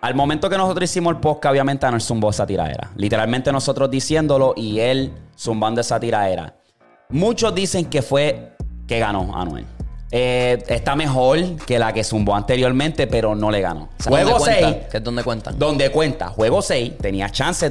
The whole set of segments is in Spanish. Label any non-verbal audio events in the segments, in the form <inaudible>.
al momento que nosotros hicimos el podcast, obviamente Anuel zumbó esa tiraera. Literalmente nosotros diciéndolo y él zumbando esa tiraera. Muchos dicen que fue que ganó Anuel. Eh, está mejor que la que zumbó anteriormente, pero no le ganó. Juego 6, Que es donde cuentan. donde cuenta, juego 6, tenía chance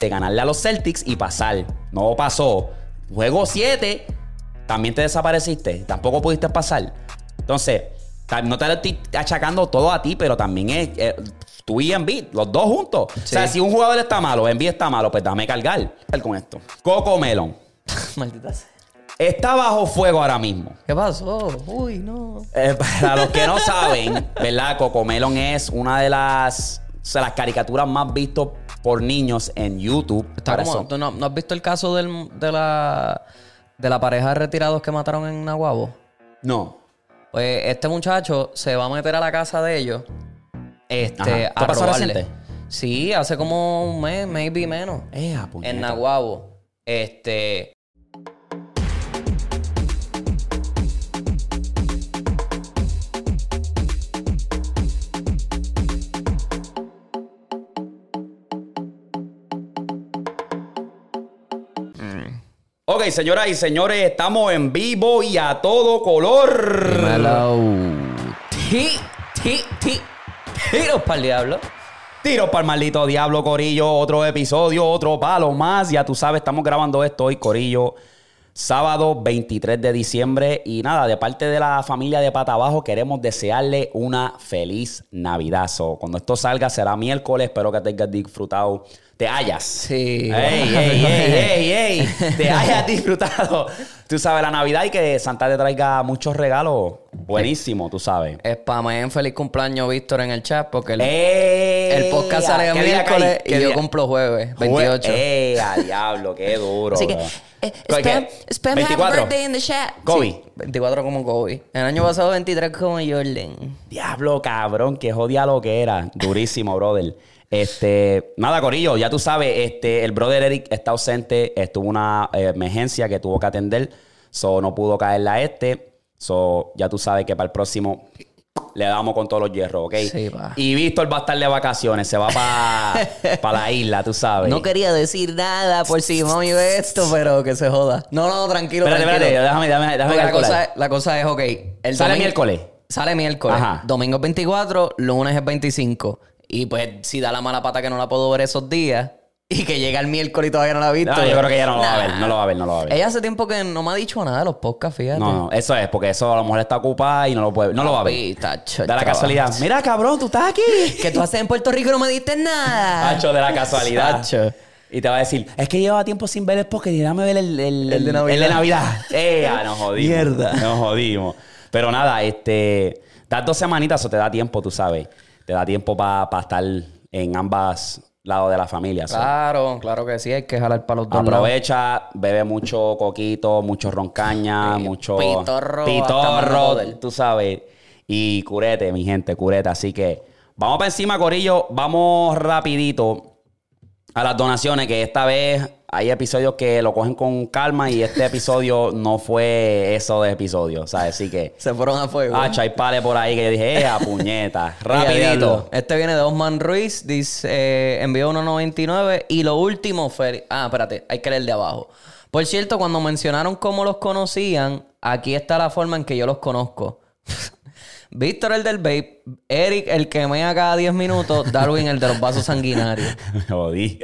De ganarle a los Celtics y pasar. No pasó. Juego 7, también te desapareciste. Tampoco pudiste pasar. Entonces, no te lo estoy achacando todo a ti, pero también es eh, tú y Embiid, los dos juntos. O sea, si un jugador está malo, Embiid está malo, pues dame cargar con esto. Coco Melon. <laughs> Maldita sea. Está bajo fuego ahora mismo. ¿Qué pasó? Uy, no. Eh, <laughs> para los que no saben, ¿verdad? Cocomelon es una de las, sea, las caricaturas más vistas por niños en YouTube. Está Para como, eso- ¿tú no, no has visto el caso del- de, la, de la pareja de retirados que mataron en Nahuabo? No. Pues este muchacho se va a meter a la casa de ellos. Este, Ajá. a ¿Esto pasó reciente? Sí, hace como un mes, maybe menos. Eh, en Nahuabo. Este. Ok, señoras y señores, estamos en vivo y a todo color. Dímelo. Ti, ti, ti. Tiros para el diablo. Tiro para el maldito diablo, Corillo. Otro episodio, otro palo más. Ya tú sabes, estamos grabando esto hoy, Corillo. Sábado 23 de diciembre. Y nada, de parte de la familia de Pata Abajo, queremos desearle una feliz Navidad. So, cuando esto salga será miércoles. Espero que te hayas disfrutado. Te hayas. Sí. Ey, ey, <laughs> ey, ey, ey. Te hayas disfrutado. Tú sabes, la Navidad y que Santa te traiga muchos regalos. Buenísimo, tú sabes. Spameen feliz cumpleaños Víctor en el chat porque el, ¡Ey! el podcast sale el ¿Qué día miércoles y yo día? cumplo jueves, 28. ¡Eh, a diablo! ¡Qué duro! Así que, eh, spam, spam happy 24. birthday in the chat. Kobe. Sí, 24 como Kobe. El año pasado 23 como Jordan. Diablo, cabrón, que jodía lo que era. Durísimo, brother. Este, nada, Corillo, ya tú sabes, este, el brother Eric está ausente, estuvo una eh, emergencia que tuvo que atender, so no pudo caerle a este. So, ya tú sabes que para el próximo le damos con todos los hierros, ¿ok? Sí, pa. Y Víctor va a estar de vacaciones, se va para <laughs> la isla, tú sabes. No quería decir nada por si mami ve esto, pero que se joda. No, no, tranquilo. Espérate, tranquilo. espérate, déjame, déjame, déjame la, cosa, es- la cosa es, ok. El Sale domingo- miércoles. Sale miércoles. Ajá. Domingo es 24, lunes es 25. Y pues, si da la mala pata que no la puedo ver esos días <laughs> y que llega el miércoles y todavía no la ha visto. No, yo creo que ella no lo va a ver, no lo va a ver, no lo va a ver. Ella hace tiempo que no me ha dicho nada de los podcasts, fíjate. No, no, eso es, porque eso a lo mejor está ocupada y no lo puede, no lo va a ver. Tacho, De la casualidad. Mira, cabrón, tú estás aquí. <laughs> Que tú haces en Puerto Rico y no me diste nada. Hacho, de la <laughs> casualidad. Hacho. Y te va a decir, es que lleva tiempo sin ver el podcast, déjame ver el, el, El de Navidad. el de Navidad. Eh, ah, nos jodimos. Mierda. Nos jodimos. Pero nada, este, das dos semanitas o te da tiempo, tú sabes. Te da tiempo para estar en ambas lados de la familia. Claro, claro que sí, hay que jalar para los dos lados. Aprovecha, bebe mucho coquito, mucho roncaña, Sí, mucho pitorro, pitorro, tú sabes. Y curete, mi gente, curete. Así que vamos para encima, Corillo. Vamos rapidito a las donaciones, que esta vez hay episodios que lo cogen con calma y este episodio <laughs> no fue eso de episodio, ¿sabes? Así que... Se fueron a fuego. Ah, hay pales por ahí que yo dije, eh, puñeta. <laughs> Rapidito. Este viene de Osman Ruiz, dice, eh, envió 1.99 y lo último fue... Ah, espérate, hay que leer de abajo. Por cierto, cuando mencionaron cómo los conocían, aquí está la forma en que yo los conozco. <laughs> Víctor el del vape, Eric el que mea cada 10 minutos, Darwin el de los vasos sanguinarios. <laughs> Me jodí.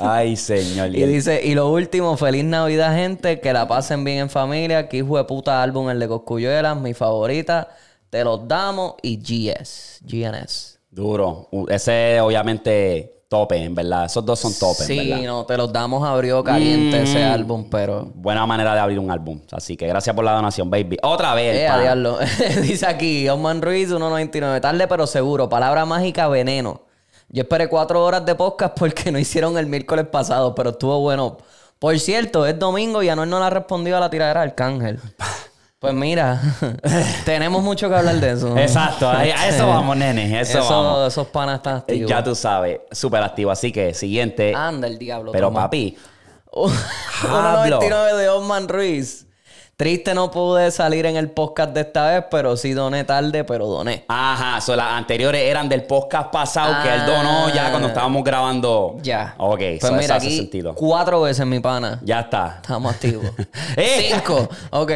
Ay, señor. Y dice, y lo último, feliz Navidad, gente, que la pasen bien en familia, que hijo de puta álbum el de Coscuyuelas, mi favorita, te los damos y GS, GNS. Duro. Ese obviamente tope, en verdad. Esos dos son tope, Sí, verdad. no, te los damos abrió caliente ese Mm. álbum, pero... Buena manera de abrir un álbum. Así que gracias por la donación, baby. Otra vez. Eh, diablo. <laughs> Dice aquí, Osman Ruiz, 1.99. Tarde pero seguro. Palabra mágica, veneno. Yo esperé cuatro horas de podcast porque <laughs> no hicieron el miércoles pasado, pero estuvo bueno. Por cierto, es domingo y Anuel no le ha respondido a la tiradera del Arcángel. <laughs> Pues mira, <laughs> tenemos mucho que hablar de eso. Exacto, a, a eso vamos, nene. Eso, Eso- vamos. Esos panas están activos. Ya tú sabes, súper activo. Así que siguiente. Anda el diablo. Pero toma. papi, <laughs> 1.99 de Osman Ruiz. Triste no pude salir en el podcast de esta vez, pero sí doné tarde, pero doné. Ajá, so las anteriores eran del podcast pasado que él donó ya cuando estábamos grabando. Ah. Ya. Ok, Pues so eso mira, hace aquí sentido. cuatro veces mi pana. Ya está. Estamos activos. <laughs> ¡Eh! Cinco. Ok.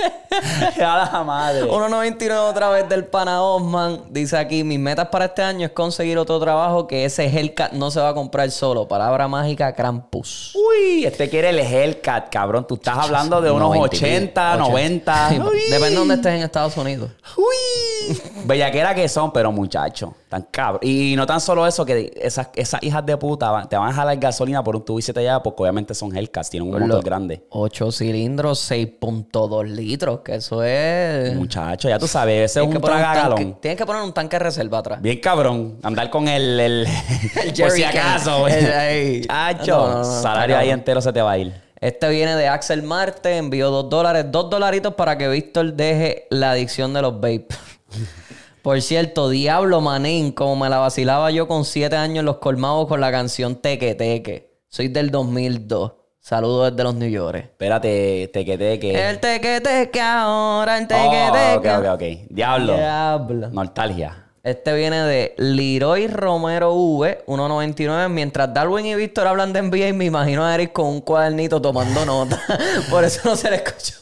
<laughs> A la madre. 1.99 otra vez del pana Osman. Dice aquí, mis metas para este año es conseguir otro trabajo que ese Hellcat no se va a comprar solo. Palabra mágica, Krampus. Uy, este quiere el Hellcat, cabrón. Tú estás hablando de unos 90, 80, 90. Sí, Uy. Depende de dónde estés en Estados Unidos. Uy. <laughs> Bellaquera que son, pero muchachos, tan cabrón. Y no tan solo eso, que esas, esas hijas de puta van- te van a jalar gasolina por un tubo y siete allá, porque obviamente son Hellcats, tienen un motor grande. 8 cilindros, 6.2 litros, que eso es... Muchacho, ya tú sabes, ese es un que poner un tanque- tragagalón. Tienes que poner un tanque de reserva atrás. Bien cabrón. Andar con el. el, <laughs> por si acaso. El-. <laughs> Chacho, No, no, no, está salario ahí entero se te va a ir. Este viene de Axel Marte, envió 2 dólares, 2 dolaritos para que Víctor deje la adicción de los vape. <laughs> Por cierto, Diablo Manín, como me la vacilaba yo con 7 años en los colmados con la canción Teque Teque. Soy del 2002. Saludos desde los New York. Espérate, te quedé que. El Teque Teque ahora, el Teque Oh, ok, ok, ok. Diablo. Diablo. Nostalgia. Este viene de Leroy Romero V, 1.99. Mientras Darwin y Víctor hablan de NBA, me imagino a Eric con un cuadernito tomando nota. <laughs> Por eso no se le escucha.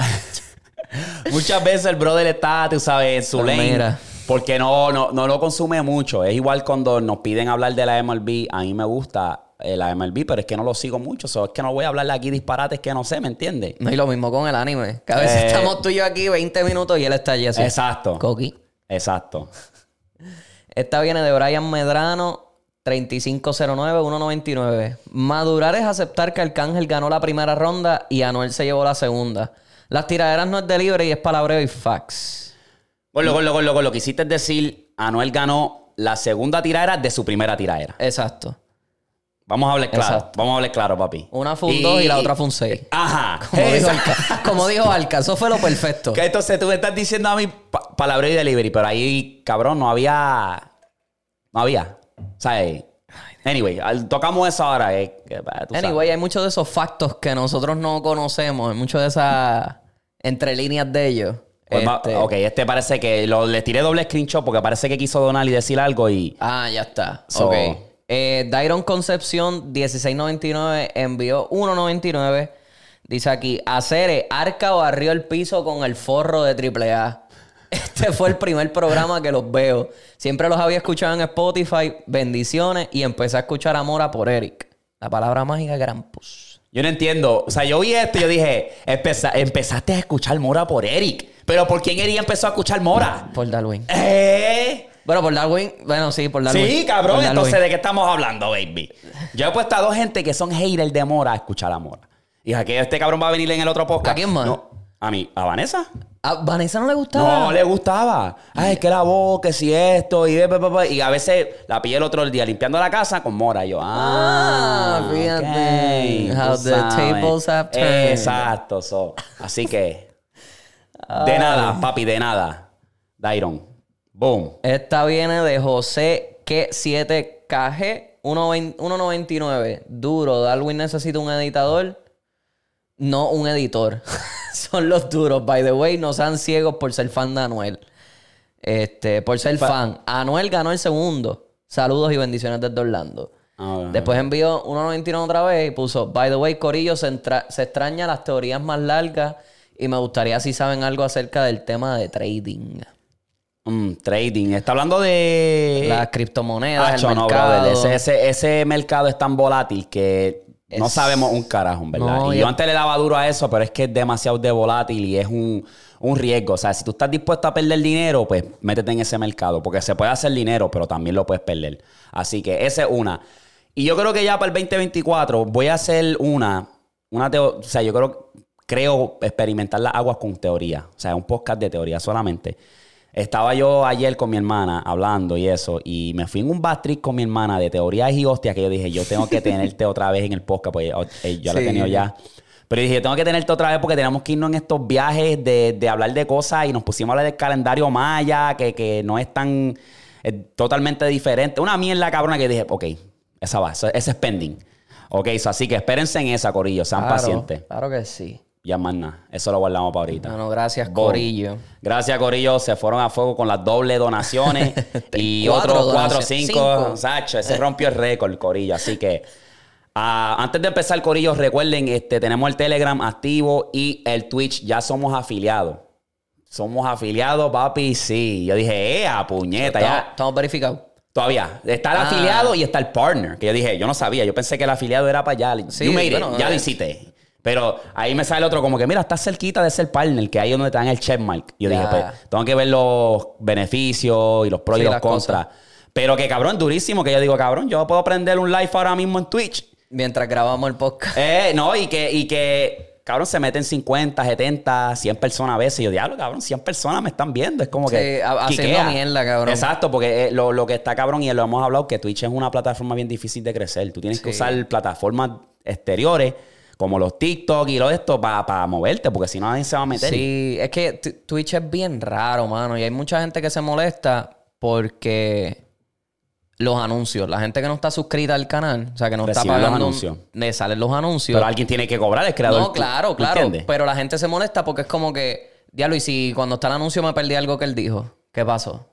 <laughs> Muchas veces el brother está, tú sabes, en su lane. mira. Porque no, no, no lo consume mucho. Es igual cuando nos piden hablar de la MLB. A mí me gusta eh, la MLB, pero es que no lo sigo mucho. So, es que no voy a hablarle aquí disparates que no sé, ¿me entiendes? No, y lo mismo con el anime. Que a veces Eh. estamos tú y yo aquí 20 minutos y él está allí así. Exacto. Coqui. Exacto. Esta viene de Brian Medrano, 3509, 199. Madurar es aceptar que Arcángel ganó la primera ronda y Anuel se llevó la segunda. Las tiraderas no es de libre y es palabreo y fax. Gordo, gordo, gordo, gordo. Quisiste decir, Anuel ganó la segunda tiradera de su primera tiradera. Exacto. Vamos a hablar claro. Exacto. Vamos a hablar claro, papi. Una fue un 2 y la otra fue un 6. Ajá. <laughs> Como dijo, Alca. Como dijo Alca, eso fue lo perfecto. Que entonces tú me estás diciendo a mí pa- palabreo y delivery, pero ahí, cabrón, no había. No había. O sea, eh, anyway, tocamos eso ahora. eh. Anyway, hay muchos de esos factos que nosotros no conocemos, hay muchos de esas entre líneas de ellos. Pues va- Este- ok, este parece que lo, le tiré doble screenshot porque parece que quiso donar y decir algo y. Ah, ya está. So- ok. Eh, Dairon Concepción, 16.99, envió 1.99. Dice aquí, Acere, arca o arrió el piso con el forro de AAA. <laughs> Este fue el primer programa que los veo. Siempre los había escuchado en Spotify. Bendiciones. Y empecé a escuchar a Mora por Eric. La palabra mágica Grampus. Yo no entiendo. O sea, yo vi esto y yo dije, "Empeza- empezaste a escuchar Mora por Eric. Pero ¿por quién Eric empezó a escuchar Mora? Por Darwin. ¿Eh? Bueno, por Darwin. Bueno, sí, por Darwin. Sí, cabrón. Por Darwin. Entonces, ¿de qué estamos hablando, baby? Yo he puesto a dos gente que son haters de Mora a escuchar a Mora. Y dije que este cabrón va a venir en el otro podcast. ¿A quién más? No, a mí, a Vanessa. ¿A Vanessa no le gustaba? No le gustaba. Ay, es que la voz, que si esto, y, a veces la pillé el otro día limpiando la casa con Mora. Y yo, ah, Ah, fíjate. How the sabes. tables have turned. Exacto, so. Así que, de nada, papi, de nada. Dairon. Boom. Esta viene de José Q7KG 1.20 1.99. Duro. Darwin necesita un editor. No un editor. <laughs> Son los duros. By the way, no sean ciegos por ser fan de Anuel. Este, por ser fan. Anuel ganó el segundo. Saludos y bendiciones desde Orlando. Ah, Después envió 1.99 otra vez y puso, by the way, Corillo, se, entra- se extraña las teorías más largas y me gustaría si saben algo acerca del tema de trading. Mm, trading. Está hablando de. Las criptomonedas, Acho, el no, mercado. brother. Ese, ese, ese mercado es tan volátil que no sabemos un carajo, ¿verdad? No, y yo antes le daba duro a eso, pero es que es demasiado de volátil y es un, un riesgo. O sea, si tú estás dispuesto a perder dinero, pues métete en ese mercado. Porque se puede hacer dinero, pero también lo puedes perder. Así que esa es una. Y yo creo que ya para el 2024 voy a hacer una, una teo- o sea, yo creo, creo experimentar las aguas con teoría. O sea, un podcast de teoría solamente. Estaba yo ayer con mi hermana hablando y eso, y me fui en un bad trip con mi hermana de teorías y hostias que yo dije, yo tengo que tenerte otra vez en el podcast, pues eh, yo lo he Sí. tenido ya. Pero dije, tengo que tenerte otra vez porque tenemos que irnos en estos viajes de, de hablar de cosas y nos pusimos a hablar del calendario maya, que, que no es tan es totalmente diferente. Una mierda cabrona que dije, ok, esa va, ese ese es pending. Ok, so, así que espérense en esa, Corillo, sean Claro, pacientes. Claro que sí. Ya más nada, eso lo guardamos para ahorita. Bueno, gracias, Boom. Corillo. Gracias, Corillo. Se fueron a fuego con las dobles donaciones. <laughs> y otros cuatro, cinco. Cinco. Sacho, ese rompió el récord, Corillo. Así que ah, antes de empezar, Corillo, recuerden, este, tenemos el Telegram activo y el Twitch. Ya somos afiliados. Somos afiliados, papi, sí. Yo dije, ¡eh, puñeta! Estamos, Ya. estamos verificados. Todavía. Está el Ah. afiliado y está el partner. Que yo dije, yo no sabía. Yo pensé que el afiliado era para allá. Sí, bueno, ya lo eh. hiciste. Pero ahí me sale otro como que, mira, estás cerquita de ser partner, que ahí es donde te dan el checkmark. Yo Ya. dije, pues, tengo que ver los beneficios y los pros Sí, y los las contras. Pero que cabrón, durísimo, que yo digo, cabrón, yo puedo prender un live ahora mismo en Twitch. Mientras grabamos el podcast. Eh, no, y que, y que, cabrón, se meten 50, 70, 100 personas a veces. Y yo, diablo, cabrón, 100 personas me están viendo. Es como Sí, que. ha- haciendo quiquea. mierda, cabrón. Exacto, porque eh, lo, lo que está cabrón, y lo hemos hablado, que Twitch es una plataforma bien difícil de crecer. Tú tienes que Sí. usar plataformas exteriores, como los TikTok y lo de esto, para moverte, porque si no nadie se va a meter. Sí, es que Twitch es bien raro, mano. Y hay mucha gente que se molesta porque los anuncios. La gente que no está suscrita al canal, o sea, que no está Recibe los pagando. un- anuncios. Le salen los anuncios. Pero alguien tiene que cobrar, el creador. no, claro, ¿Tú claro. entiendes? Pero la gente se molesta porque es como que, diablo, y si cuando está el anuncio me perdí algo que él dijo, ¿qué pasó?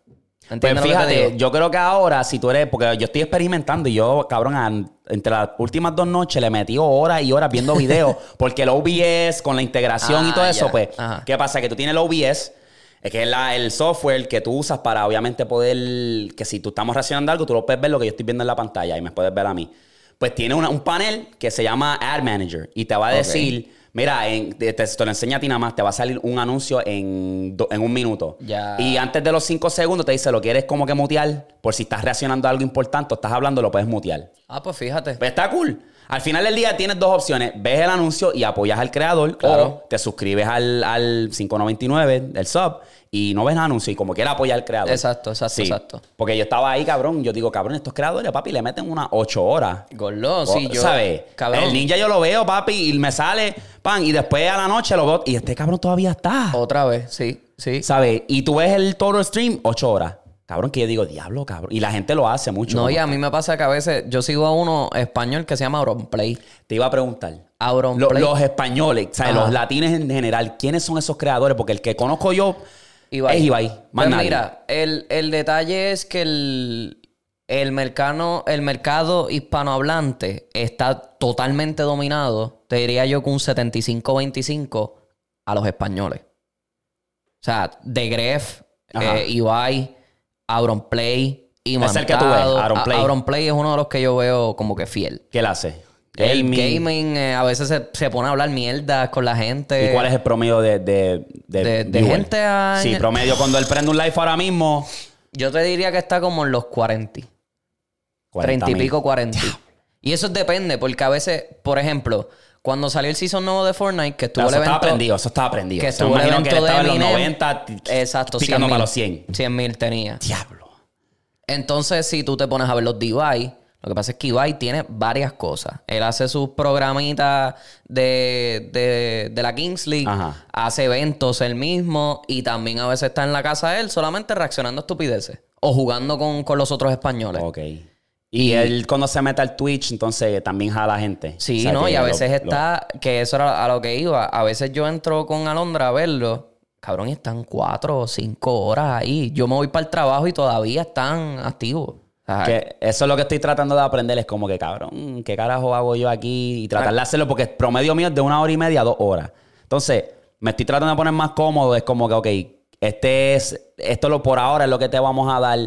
Pues ¿Entiendes lo que te fíjate, yo creo que ahora, si tú eres, porque yo estoy experimentando y yo, cabrón, entre las últimas dos noches le metí horas y horas viendo videos, <laughs> porque el OBS con la integración y Ah, todo eso, pues, Ajá. ¿qué pasa? Que tú tienes el OBS, que es la- el software que tú usas para obviamente poder, que si tú estamos reaccionando algo, tú lo puedes ver lo que yo estoy viendo en la pantalla y me puedes ver a mí. Pues tiene una- un panel que se llama Ad Manager y te va a decir, mira, en- te, lo enseña a ti nada más, te va a salir un anuncio en, do- en un minuto. Ya. Y antes de los cinco segundos te dice, ¿lo quieres como que mutear? Por si estás reaccionando a algo importante o estás hablando, lo puedes mutear. Ah, pues fíjate. Pues está cool. Al final del día tienes dos opciones. Ves el anuncio y apoyas al creador. Claro. O te suscribes al, al 599 del sub y no ves el anuncio y como quieras apoyar al creador. Exacto, exacto, exacto. Porque yo estaba ahí, cabrón. Yo digo, cabrón, estos creadores, papi, le meten unas ocho horas. Gordo, sí, O- yo. ¿Sabes? Cabrón. El ninja yo lo veo, papi, y me sale, pan, y después a la noche lo veo. Y este cabrón todavía está. Otra vez, sí, sí. ¿Sabes? Y tú ves el total stream, ocho horas. Cabrón, que yo digo, diablo, cabrón. Y la gente lo hace mucho. No, y a mí me pasa que a veces yo sigo a uno español que se llama Auronplay. Te iba a preguntar. Auronplay. Lo- los españoles, ¿sabes? Ajá. Los latines en general, ¿quiénes son esos creadores? Porque el que conozco yo Ibai. es Ibai. Más Pues mira, el, el detalle es que el, el, mercado, el mercado hispanohablante está totalmente dominado, te diría yo que un 75-25 a los españoles. O sea, De Gref, eh, Ibai, Auronplay, y Es el que tú ves, Auronplay. Auronplay es uno de los que yo veo como que fiel. ¿Qué él hace? El Gaming. eh, a veces se, se pone a hablar mierda con la gente. ¿Y cuál es el promedio de, de, de, De- de gente a- Sí, promedio. Cuando él prende un live ahora mismo, Yo te diría que está como en los 40. 30 y 40.000. pico, 40. Y eso depende, porque a veces, por ejemplo, cuando salió el season nuevo de Fortnite, que estuvo el eso estaba evento... prendido, eso estaba prendido. Que O sea, estuvo el imagino que evento él de estaba en los Eminem. 90 t- Exacto, picando 100 para los 100. 100 mil tenía. Diablo. Entonces, si tú te pones a ver los de Ibai, lo que pasa es que Ibai tiene varias cosas. Él hace sus programitas de, de, de la Kings League, Ajá. hace eventos él mismo y también a veces está en la casa de él solamente reaccionando a estupideces o jugando con, con los otros españoles. Ok. Y él cuando se mete al Twitch, entonces también jala gente. Sí, O sea, ¿no? Y a veces lo- está, que eso era a lo que iba. A veces yo entro con Alondra a verlo. Cabrón, y están cuatro o cinco horas ahí. Yo me voy para el trabajo y todavía están activos. Que eso es lo que estoy tratando de aprender. Es como que, cabrón, ¿qué carajo hago yo aquí? Y tratar de hacerlo porque el promedio mío es de una hora y media a dos horas. Entonces, me estoy tratando de poner más cómodo. Es como que, ok, este es, esto lo por ahora es lo que te vamos a dar.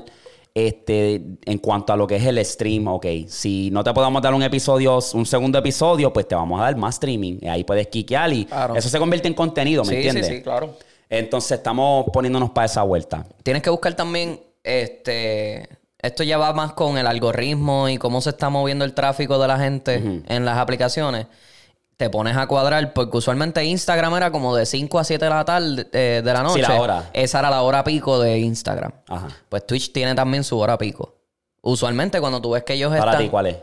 Este, en cuanto a lo que es el stream, ok. Si no te podemos dar un episodio, un segundo episodio, pues te vamos a dar más streaming. Y ahí puedes kiquear y Claro. eso se convierte en contenido, ¿me sí, entiendes? sí, sí, claro. Entonces estamos poniéndonos para esa vuelta. Tienes que buscar también, este, esto ya va más con el algoritmo y cómo se está moviendo el tráfico de la gente en las aplicaciones. te pones a cuadrar, porque usualmente Instagram era como de 5 a 7 de la tarde eh, de la noche. la hora. Esa era la hora pico de Instagram. Ajá. Pues Twitch tiene también su hora pico. Usualmente cuando tú ves que ellos Para están ti, ¿cuál es?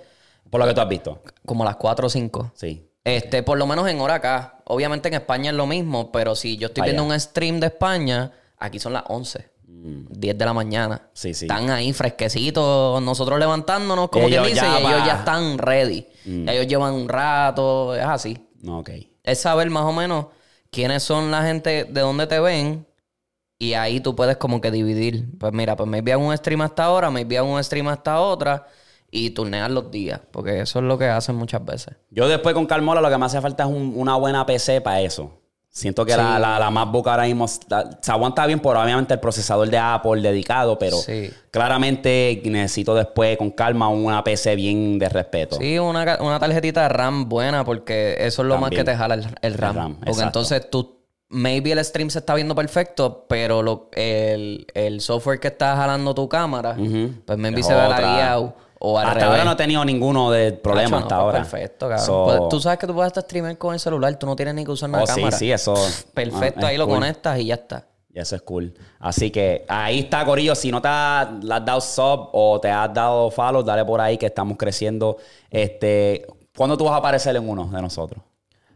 Por lo que tú has visto. como las 4 o 5. Sí. Este, por lo menos en hora acá. Obviamente en España es lo mismo, pero si yo estoy Allá. viendo un stream de España, aquí son las 11. 10 de la mañana. Mm. Sí, sí. Están ahí fresquecitos, nosotros levantándonos, como Ellos dice, ya y ellos Mm. ya están ready. Ellos llevan un rato, es así. No, ok. Es saber más o menos quiénes son la gente de dónde te ven. Y ahí tú puedes como que dividir. Pues mira, pues maybe hago un stream hasta ahora, maybe hago un stream hasta otra. Y turnear los días. Porque eso es lo que hacen muchas veces. Yo después con Carmola lo que me hace falta es un- una buena PC para eso. Siento que la, la, la MacBook ahora mismo está- se aguanta bien por obviamente el procesador de Apple dedicado, pero Sí. claramente necesito después con calma una PC bien de respeto. Sí, una, una tarjetita de RAM buena porque eso es lo más que te jala el, el RAM. RAM, porque exacto. entonces tú, maybe el stream se está viendo perfecto, pero lo, el, el software que está jalando tu cámara, pues maybe Es se ve lagueado o al hasta revés. ahora no he tenido ninguno de problema Hacho, no, hasta pues ahora. Perfecto, cabrón. So- Pues tú sabes que tú puedes hasta streamer con el celular, tú no tienes ni que usar una Oh, sí, cámara. sí, eso. Perfecto, ah, es ahí lo conectas y ya está. Y eso es cool. Así que ahí está, Corillo. Si no te has, le has dado sub o te has dado follow, dale por ahí que estamos creciendo. Este, ¿Cuándo tú vas a aparecer en uno de nosotros?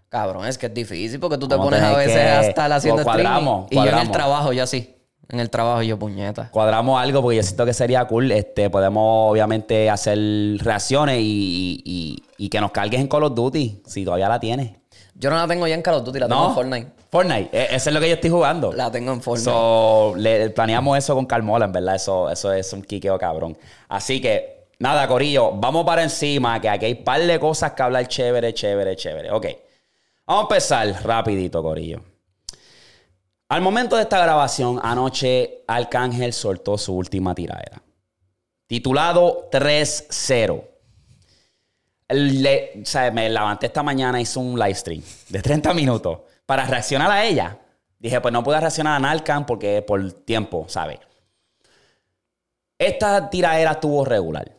Cabrón, es que es difícil porque tú te pones a veces que- a estar haciendo Pues cuadramos, streaming. Y yo en el trabajo, yo así. En el trabajo yo puñeta. Cuadramos algo porque yo siento que sería cool. Este, podemos obviamente hacer reacciones y, y- y que nos cargues en Call of Duty, si todavía la tienes. Yo no la tengo ya en Call of Duty, la tengo ¿No? en Fortnite. Fortnite, e- eso es lo que yo estoy jugando. La tengo en Fortnite. So, le, planeamos eso con Carmola, en verdad. Eso, eso es un quiqueo cabrón. Así que, nada, Corillo, vamos para encima, que aquí hay un par de cosas que hablar chévere, chévere, chévere. Ok. Vamos a empezar rapidito, Corillo. Al momento de esta grabación, anoche Arcángel soltó su última tiradera. Titulado 3-0. Le- me levanté esta mañana, hice un live stream de 30 minutos para reaccionar a ella. Dije, pues no puedo reaccionar a Narcan porque por tiempo, ¿sabes? Esta tiradera estuvo regular.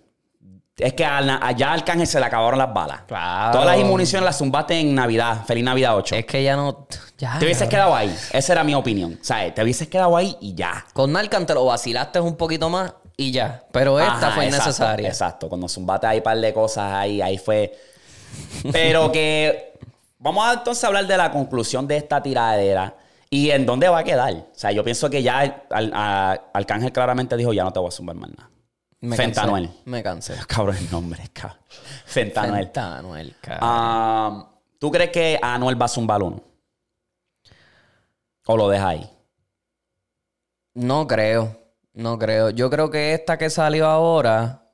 Es que allá a Arcángel se le acabaron las balas. Claro. Todas las municiones las zumbaste en Navidad. Feliz Navidad 8. Es que ya no. Ya, Te hubieses quedado ahí. Esa era mi opinión. O sea, te hubieses quedado ahí y ya. Con Narcan te lo vacilaste un poquito más y ya. Pero esta Ajá, fue exacto, innecesaria. Exacto. Cuando zumbaste ahí un par de cosas ahí, ahí fue. Pero que. Vamos a entonces hablar de la conclusión de esta tiradera y en dónde va a quedar. O sea, yo pienso que ya al, Arcángel claramente dijo: Ya no te voy a zumbar más nada. Me Fentanuel. cansé. Me cansé. <laughs> Cabrón, el nombre, cabrón. Fentanuel. Fentanuel, cabrón. Ah, ¿Tú crees que Anuel va a zumbar uno? ¿O lo deja ahí? No creo. No creo. Yo creo que esta que salió ahora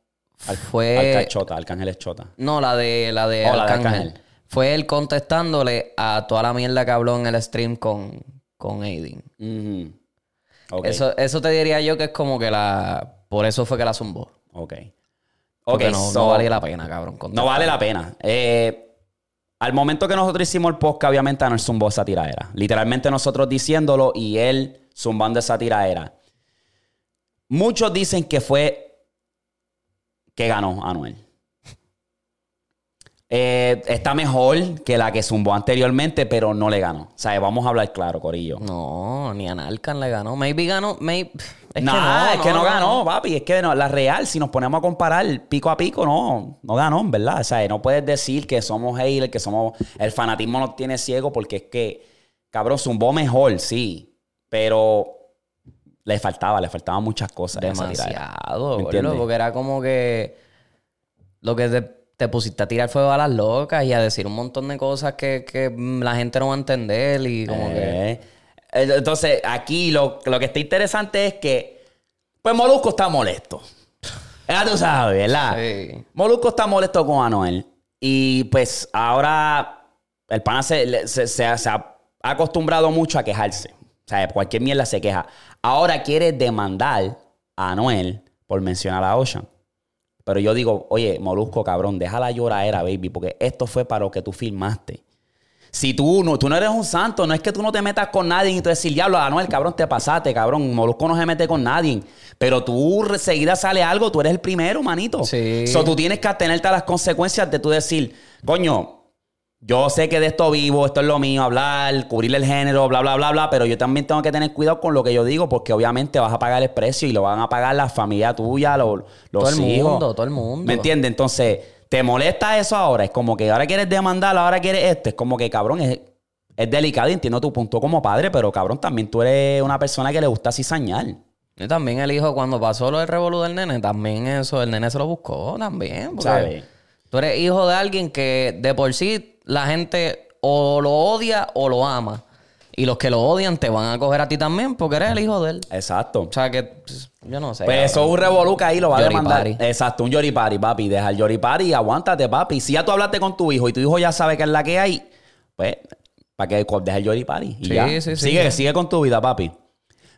fue. Arcángel Chota, Arcángel es Chota. No, la de la de, Oh, la de Arcángel. Fue él contestándole a toda la mierda que habló en el stream con, con Aiden. Eso, eso te diría yo que es como que la. Por eso fue que la zumbó. Ok. Ok, no, so- no valía la pena, cabrón. No vale la pena. Eh, al momento que nosotros hicimos el podcast, obviamente Anuel zumbó esa tiradera. Literalmente nosotros diciéndolo y él zumbando esa tiradera. Muchos dicen que fue que ganó Anuel. Eh, está mejor que la que zumbó anteriormente, pero no le ganó. O sea, vamos a hablar claro, Corillo. No, ni a Narcan le ganó. Maybe ganó. Maybe... Es Nah, que no, es que no, ganó, papi. Es que no, la real, si nos ponemos a comparar pico a pico, no, no ganó, verdad. O sea, no puedes decir que somos haters, que somos. El fanatismo nos tiene ciego porque es que, cabrón, zumbó mejor, sí. Pero le faltaba, le faltaban muchas cosas. Demasiado, ¿Me gordo, entiendes? porque era como que lo que te, te pusiste a tirar fuego a las locas y a decir un montón de cosas que, que la gente no va a entender y como que... Eh, Entonces, aquí lo, lo que está interesante es que, pues Molusco está molesto. <laughs> Ya tú sabes, ¿verdad? Sí. Molusco está molesto con Anuel. Y pues ahora el pana se, se- se- se ha acostumbrado mucho a quejarse. O sea, cualquier mierda se queja. Ahora quiere demandar a Anuel por mencionar a Ocean. Pero yo digo, oye, Molusco, cabrón, deja la lloradera, baby, porque esto fue para lo que tú filmaste. Si tú no, tú no eres un santo, no es que tú no te metas con nadie y tú decir, diablo, Anuel, cabrón, te pasaste, cabrón. Molusco no se mete con nadie. Pero tú seguida sale algo, tú eres el primero, manito. Sí. So, tú tienes que atenerte a las consecuencias de tú decir, coño, Yo sé que de esto vivo, esto es lo mío, hablar, cubrir el género, bla, bla, bla, bla, pero yo también tengo que tener cuidado con lo que yo digo, porque obviamente vas a pagar el precio y lo van a pagar la familia tuya, los, los Todo el hijos. mundo, todo el mundo. ¿Me entiendes? Entonces, ¿te molesta eso ahora? Es como que ahora quieres demandarlo, ahora quieres esto. Es como que, cabrón, es, es delicado y entiendo tu punto como padre, pero cabrón, también tú eres una persona que le gusta cizañar. Y también el hijo, cuando pasó lo del revolú del nene, también eso, el nene se lo buscó también. ¿Sabes? Tú eres hijo de alguien que de por sí la gente o lo odia o lo ama. Y los que lo odian te van a coger a ti también porque eres el hijo de él. Exacto. O sea que, pues, yo no sé. Pues cabrón. eso es un revoluca ahí, lo va a Yori demandar. party. Exacto, un yoripari, papi. Deja el yoripari y aguántate, papi. Si ya tú hablaste con tu hijo y tu hijo ya sabe que es la que hay, pues, para que deje el yoripari. Y Sí, ya. sí, sí. Sigue, sigue con tu vida, papi.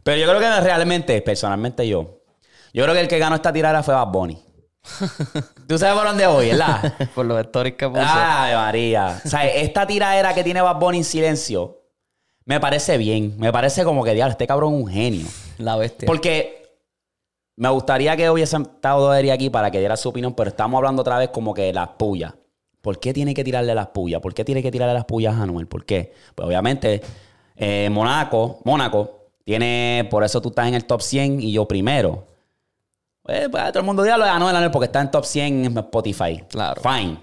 Pero yo creo que realmente, personalmente yo, yo creo que el que ganó esta tirada fue Bad Bunny. <laughs> tú sabes por dónde voy, ¿verdad? <laughs> Por los stories que puse. Ay, María. O sea, esta tiradera que tiene Bad Bunny en silencio, me parece bien. Me parece como que, diablo, este cabrón es un genio. La bestia. Porque me gustaría que hubiese estado Dodery aquí para que diera su opinión, pero estamos hablando otra vez como que las pullas. ¿Por qué tiene que tirarle las pullas? ¿Por qué tiene que tirarle las pullas a Anuel? ¿Por qué? Pues obviamente, eh, Monaco, Mónaco, tiene, por eso tú estás en el top 100 y yo primero. Pues, pues, todo el mundo diga lo de Anuel, Anuel, porque está en top 100 en Spotify. Claro. Fine.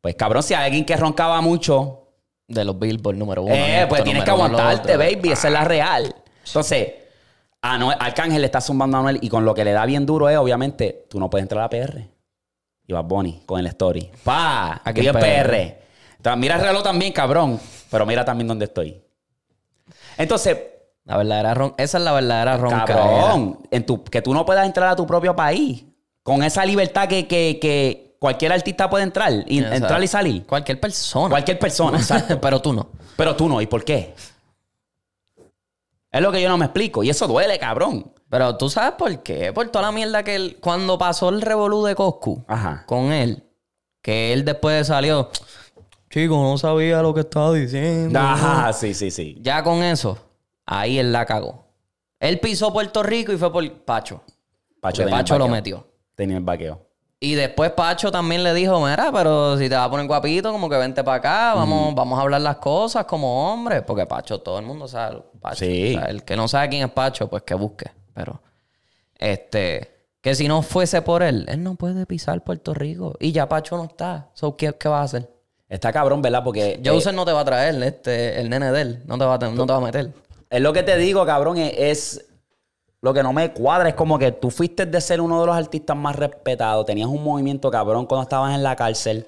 Pues cabrón, si hay alguien que roncaba mucho, De los Billboard número uno. eh, pues tienes que aguantarte, baby. Esa es la real. Entonces, Anuel, Arcángel le está zumbando a Anuel y con lo que le da bien duro es, obviamente, tú no puedes entrar a PR. Y vas Bonnie con el story. ¡Pa! Aquí en PR. Entonces, mira el reloj también, cabrón. Pero mira también dónde estoy. Entonces, La verdadera ron- Esa es la verdadera ronca. cabrón, en tu, que tú no puedas entrar a tu propio país con esa libertad que, que- que cualquier artista puede entrar, y, Exacto. entrar y salir. Cualquier persona. Cualquier persona, <laughs> exacto. Pero tú no. Pero tú no, ¿y por qué? Es lo que yo no me explico. Y eso duele, cabrón. Pero tú sabes por qué. Por toda la mierda que él. Cuando pasó el revolú de Coscu Ajá. con él, que él después salió. Chico, no sabía lo que estaba diciendo. Ajá, sí, sí, sí. Ya con eso, ahí él la cagó. Él pisó Puerto Rico y fue por Pacho. Porque tenía el Pacho lo metió. Tenía el vaqueo. Y después Pacho también le dijo, mira, pero si te vas a poner guapito, como que vente para acá, vamos, vamos a hablar las cosas como hombres. Porque Pacho, todo el mundo sabe. Pacho. Sí. O sea, el que no sabe quién es Pacho, pues que busque. Pero, este, que si no fuese por él, él no puede pisar Puerto Rico. Y ya Pacho no está. So, ¿qué, qué va a hacer? Está cabrón, ¿verdad? Porque Joseph no te va a traer, este, el nene de él. No te va a, no te va a meter. Es lo que te digo, cabrón, es, lo que no me cuadra. Es como que tú fuiste de ser uno de los artistas más respetados. Tenías un movimiento, cabrón, cuando estabas en la cárcel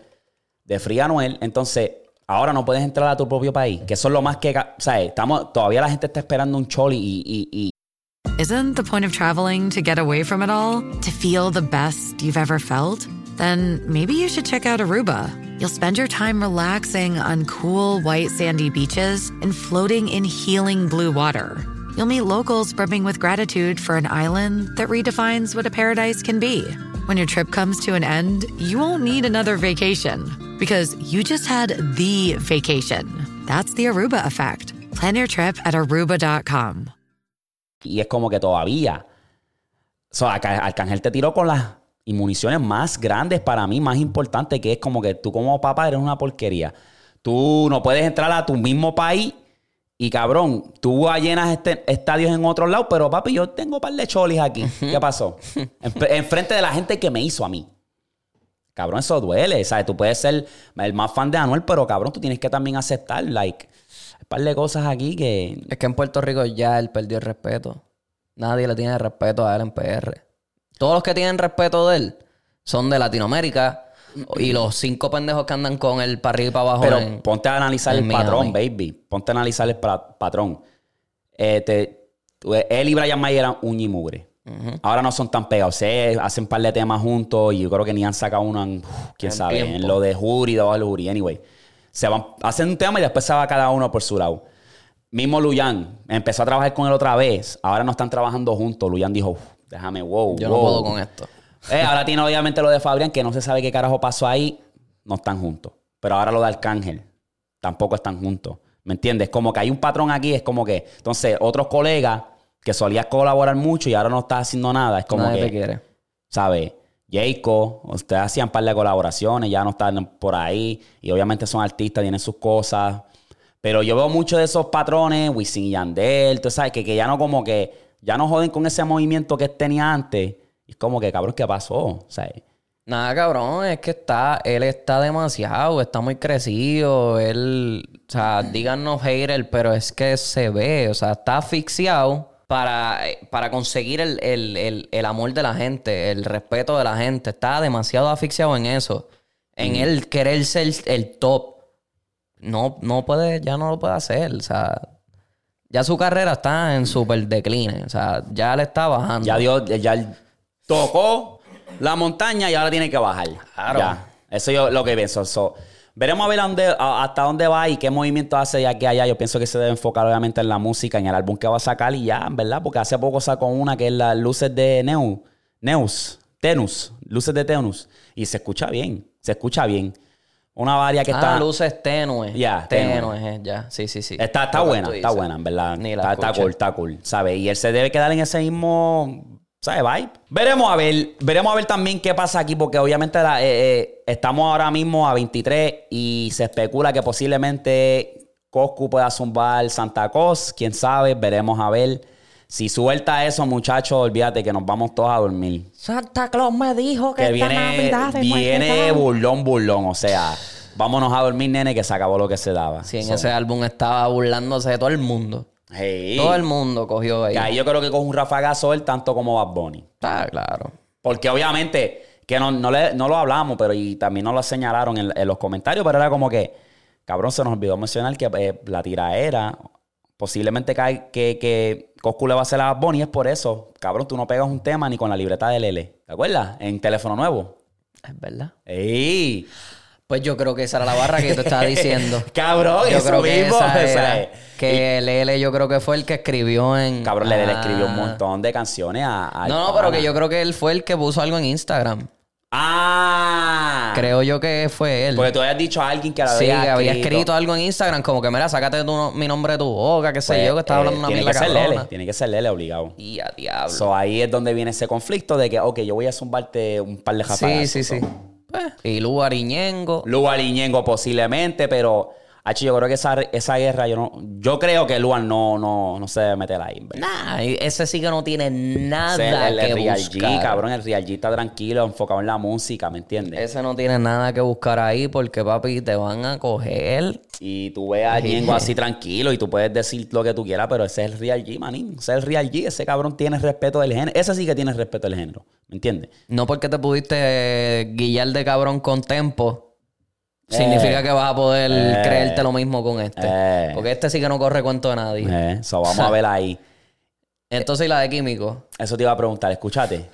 de Free Anuel. Entonces, ahora no puedes entrar a tu propio país. Que eso es lo más que... ¿Sabes? Estamos, todavía la gente está esperando un choli y Isn't the point of traveling to get away from it all? To feel the best you've ever felt? Then maybe you should check out Aruba. You'll spend your time relaxing on cool, white, sandy beaches and floating in healing blue water. You'll meet locals brimming with gratitude for an island that redefines what a paradise can be. When your trip comes to an end, you won't need another vacation because you just had the vacation. That's the Aruba effect. Plan your trip at aruba.com. Y es como que todavía. O Arca- Arcángel te tiró con las inmuniciones más grandes para mí, más importantes, que es como que tú como papá eres una porquería. Tú no puedes entrar a tu mismo país y cabrón, tú llenas este, estadios en otros lados, pero papi, yo tengo un par de cholis aquí. ¿Qué pasó? <laughs> En- Enfrente de la gente que me hizo a mí. Cabrón, eso duele. ¿Sabes? Tú puedes ser el más fan de Anuel, pero cabrón, tú tienes que también aceptar, like, un par de cosas aquí que Es que en Puerto Rico ya él perdió el respeto. Nadie le tiene respeto a él en PR. Todos los que tienen respeto de él son de Latinoamérica y los cinco pendejos que andan con él para arriba y para abajo. Pero en- ponte a analizar el Miami. patrón, baby. Ponte a analizar el patrón. Eh, él y Brian May eran uña y mugre. Ahora no son tan pegados. Se hacen un par de temas juntos y yo creo que ni han sacado uno en, uf, quién En sabe, tiempo. en lo de Jury, debajo de Jury. Anyway, se van, hacen un tema y después se va cada uno por su lado. Mismo Luyan empezó a trabajar con él otra vez. Ahora no están trabajando juntos. Luyan dijo, "Uf, déjame, wow, Yo no wow". puedo con esto. Eh, ahora tiene obviamente lo de Fabrián, que no se sabe qué carajo pasó ahí. No están juntos. Pero ahora lo de Arcángel, tampoco están juntos. ¿Me entiendes? Como que hay un patrón aquí, es como que. Entonces, otros colegas que solías colaborar mucho y ahora no estás haciendo nada, es como Nadie que. te quiere. ¿Sabes? Jayco, ustedes hacían par de colaboraciones, ya no están por ahí. Y obviamente son artistas, tienen sus cosas. Pero yo veo muchos de esos patrones, Wisin y Yandel, tú sabes, que, que ya no como que, ya no joden con ese movimiento que tenía antes. Y es como que, cabrón, ¿qué pasó? O sea, Nada, cabrón, es que está, él está demasiado, está muy crecido, él, o sea, díganos hater, pero es que se ve, o sea, está asfixiado para, para conseguir el, el- el- el amor de la gente, el respeto de la gente, está demasiado asfixiado en eso, en él querer ser el top. No, no puede, ya no lo puede hacer, o sea, ya su carrera está en súper decline, o sea, ya le está bajando. ya Dios, ya él tocó la montaña y ahora tiene que bajar. Claro. Ya. Eso yo lo que pienso. So, veremos a ver dónde- a- hasta dónde va y qué movimiento hace de aquí a allá. Yo pienso que se debe enfocar obviamente en la música, en el álbum que va a sacar y ya, ¿verdad? Porque hace poco sacó una que es las luces de Neu, Neus, Tenus, luces de Tenus. Y se escucha bien, se escucha bien. Una varia que ah, está... luces tenues. Ya, tenues, tenue. eh, ya. Sí, sí, sí. Está, está buena, está buena, en verdad. Ni la está, está cool, está cool, ¿sabes? Y él se debe quedar en ese mismo, ¿sabes? Vibe. Veremos a ver, veremos a ver también qué pasa aquí, porque obviamente la- eh, eh, estamos ahora mismo a 23 y se especula que posiblemente Coscu pueda zumbar Santa Cos, quién sabe, veremos a ver. Si suelta eso, muchachos, olvídate que nos vamos todos a dormir. Santa Claus me dijo Que viene, viene burlón, burlón, o sea, vámonos a dormir, nene, que se acabó lo que se daba. Sí, en So, ese álbum estaba burlándose de todo el mundo. hey. Todo el mundo cogió ahí. Que ahí yo creo que con un rafagazo él tanto como Bad Bunny. Está claro. Porque obviamente, que no, no, le- no lo hablamos, pero y también nos lo señalaron en, en los comentarios, pero era como que, cabrón, se nos olvidó mencionar que eh, la tiraera, posiblemente que, que Coscu le va a hacer a Bunny, es por eso. Cabrón, tú no pegas un tema ni con la libreta de Lele. ¿Te acuerdas? En teléfono nuevo. Es verdad. ¡Ey! Pues yo creo que esa era la barra que yo te estaba <laughs> diciendo. Cabrón, yo eso creo que mismo. esa o sea, era. Que Lele yo creo que fue el que escribió en... Cabrón, Lele le escribió un Ah. montón de canciones a... al No, no, pero que yo creo que él fue el que puso algo en Instagram. ¡Ah! Creo yo que fue él. Porque tú habías dicho a alguien que la Sí, había, que había escrito allo en Instagram, como que mira, sácate tu mi nombre de tu boca, qué sé Pues, yo, que estaba hablando eh, una tiene que ser. Lele, tiene que ser Lele obligado. Y a diablo. So, ahí es donde viene ese conflicto de que, ok, yo voy a zumbarte un par de sí, jafagazos. sí, sí. So, Pues, y Lu Ariñengo. Lugar y Ñengo posiblemente, pero Hacho, yo creo que esa, esa guerra, yo no, yo creo que Luan no, no, no se debe meter ahí. Nah, ese sí que no tiene nada es el, el que Real buscar. G, cabrón. El Real G está tranquilo, enfocado en la música, ¿me entiendes? Ese no tiene nada que buscar ahí porque, papi, te van a coger. Y tú ves a Ñengo así tranquilo y tú puedes decir lo que tú quieras, pero ese es el Real G, manín. Ese es el Real G. Ese cabrón tiene respeto del género. Ese sí que tiene respeto del género, ¿me entiendes? No porque te pudiste guillar de cabrón con tempo. Significa que vas a poder Eh. creerte lo mismo con este. Eh. Porque este sí que no corre cuento de nadie. Eh, so, vamos a <laughs> ver ahí. Entonces, ¿y la de químico? Eso te iba a preguntar, escúchate.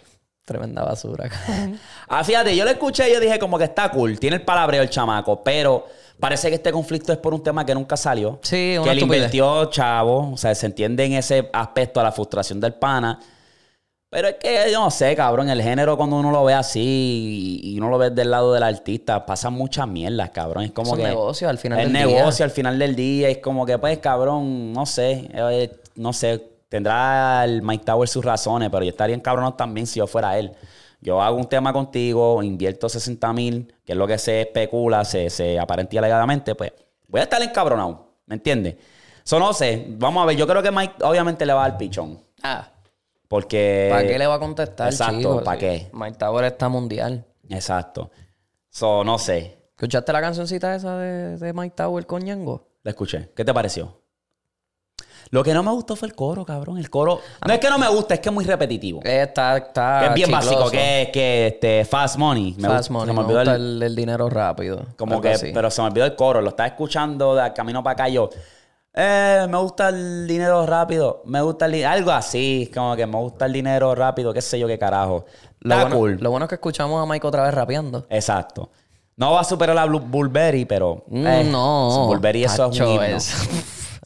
Tremenda basura. <laughs> Ah, fíjate, yo lo escuché y yo dije como que está cool, tiene el palabreo el chamaco, pero parece que este conflicto es por un tema que nunca salió. Sí, una Que estupidez. invirtió chavo, o sea, se entiende en ese aspecto a la frustración del pana. Pero es que yo no sé, cabrón, el género cuando uno lo ve así y, y uno lo ve del lado del artista, pasan muchas mierdas, cabrón. Es como Son que... negocios al final el del negocio día. al final del día. Es como que, pues, cabrón, no sé, eh, no sé, tendrá el Mike Tower sus razones, pero yo estaría encabronado también si yo fuera él. Yo hago un tema contigo, invierto 60 mil, que es lo que se especula, se, se aparenta alegadamente, pues voy a estar encabronado, ¿me entiendes? Eso no sé, vamos a ver, yo creo que Mike obviamente le va al pichón, ah, porque... ¿para qué le va a contestar, Exacto? ¿para qué? Mike Tower está mundial. Exacto. So, no sé, ¿Escuchaste la cancioncita esa de, de Mike Tower con Ñengo? la escuché. ¿Qué te pareció? Lo que no me gustó fue el coro, cabrón. El coro... No es que no me gusta, es que es muy repetitivo. Eh, Está, está Que es bien chicloso. básico, que que este, Fast Money. Me Fast gusta- money, se me me olvidó gusta el- dinero rápido. Como que, así. pero se me olvidó el coro. Lo estaba escuchando de camino para acá. Yo, eh, me gusta el dinero rápido. Me gusta el dinero. Algo así. Como que me gusta el dinero rápido. Qué sé yo qué carajo. lo, Está bueno, cool. lo bueno es que escuchamos a Mike otra vez rapeando. Exacto. No va a superar a Bulberry, pero. Mm, eh, no. Bulberry, eso es un himno. <laughs>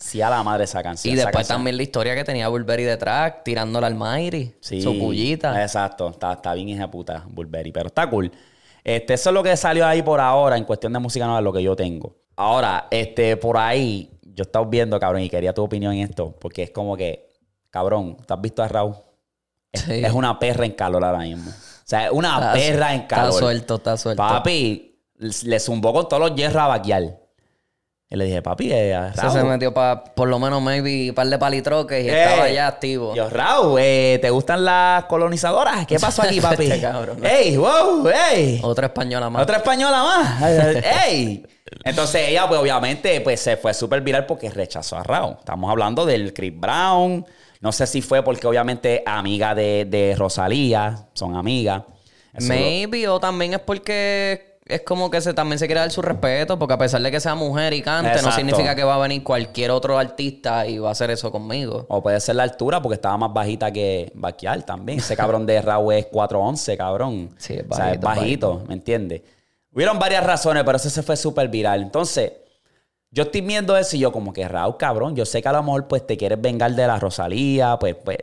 Sí, a la madre esa canción. Y esa después canción. también la historia que tenía Burberry detrás, tirándola al Mayri. Sí. Su pullita. Exacto. Está, está bien hija puta, Burberry. Pero está cool. Este, eso es lo que salió ahí por ahora en cuestión de música nueva, lo que yo tengo. Ahora, este, por ahí, yo estaba viendo, cabrón, y quería tu opinión en esto, porque es como que, cabrón, ¿tú has visto a Raúl? Es, Sí. es una perra en calor ahora mismo. sea, una Está- perra en está calor. suelto, está suelto. Papi, le zumbó con todos los hierros a vaquear. Y le dije, papi, eh, Raúl. se metió para por lo menos maybe un par de palitroques y estaba ya activo. Yo, Raúl, eh, ¿te gustan las colonizadoras? ¿Qué pasó aquí, <laughs> papi? Este cabrón. ¡Ey, wow, ey! Otra española más. Otra española más. <laughs> ¡Ey! Entonces ella, pues obviamente, pues se fue súper viral porque rechazó a Raúl. Estamos hablando del Chris Brown. No sé si fue porque obviamente amiga de, de Rosalía, son amigas. Eso lo- Maybe, o también es porque es como que se, también se quiere dar su respeto, porque a pesar de que sea mujer y cante, no significa que va a venir cualquier otro artista y va a hacer eso conmigo. O puede ser la altura porque estaba más bajita que Baquial también. Ese cabrón de Raúl es 4'11, cabrón. Sí, es O sea, es bajito, bajito, ¿me entiendes? Hubieron varias razones, pero ese se fue súper viral. Entonces, yo estoy viendo eso y yo como que Raúl, cabrón, yo sé que a lo mejor pues te quieres vengar de la Rosalía, pues, pues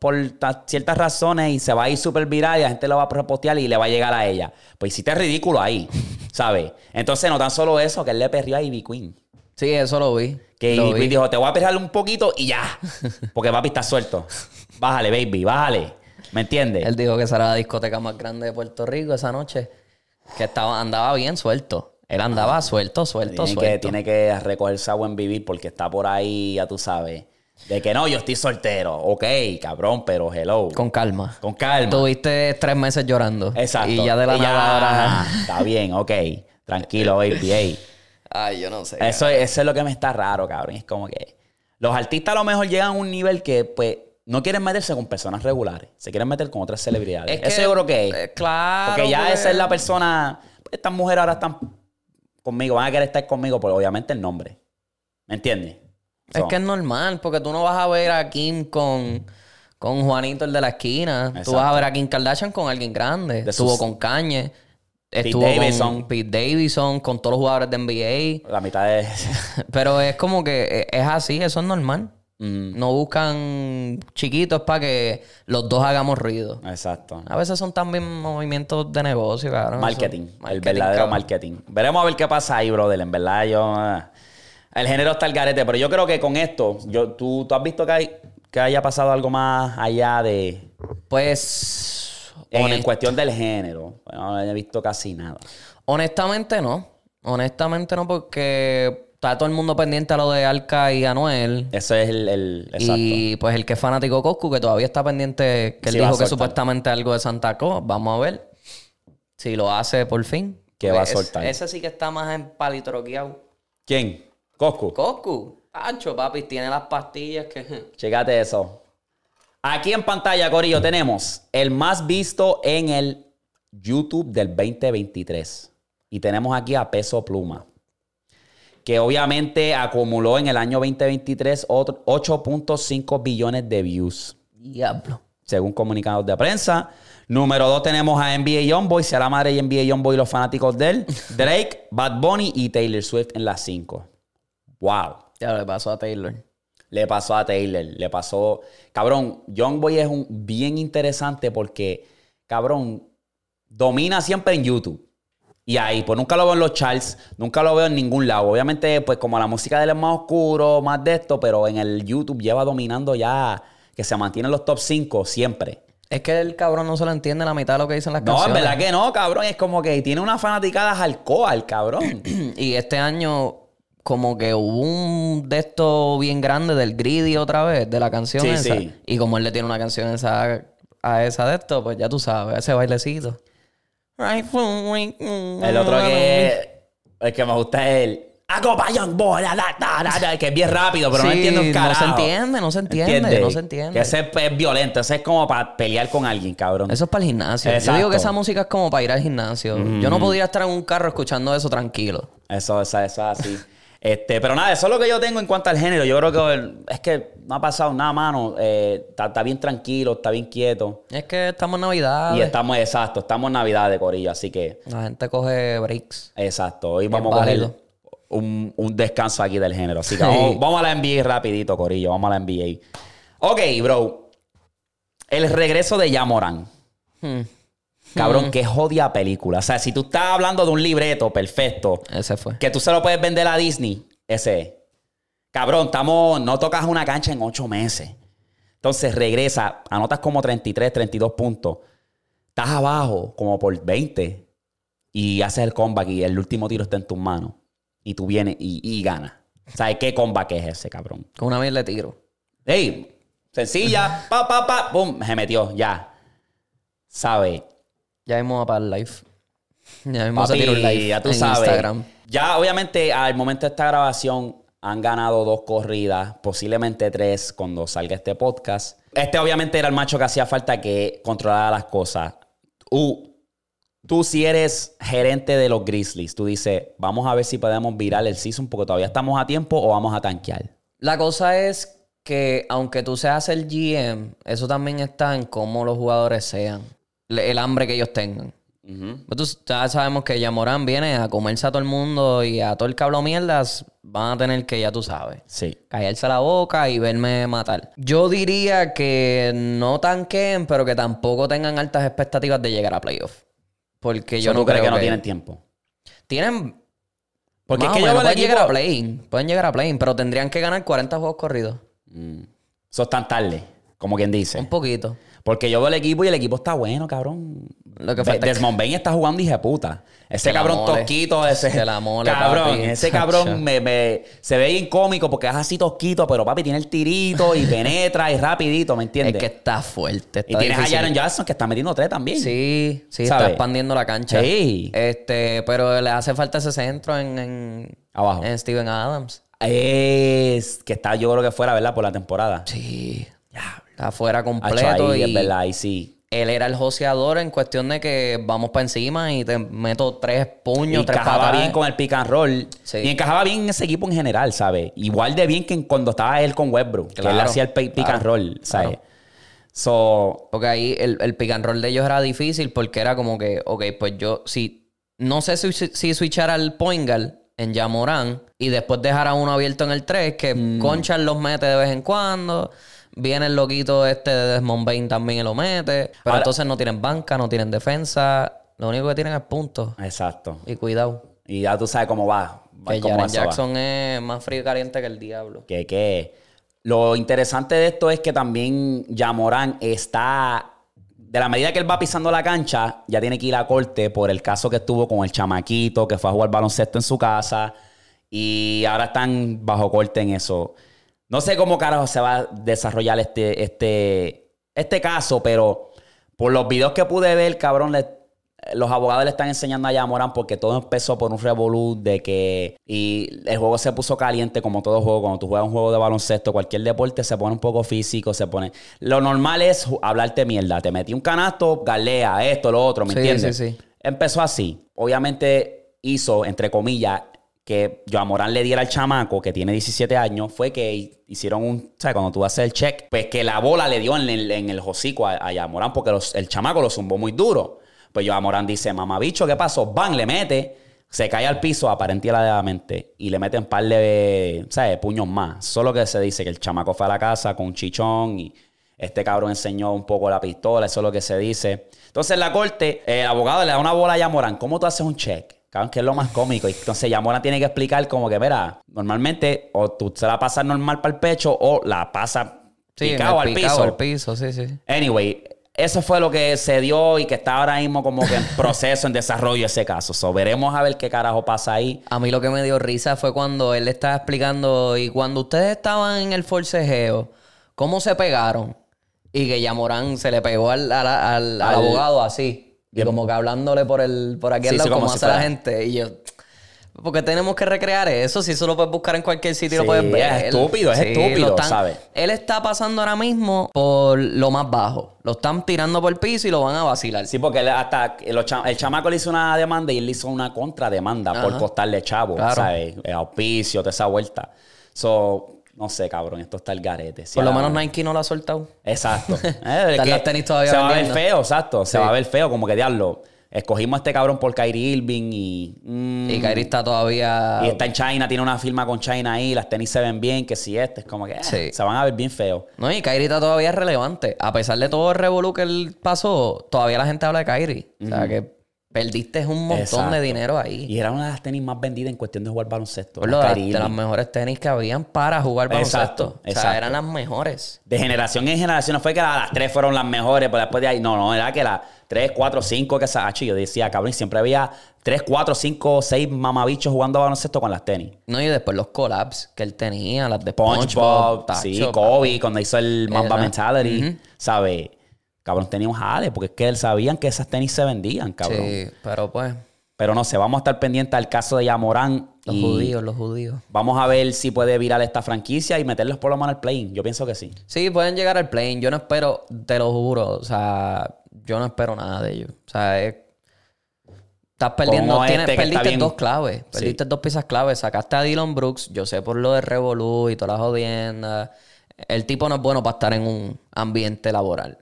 por ta- ciertas razones y se va a ir súper viral y la gente lo va a repostear y le va a llegar a ella. Pues hiciste ridículo ahí, <laughs> ¿sabes? Entonces, no tan solo eso, que él le perrió a Ivy Queen. Sí, eso lo vi. Que lo Ivy vi. Queen dijo, te voy a perrar un poquito y ya. <laughs> Porque papi está suelto. Bájale, baby, bájale. ¿Me entiendes? Él dijo que esa era la discoteca más grande de Puerto Rico esa noche. Que estaba, andaba bien suelto. Él andaba suelto, suelto, tiene, suelto. que, tiene que recogerse a buen vivir porque está por ahí, ya tú sabes. De que no, yo estoy soltero. Ok, cabrón, pero hello. Con calma. Con calma. Tuviste tres meses llorando. Exacto. Y ya de la nada ahora. Está bien, ok. Tranquilo, baby. Ay, yo no sé. Eso, eso es lo que me está raro, cabrón. Es como que los artistas a lo mejor llegan a un nivel que, pues, no quieren meterse con personas regulares. Se quieren meter con otras celebridades. Es que- eso yo creo que es. eh, claro, Porque ya pues. esa es la persona. Estas mujeres ahora están conmigo, van a querer estar conmigo por obviamente el nombre. ¿Me entiendes? Es que es normal, porque tú no vas a ver a Kim con, con Juanito, el de la esquina. Tú vas a ver a Kim Kardashian con alguien grande. De Estuvo sus- con Kanye. Pete Estuvo Davidson. con Pete Davidson, con todos los jugadores de NBA. La mitad de. <laughs> Pero es como que eh, es así, eso es normal. Mm, No buscan chiquitos para que los dos hagamos ruido. exacto. A veces son también movimientos de negocio, cabrón. Marketing, Eso- el verdadero cabrón. marketing. Veremos a ver qué pasa ahí, brother. En verdad, yo. ah, el género está al garete, pero yo creo que con esto, yo, tú, tú has visto que, hay, que haya pasado algo más allá de. Pues. En honest- cuestión del género. Bueno, no he visto casi nada. Honestamente no. Honestamente no, porque está todo el mundo pendiente a lo de Alca y Anuel. Eso es el. el- exacto. Y pues el que es fanático Coscu, que todavía está pendiente, que él Sí, dijo que supuestamente algo de Santa Claus. Vamos a ver si lo hace por fin. Que va a Pues, soltar. Ese sí que está más en palitroqueado. ¿Quién? Coscu. Coscu. Ancho, papi, tiene las pastillas que. <laughs> Chécate eso. Aquí en pantalla, Corillo, tenemos el más visto en el YouTube del 2023. Y tenemos aquí a Peso Pluma. Que obviamente acumuló en el año 2023 otro 8.5 billones de views. Diablo. Según comunicados de prensa. Número 2 tenemos a NBA Youngboy, sea la madre de NBA Youngboy y los fanáticos de él. <laughs> Drake, Bad Bunny y Taylor Swift en las 5. Wow. Ya le pasó a Taylor. Le pasó a Taylor, le pasó. Cabrón, Youngboy es un bien interesante porque, cabrón, domina siempre en YouTube. Y ahí, pues nunca lo veo en los charts, nunca lo veo en ningún lado. Obviamente, pues como la música de él es más oscuro, más de esto, pero en el YouTube lleva dominando ya, que se mantiene en los top 5 siempre. Es que el cabrón no se lo entiende la mitad de lo que dicen las No, en canciones. verdad que no, cabrón. Es como que tiene una fanaticada hardcore, al cabrón. <clears throat> Y este año, como que hubo un de esto bien grande del Greedy otra vez, de la canción Sí, esa. sí. Y como él le tiene una canción esa, a esa de esto, pues ya tú sabes, ese bailecito. El otro que, el que me gusta es el. Acompañan bola, da, da, da, da", que es bien rápido, pero no Sí, entiendo un no carajo. se entiende, no se entiende, ¿Entiendes? no se entiende. Que ese es, es violento, ese es como para pelear con alguien, cabrón. Eso es para el gimnasio. Yo Exacto. digo que esa música es como para ir al gimnasio. Yo no podría estar en un carro escuchando eso tranquilo. Eso, eso, eso es así. Este, pero nada, eso es lo que yo tengo en cuanto al género. Yo creo que el- es que no ha pasado nada, mano. Eh, está, está bien tranquilo, está bien quieto. Es que estamos en Navidad. Y estamos, exacto, estamos en Navidad de Corillo, así que, La gente coge breaks. exacto. Hoy vamos a coger un, un descanso aquí del género. Así que vamos, vamos a la NBA rapidito, Corillo. Vamos a la NBA. Ok, bro. El regreso de Yamoran. Hmm. Cabrón, qué jodia película. O sea, si tú estás hablando de un libreto perfecto, Ese fue. que tú se lo puedes vender a Disney, ese es. Cabrón, estamos, no tocas una cancha en ocho meses. Entonces regresa, anotas como 33, 32 puntos. estás abajo como por 20 y haces el comeback y el último tiro está en tus manos y tú vienes y, y ganas. ¿Sabes qué comeback es ese, cabrón? Con una vez le tiro. ¡Ey! Sencilla, pa, pa, pa, ¡pum! Se metió, ya. ¿Sabes? Ya mismo va para el live. Ya Papi, tiró un live ya tú en sabes. Instagram. Ya, obviamente, al momento de esta grabación han ganado dos corridas, posiblemente tres cuando salga este podcast. Este, obviamente, era el macho que hacía falta que controlara las cosas. Uh, tú, si eres gerente de los Grizzlies, tú dices, vamos a ver si podemos virar el season porque todavía estamos a tiempo o vamos a tanquear. La cosa es que aunque tú seas el GM, eso también está en cómo los jugadores sean. El hambre que ellos tengan. Tú- ya sabemos que Yamorán viene a comerse a todo el mundo y a todo el cablo mierdas van a tener que, ya tú sabes, Sí. callarse la boca y verme matar. Yo diría que no tanquen, pero que tampoco tengan altas expectativas de llegar a playoff. Porque yo ¿Tú no creo que no tienen tiempo? Tienen... Porque es que pueden llegar a equipo... play-in. Pueden llegar a play-in, pero tendrían que ganar 40 juegos corridos. Eso es tan tarde, como quien dice. Un poquito. Porque yo veo el equipo y el equipo está bueno, cabrón. Lo que falta es- Desmond Bain está jugando hija puta. Ese cabrón mole. tosquito, ese. Que la mole, cabrón, papi. <laughs> ese cabrón me, me- se ve bien cómico porque es así tosquito, pero papi tiene el tirito y <laughs> penetra y rapidito, ¿me Es entiendes? que está fuerte. y Está tienes difícil. a Jaron Jackson que está metiendo tres también. Sí, sí, ¿Sabes? está expandiendo la cancha. Sí. Este, pero le hace falta ese centro en, en, Abajo. en Steven Adams. Es que está, yo creo que fuera, ¿verdad? Por la temporada. Sí. Diablo. Está fuera Hacho, completo ahí, y es verdad, ahí sí. él era el joseador en cuestión de que vamos para encima y te meto tres puños, Y tres encajaba patadas. bien con el pick and roll. Sí. Y encajaba bien en ese equipo en general, ¿sabes? Igual de bien que cuando estaba él con Westbrook. que él hacía el pi- pick and roll, ¿sabes? claro. So, Porque ahí el, el pick and roll de ellos era difícil porque era como que, ok, pues yo, si no sé si, si switchar al point guard en Yamorán y después dejar a uno abierto en el 3, que Mm. Conchar los mete de vez en cuando. Viene el loquito este de Desmond Bain también y lo mete. Pero Ahora- entonces no tienen banca, no tienen defensa. Lo único que tienen es puntos. exacto. Y cuidado. Y ya tú sabes cómo va. Que cómo Jaren eso va. Jackson es más frío y caliente que el diablo. Que, que lo interesante de esto es que también Yamorán está. De la medida que él va pisando la cancha, ya tiene que ir a corte por el caso que estuvo con el chamaquito que fue a jugar baloncesto en su casa. Y ahora están bajo corte en eso. No sé cómo carajo se va a desarrollar este, este, este caso, pero por los videos que pude ver, cabrón, le- los abogados le están enseñando a Yamorán porque todo empezó por un revolú de que y el juego se puso caliente como todo juego. Cuando tú juegas un juego de baloncesto, cualquier deporte se pone un poco físico, se pone... Lo normal es hablarte mierda. Te metí un canasto, galea, esto, lo otro, ¿me Sí, entiendes? sí, sí. Empezó así. Obviamente hizo, entre comillas, que Yamorán le diera al chamaco que tiene 17 años fue que hicieron un, ¿sabes? Cuando tú haces el check, pues que la bola le dio en el, en el hocico a, a Yamorán porque los- el chamaco lo zumbó muy duro. Pues Yamorán dice, mamabicho, ¿qué pasó? Van, le mete, se cae al piso aparentemente y le meten un par de, ¿sabes? Puños más. Solo que se dice que el chamaco fue a la casa con un chichón y este cabrón enseñó un poco la pistola, eso es lo que se dice. Entonces en la corte, el abogado le da una bola a Yamorán. ¿Cómo tú haces un check? Cabrón, que es lo más cómico. Y entonces Yamorán tiene que explicar como que, mira, normalmente o tú se la pasas normal para el pecho o la pasas Sí, picado al picado piso. al piso, sí, sí. Anyway, eso fue lo que se dio y que está ahora mismo como que en <laughs> proceso, en desarrollo ese caso. So, veremos a ver qué carajo pasa ahí. A mí lo que me dio risa fue cuando él le estaba explicando y cuando ustedes estaban en el forcejeo, ¿cómo se pegaron? Y que Yamorán se le pegó al, al- al- al Al- abogado así. Y como que hablándole por el por aquí al Sí, lado, sí, como como si hace la fuera- gente. Y yo, porque tenemos que recrear eso. Si eso lo puedes buscar en cualquier sitio, Sí, lo puedes ver. es estúpido, es estúpido, lo están- ¿sabes? Él está pasando ahora mismo por lo más bajo. Lo están tirando por el piso y lo van a vacilar. Sí, porque él hasta el, cha- el chamaco le hizo una demanda y él le hizo una contrademanda por Ajá. costarle chavo, Claro. ¿sabes? El auspicio, toda esa vuelta. So, no sé, cabrón, esto está el garete. Si por lo menos Nike no lo ha soltado. Exacto. <laughs> Eh, las tenis todavía Se va a ver feo, exacto. Se Sí. va a ver feo, como que diablo. Escogimos a este cabrón por Kyrie Irving y. mm, Y Kyrie está todavía. y está en China, tiene una firma con China ahí, las tenis se ven bien, que si este es como que eh, Sí. se van a ver bien feos. No, y Kyrie está todavía relevante. A pesar de todo el revolú que él pasó, todavía la gente habla de Kyrie. O sea que Perdiste un montón Exacto. de dinero ahí. Y era una de las tenis más vendidas en cuestión de jugar baloncesto. Por las lo de, Kyrie de las mejores tenis que habían para jugar baloncesto. Exacto, O sea, exacto. eran las mejores. De generación en generación, no fue que la- las tres fueron las mejores, pero después de ahí, no, no, era que las tres, cuatro, cinco, que sa- acho, yo decía, cabrón, siempre había tres, cuatro, cinco, seis mamabichos jugando baloncesto con las tenis. No, y después los collabs que él tenía, las de SpongeBob, sí, Kobe, cuando hizo el Mamba. Mentality, ¿sabes? Cabrón, tenía un jale, porque es que él sabían que esas tenis se vendían, cabrón. Sí, pero pues, Pero no sé, vamos a estar pendientes al caso de Yamorán. los y judíos, los judíos. Vamos a ver si puede virar esta franquicia y meterlos por lo menos al play Yo pienso que sí. Sí, pueden llegar al plane. Yo no espero, te lo juro. O sea, yo no espero nada de ellos. O sea, es- estás perdiendo. Tienes- este está perdiste bien- dos claves. Sí. Perdiste dos piezas claves. Sacaste a Dylan Brooks. Yo sé por lo de Revolú y todas las jodiendas. El tipo no es bueno para estar en un ambiente laboral.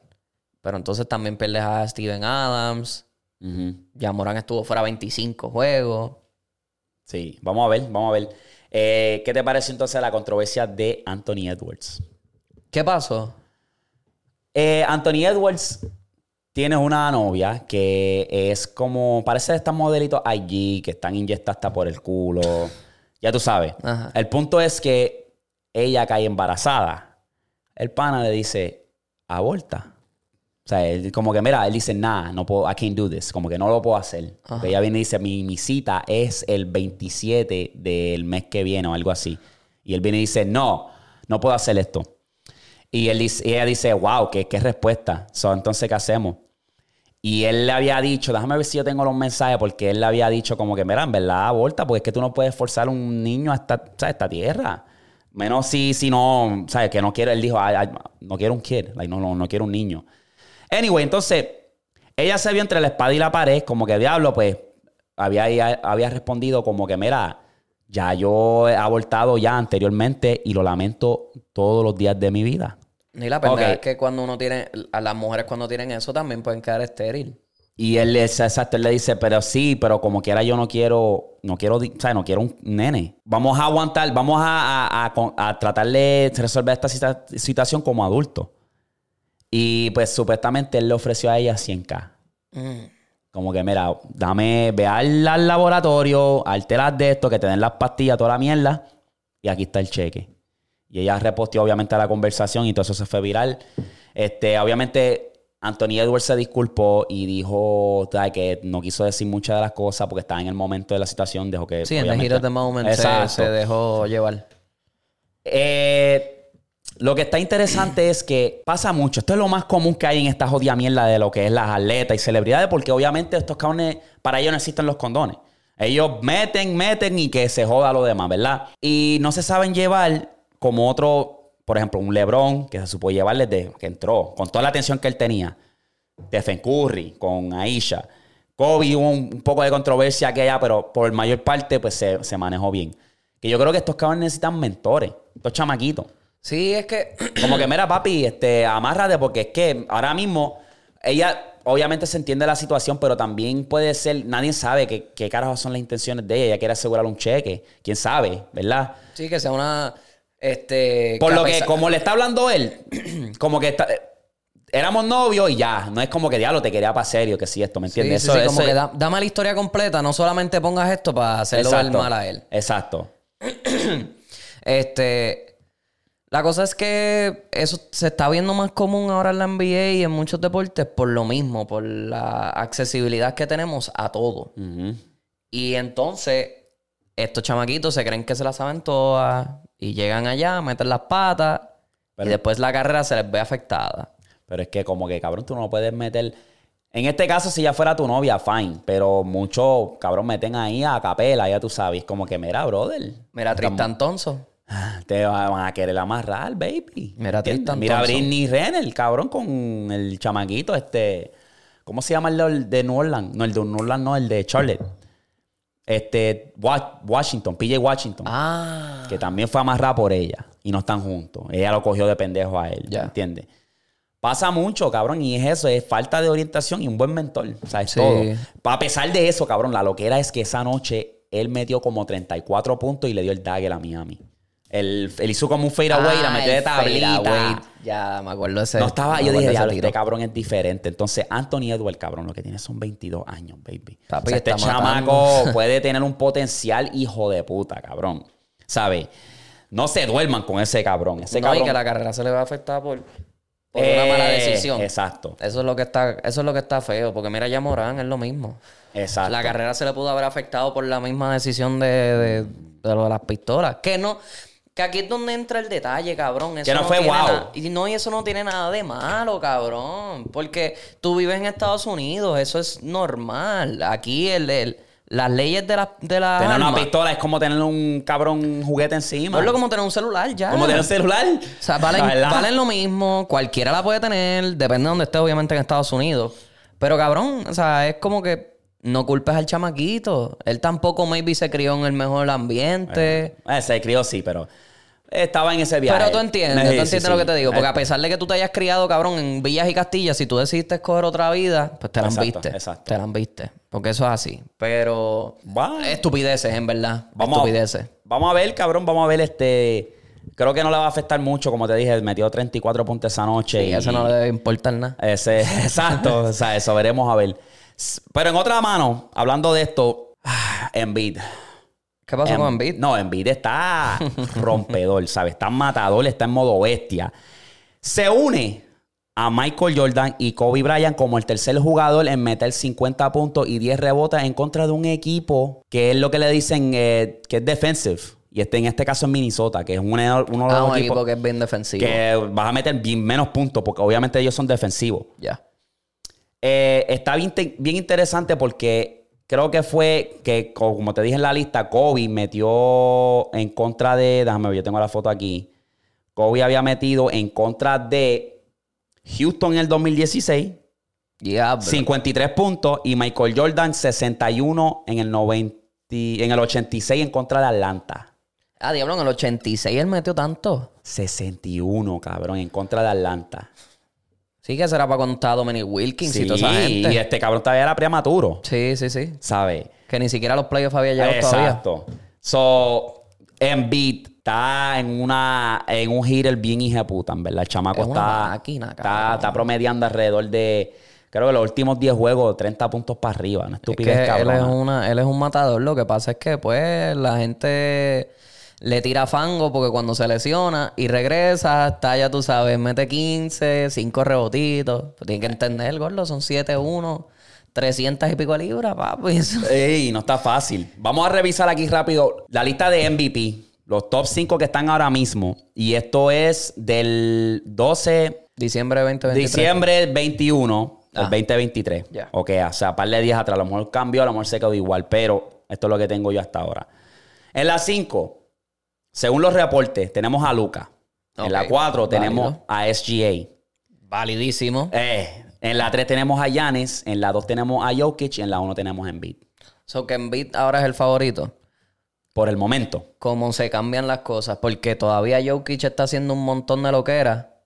Pero entonces también pierdes a Steven Adams. Ujú. Ya Morán estuvo fuera 25 juegos. Sí, vamos a ver, vamos a ver. Eh, ¿Qué te parece entonces la controversia de Anthony Edwards? ¿Qué pasó? Eh, Anthony Edwards tiene una novia que es como, parece de estas modelitos IG que están inyectadas hasta por el culo. Ya tú sabes. Ajá. El punto es que ella cae embarazada. El pana le dice, aborta. O sea, él como que, mira, él dice, nah, no puedo, I can't do this. Como que no lo puedo hacer. Pero ella viene y dice, mi, mi cita es el 27 del mes que viene o algo así. Y él viene y dice, no, no puedo hacer esto. Y, él y ella dice, wow, ¿qué, qué respuesta? So, entonces, ¿qué hacemos? Y él le había dicho, déjame ver si yo tengo los mensajes, porque él le había dicho como que, mira, en verdad, aborta, porque es que tú no puedes forzar a un niño a esta, esta tierra. Menos si, si no, ¿sabes? Que no quiere, él dijo, "Ay, ay, no quiero un kid, like, no, no, no quiero un niño. Anyway, entonces, ella se vio entre la espada y la pared, como que diablo, pues, había, había respondido como que, mira, ya yo he abortado ya anteriormente y lo lamento todos los días de mi vida. Y la verdad Ok. es que cuando uno tiene, a las mujeres cuando tienen eso también pueden quedar estéril. Y él, exacto, él le dice, pero sí, pero como quiera yo no quiero, no quiero, o sea, no quiero un nene. Vamos a aguantar, vamos a, a- a a tratar de resolver esta situa- situación como adulto. Y pues supuestamente él le ofreció a ella 100k. Como que, mira, dame, ve al, al laboratorio, alteras de esto, que te den las pastillas, toda la mierda, y aquí está el cheque. Y ella reposteó obviamente a la conversación y todo eso se fue viral. Este, obviamente, Anthony Edwards se disculpó y dijo que no quiso decir muchas de las cosas porque estaba en el momento de la situación. Dejó que. Sí, en el giro de moment se, se dejó llevar. Eh, lo que está interesante es que pasa mucho. Esto es lo más común que hay en esta jodida mierda de lo que es las atletas y celebridades, porque obviamente estos cabrones, para ellos no existen los condones. Ellos meten, meten y que se joda lo demás, ¿verdad? Y no se saben llevar como otro, por ejemplo, un LeBron, que se supo llevar desde que entró, con toda la atención que él tenía. Stephen Curry, con Aisha. Kobe hubo un, poco de controversia aquella, pero por mayor parte, pues se, se manejó bien. Que yo creo que estos cabrones necesitan mentores, estos chamaquitos. Sí, es que <clears throat> Como que, mira, papi, este, amárrate, porque es que ahora mismo ella obviamente se entiende la situación, pero también puede ser, nadie sabe qué, qué carajos son las intenciones de ella. Ella quiere asegurar un cheque, quién sabe, ¿verdad? sí que sea una este Por lo que, como le está hablando él, <clears throat> como que está- éramos novios y ya, no es como que diablo te quería para serio, que sí, esto, ¿me Sí, entiendes? sí, sí, como que da- dame la historia completa, no solamente pongas esto para hacerlo ver mal a él. Exacto. <clears throat> Este, la cosa es que eso se está viendo más común ahora en la NBA y en muchos deportes por lo mismo, por la accesibilidad que tenemos a todo. Y entonces, estos chamaquitos se creen que se las saben todas y llegan allá, meten las patas Pero- y después la carrera se les ve afectada. Pero es que como que, cabrón, tú no puedes meter... En este caso, si ya fuera tu novia, fine. Pero muchos, cabrón, meten ahí a capela, ya tú sabes. Como que, mira, brother. Mira, Tristan Thompson. Te van a querer amarrar, baby. Mira. Tristan Mira a Thompson. Britney Renner, cabrón, con el chamaquito, este... ¿Cómo se llama el de- New Orleans? No, el de New Orleans, no, el de Charlotte. Este, Wa- Washington, PJ Washington. Ah. que también fue amarrada por ella y no están juntos. Ella lo cogió de pendejo a él, Ya. ¿entiendes? Pasa mucho, cabrón, y es eso, es falta de orientación y un buen mentor, o sea, es Sí. todo. A pesar de eso, cabrón, la loquera es que esa noche él metió como 34 puntos y le dio el dagger a Miami. Él, él hizo como un fadeaway, la Ah, metió de tablita. Ya, me acuerdo ese. No estaba, yo dije, este cabrón es diferente. Entonces, Anthony Edwards, cabrón, lo que tiene son 22 años, baby. Papi, O sea, este chamaco matando. <laughs> puede tener un potencial hijo de puta, cabrón. ¿Sabes? No se duerman con ese cabrón. Ese No, cabrón. y que la carrera se le va a afectar por, por Eh, una mala decisión. Exacto, Eso es lo que está, eso es lo que está feo, porque mira ya Morán es lo mismo. exacto. La carrera se le pudo haber afectado por la misma decisión de, de, de lo de las pistolas. Que no, que aquí es donde entra el detalle, cabrón. Eso Que no fue tiene guau. nada- y no, y eso no tiene nada de malo, cabrón. Porque tú vives en Estados Unidos, eso es normal. Aquí el, el- las leyes de las de las Tener una pistola es como tener un cabrón juguete encima. no es como tener un celular ya. Como tener un celular. O sea, valen, La valen lo mismo, cualquiera la puede tener, depende de donde esté, obviamente en Estados Unidos. Pero cabrón, o sea, es como que no culpes al chamaquito. Él tampoco maybe se crió en el mejor ambiente. Eh, se crió sí, pero estaba en ese viaje. Pero tú entiendes, Sí, tú sí, entiendes sí. lo que te digo. Porque a pesar de que tú te hayas criado, cabrón, en Villas y Castillas, si tú decidiste escoger otra vida, pues te la viste. exacto. Te la viste. Porque eso es así. Pero Bueno. estupideces, en verdad. Vamos, estupideces. vamos a ver, cabrón, vamos a ver este... Creo que no le va a afectar mucho, como te dije, metió 34 puntos esa noche. Y y eso no le debe importar nada. Ese, <laughs> exacto, o sea, eso veremos a ver. Pero en otra mano, hablando de esto, <sighs> ah, Embiid. ¿Qué pasó Em- con Embiid? No, Embiid está <laughs> rompedor, ¿sabes? Está matador, está en modo bestia. Se une a Michael Jordan y Kobe Bryant como el tercer jugador en meter 50 puntos y 10 rebotes en contra de un equipo que es lo que le dicen eh, que es defensive. Y este, en este caso es Minnesota, que es uno, de Ah, los un equipos equipo que es bien defensivo. que vas a meter bien menos puntos porque obviamente ellos son defensivos. Ya. Eh, está bien, bien interesante porque creo que fue que, co- como te dije en la lista, Kobe metió en contra de. Déjame ver, yo tengo la foto aquí. Kobe había metido en contra de Houston en el 2016, Diablo. 53 puntos, y Michael Jordan 61 en el 90, en el 86 en contra de Atlanta. Ah, diablo, en el 86 él metió tanto. 61, cabrón, en contra de Atlanta. Sí, que será para cuando estaba Dominic Wilkins Sí, y toda esa gente. y este cabrón todavía era prematuro, Sí, sí, sí. ¿sabes? Que ni siquiera los playoffs había llegado todavía. Exacto. So, Embiid está en una en un hitter bien hijeputa, en verdad. El chamaco Es está, máquina, está, promediando alrededor de, creo que los últimos 10 juegos, 30 puntos para arriba. Una Es que estupidez, él cabrón. es, una, él es un matador. Lo que pasa es que, pues, la gente le tira fango porque cuando se lesiona y regresa, está ya tú sabes, mete 15, 5 rebotitos. Pues tiene que entender, gordo, son 7-1, 300 y pico libras, papi. <laughs> Ey, no está fácil. Vamos a revisar aquí rápido la lista de MVP. Los top 5 que están ahora mismo. Y esto es del 12 Diciembre de 2023. Diciembre 21 del Ah. 2023. Ya. Ok, o sea, par de días atrás. A lo mejor cambió, a lo mejor se quedó igual, pero esto es lo que tengo yo hasta ahora. En la 5, según los reportes, tenemos a Luca. En la Ok, 4 tenemos a SGA. Validísimo. Eh, en la 3 tenemos a Yanis. En la 2 tenemos a Jokic. Y en la 1 tenemos a Embiid. So que Embiid ahora es el favorito. Por el momento. Cómo se cambian las cosas. Porque todavía Jokic está haciendo un montón de loquera.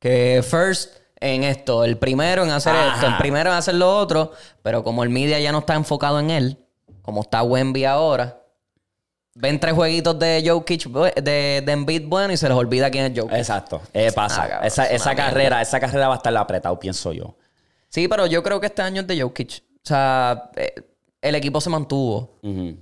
Que first en esto, el primero en hacer Ajá. esto, el primero en hacer lo otro. Pero como el media ya no está enfocado en él, como está Wemby ahora, ven tres jueguitos de Jokic, de, de Embiid bueno y se les olvida quién es Jokic. Exacto. Eh, pasa. Ah, cabrón, esa es esa carrera, esa carrera va a estar apretado, pienso yo. Sí, pero yo creo que este año es de Jokic. O sea, eh, el equipo se mantuvo. Ujú.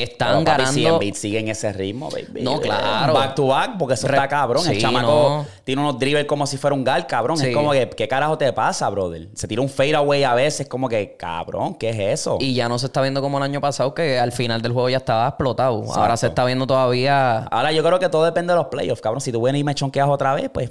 Están Pero, papi, Si ganando. Embiid sigue en ese ritmo, baby. No, claro. Back to back, porque eso Re- está cabrón. el chamaco no. tiene unos dribbles como si fuera un gal, cabrón. Sí. Es como que, ¿qué carajo te pasa, brother? Se tira un fadeaway a veces, como que, cabrón, ¿qué es eso? Y ya no se está viendo como el año pasado, que al final del juego ya estaba explotado. Ahora se está viendo todavía. Ahora yo creo que todo depende de los playoffs, cabrón. Si tú vienes y me chonqueas otra vez, pues,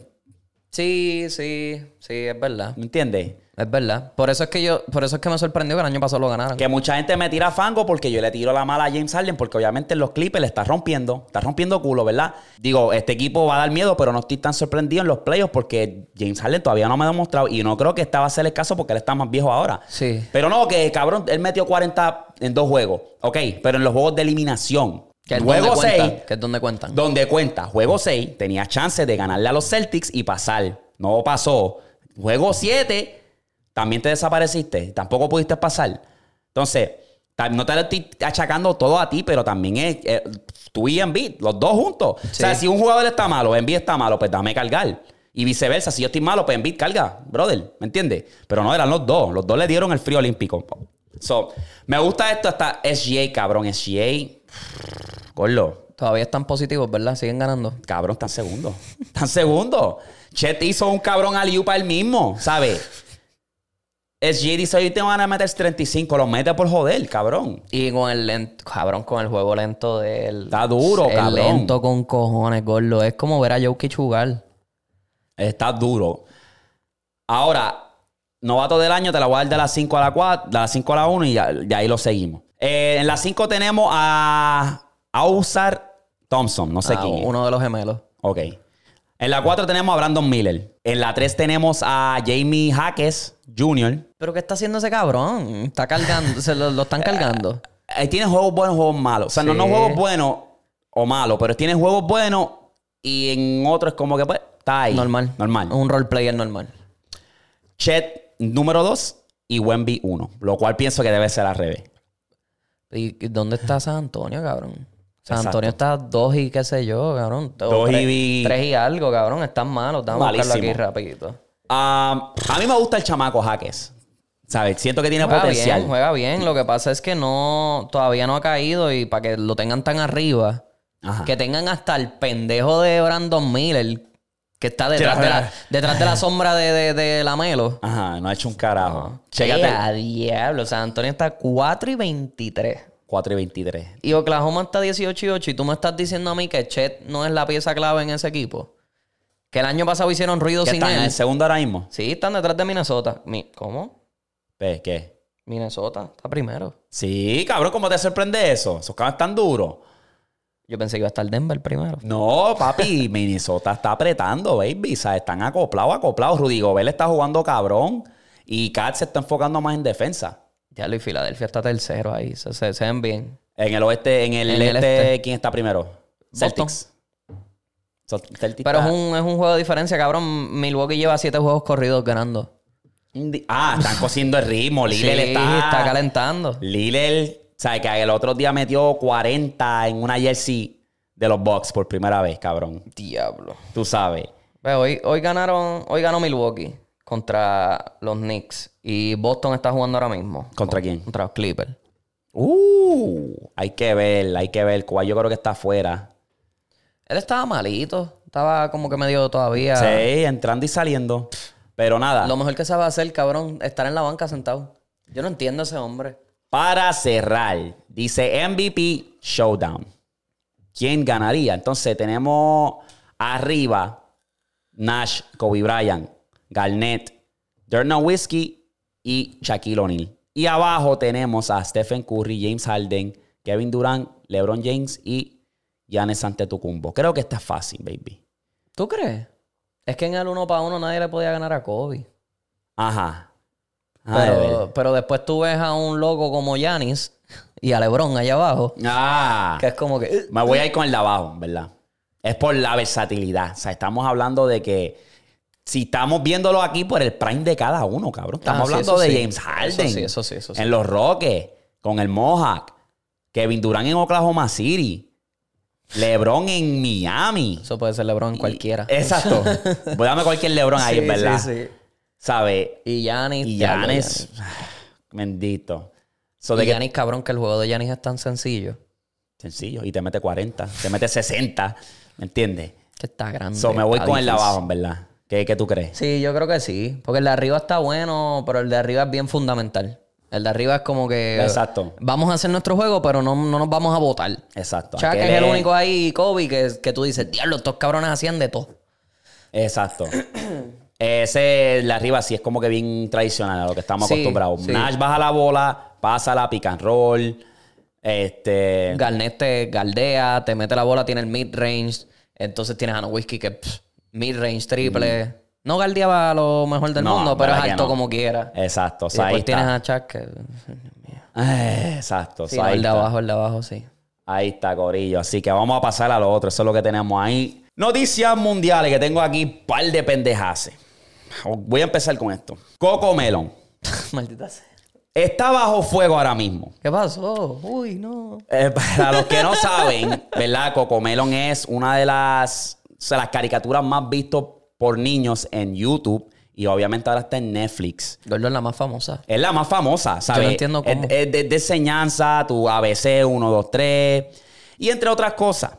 Sí, sí, sí, es verdad. ¿me entiendes? Es verdad. Por eso es que yo, por eso es que me sorprendió que el año pasado lo ganaran. Que mucha gente me tira fango porque yo le tiro la mala a James Harden porque obviamente en los Clippers le está rompiendo, está rompiendo culo, ¿verdad? Digo, este equipo va a dar miedo, pero no estoy tan sorprendido en los playoffs porque James Harden todavía no me ha demostrado y no creo que esta va a ser el caso porque él está más viejo ahora. Sí. Pero no, que cabrón, él metió 40 en dos juegos, ok, pero en los juegos de eliminación. Que es juego donde 6, cuentan. Que es donde cuentan. donde cuenta, juego 6, tenía chance de ganarle a los Celtics y pasar. No pasó. Juego 7, también te desapareciste. Tampoco pudiste pasar. Entonces, No te lo estoy achacando todo a ti, pero también es eh, tú y Embiid, los dos juntos. O sea, si un jugador está malo, Embiid está malo, pues dame cargar. Y viceversa, si yo estoy malo, pues Embiid carga, brother, ¿me entiendes? Pero no, eran los dos. Los dos le dieron el frío olímpico. So, me gusta esto hasta SGA, cabrón. SGA, gordo. Todavía están positivos, ¿verdad? Siguen ganando. Cabrón, están segundo. <laughs> Están segundo. Chet hizo un cabrón al para él mismo, ¿sabes? SG dice, hoy te van a meter 35, los mete por joder, cabrón. Y con el lento, cabrón, con el juego lento de él. Está duro, es cabrón. lento con cojones, gordo. Es como ver a Jokic jugar. Está duro. Ahora, novato del año, te la voy a dar de las 5 a la 4, de las 5 a la 1 y ya, ya ahí lo seguimos. Eh, en las 5 tenemos a Ausar Thompson, no sé Ah, quién es. uno de los gemelos. Ok. En la 4 tenemos a Brandon Miller. En la 3 tenemos a Jamie Jaques Jr. ¿Pero qué está haciendo ese cabrón? Está cargando, se lo, lo están cargando. Ahí tiene juegos buenos, juegos malos. O sea, no, Sí. no juegos buenos o malos, pero tiene juegos buenos y en otros como que pues está ahí. Normal. Normal. Un roleplayer normal. Chet número 2 y Wemby 1. Lo cual pienso que debe ser al revés. ¿Y dónde está San Antonio, cabrón? San Exacto. Antonio está dos y qué sé yo, cabrón. Dos y tres, y algo, cabrón. Están malos. Vamos a buscarlo aquí rapidito. Ah, a mí me gusta el chamaco Jaques. ¿Sabes? Siento que tiene Juega potencial. bien, juega bien. Lo que pasa es que no, todavía no ha caído y para que lo tengan tan arriba, Ajá. que tengan hasta el pendejo de Brandon Miller, que está detrás, de la, detrás de la sombra de, de, de la Melo. Ajá, no ha hecho un carajo. Chécate. Chécate. a diablo. San Antonio está 4 y 23. 4 y 23. Y Oklahoma está 18 y 8. Y tú me estás diciendo a mí que Chet no es la pieza clave en ese equipo. Que el año pasado hicieron ruido ¿Qué sin están en el segundo ahora mismo? Sí, están detrás de Minnesota. Mi- ¿Cómo? Pues, ¿Qué? Minnesota está primero. Sí, cabrón, ¿cómo te sorprende eso? Esos cabros están duros. Yo pensé que iba a estar Denver primero. No, papi, <laughs> Minnesota está apretando, baby. O sea, están acoplados, acoplados. Rudy Gobert está jugando cabrón. Y Kat se está enfocando más en defensa. Ya lo y Filadelfia está tercero ahí. Se, se- se ven bien. En el oeste, en el, En el este, este. ¿quién está primero? Celtics. Pero es un, es un juego de diferencia, cabrón. Milwaukee lleva siete juegos corridos ganando. Ah, están <laughs> cosiendo el ritmo. Lillard sí, está... está calentando. Lillard, ¿sabes? Que el otro día metió 40 en una jersey de los Bucks por primera vez, cabrón. Diablo. Tú sabes. Hoy, hoy ganaron, hoy ganó Milwaukee contra los Knicks. Y Boston está jugando ahora mismo. ¿Contra quién? Contra los Clippers. Uh, hay que ver, hay que ver. Cuba yo creo que está afuera. Él estaba malito. Estaba como que medio todavía. Sí, entrando y saliendo. Pero nada. Lo mejor que sabe hacer, cabrón, estar en la banca sentado. Yo no entiendo a ese hombre. Para cerrar, dice MVP Showdown. ¿Quién ganaría? Entonces tenemos arriba Nash, Kobe Bryant, Garnett, Dirk Nowitzki y Shaquille O'Neal. Y abajo tenemos a Stephen Curry, James Harden, Kevin Durant, LeBron James y Giannis Antetokounmpo. Creo que está fácil, baby. ¿Tú crees? Es que en el uno para uno nadie le podía ganar a Kobe. Ajá. Pero, pero después tú ves a un loco como Yanis <laughs> y a LeBron allá abajo, Ah. que es como que... "Eh, Me voy a ir con el de abajo, ¿verdad? Es por la versatilidad. O sea, estamos hablando de que si estamos viéndolo aquí por el prime de cada uno, cabrón. Estamos Ah, sí, hablando de sí. James Harden. Eso sí, eso sí, eso sí. En los Rockets, con el Mohawk. Kevin Durant en Oklahoma City. LeBron en Miami. Eso puede ser LeBron cualquiera. Exacto. Voy a darme cualquier LeBron ahí, <laughs> ¿verdad? sí, sí. ¿Sabe? Y Yanis... Y. <sighs> Bendito. So, de Y que- Giannis, cabrón, que el juego de Yanis es tan sencillo. Sencillo. Y te mete 40. Te mete 60. ¿Me entiendes? Que está grande. So, me voy con el abajo, en verdad. ¿Qué, qué tú crees? Sí, yo creo que sí. Porque el de arriba está bueno, pero el de arriba es bien fundamental. El de arriba es como que... Exacto. Vamos a hacer nuestro juego, pero no, no nos vamos a votar. Exacto. que es el único ahí, Kobe, que, que tú dices, diablo, estos cabrones hacían de todo. Exacto. <coughs> Ese, el de arriba sí es como que bien tradicional a lo que estamos Sí, acostumbrados. sí. Nash baja la bola, pasa la pick and roll. Este. Garnett te galdea, te mete la bola, tiene el mid-range. Entonces tienes a Nowitzki que pff, mid-range, triple. No galdeaba lo mejor del Mm. No, mundo, pero es alto no. como quiera. Exacto. O Y sea, ahí después tienes está. a Chuck que... Eh, Exacto. Sí, no, el de está. abajo, el de abajo, sí. ahí está, Corillo. Así que vamos a pasar a lo otro. Eso es lo que tenemos ahí. Noticias mundiales que tengo aquí, par de pendejaces. Voy a empezar con esto. Coco Melon. <laughs> Maldita sea. está bajo fuego ahora mismo. ¿Qué pasó? Uy, no. Eh, para los que no saben, ¿verdad? Cocomelon es una de las, sea, las caricaturas más vistas por niños en YouTube y obviamente ahora está en Netflix. Gordo es la más famosa. Es la más famosa, ¿sabes? Yo no entiendo cómo. Es, es de, de enseñanza, tu ABC 1, 2, 3 y entre otras cosas.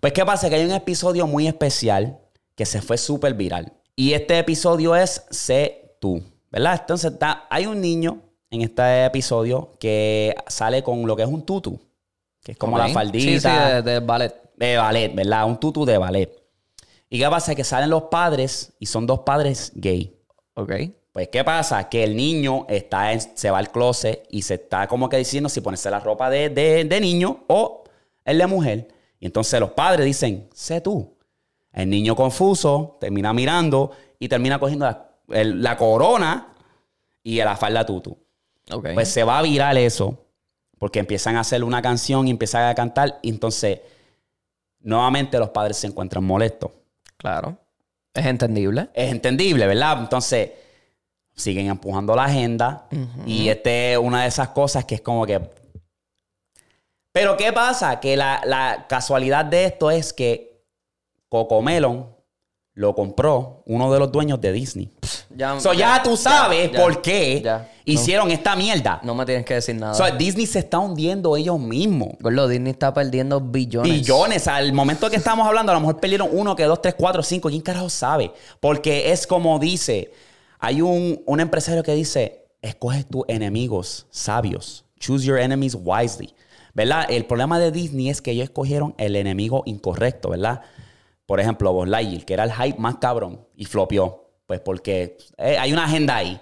Pues, ¿qué pasa? Que hay un episodio muy especial que se fue súper viral. Y este episodio es Sé tú, ¿verdad? Entonces, está- hay un niño en este episodio que sale con lo que es un tutu, que es como la faldita Sí, sí, de, de ballet. de ballet, ¿verdad? Un tutu de ballet. ¿Y qué pasa? Que salen los padres y son dos padres gay. Ok. Pues, ¿qué pasa? Que el niño está en- se va al closet y se está como que diciendo si ponerse la ropa de, de- de niño o el de mujer. Y entonces los padres dicen, sé tú. El niño confuso termina mirando y termina cogiendo la, el- la corona y la falda tutu. Ok. Pues se va a virar eso porque empiezan a hacer una canción y empiezan a cantar y entonces nuevamente los padres se encuentran molestos. Claro. Es entendible. Es entendible, ¿verdad? Entonces siguen empujando la agenda y este es una de esas cosas que es como que... Pero ¿qué pasa? Que la, la casualidad de esto es que Cocomelon lo compró uno de los dueños de Disney. Ya, So, ya, tú sabes ya, por qué hicieron esta mierda. No me tienes que decir nada. So, Disney se está hundiendo ellos mismos. Gordo, Disney está perdiendo billones. Billones. Al momento que estamos hablando, a lo mejor perdieron uno, que dos, tres, cuatro, cinco. ¿Quién carajo sabe? Porque es como dice, hay un, un empresario que dice, escoge tus enemigos sabios. Choose your enemies wisely. ¿Verdad? El problema de Disney es que ellos escogieron el enemigo incorrecto, ¿verdad? Por ejemplo, Buzz Lightyear, que era el hype más cabrón y flopió. Pues porque eh, hay una agenda ahí.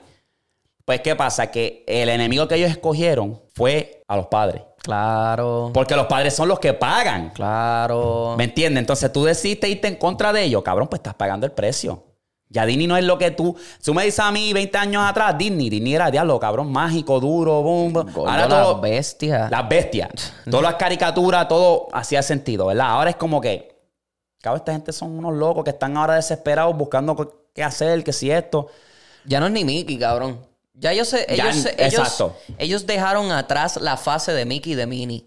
Pues, ¿qué pasa? Que el enemigo que ellos escogieron fue a los padres. Claro. Porque los padres son los que pagan. Claro. ¿Me entiendes? Entonces tú decidiste irte en contra de ellos, cabrón, pues estás pagando el precio. Ya Disney no es lo que tú. Si tú me dices a mí 20 años atrás, Disney, Disney era diablo, cabrón, mágico, duro, boom. Ahora todo. bestia. Las bestias. <laughs> Todas las caricaturas, todo hacía sentido, ¿verdad? Ahora es como que. Cabrón, esta gente son unos locos que están ahora desesperados buscando qué- hacer, que si esto. Ya no es ni Mickey, cabrón. Ya yo sé, Ya, ellos, se- ellos, exacto. ellos dejaron atrás la fase de Mickey y de Minnie.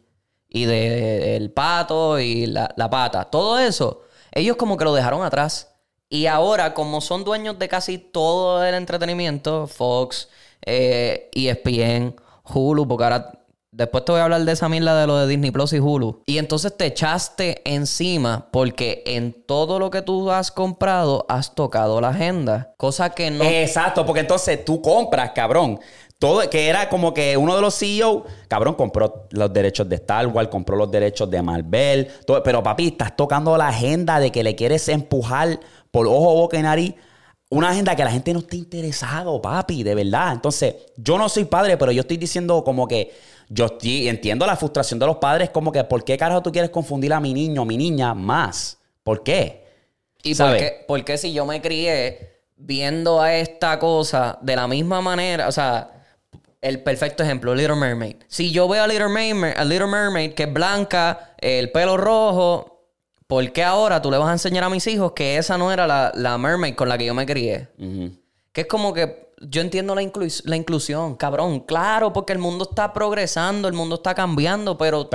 Y de el pato y la, la pata. Todo eso, ellos como que lo dejaron atrás. Y ahora, como son dueños de casi todo el entretenimiento, Fox, eh, ESPN, Hulu, porque ahora después te voy a hablar de esa mierda de lo de Disney Plus y Hulu. Y entonces te echaste encima porque en todo lo que tú has comprado has tocado la agenda. Cosa que no... Exacto, porque entonces tú compras, cabrón. Todo, que era como que uno de los CEO, cabrón, compró los derechos de Star Wars, compró los derechos de Marvel. todo- pero papi, estás tocando la agenda de que le quieres empujar por ojo, boca y nariz. Una agenda que la gente no está interesado, papi, de verdad. Entonces, yo no soy padre, pero yo estoy diciendo como que yo estoy, entiendo la frustración de los padres, como que ¿por qué carajo tú quieres confundir a mi niño, mi niña más? ¿Por qué? ¿Y por qué, por qué si yo me crié viendo a esta cosa de la misma manera? O sea, el perfecto ejemplo, Little Mermaid. Si yo veo a Little Mermaid, a Little Mermaid que es blanca, el pelo rojo, ¿por qué ahora tú le vas a enseñar a mis hijos que esa no era la, la Mermaid con la que yo me crié? Que es como que yo entiendo la, inclus- la inclusión, cabrón. Claro, porque el mundo está progresando, el mundo está cambiando, pero,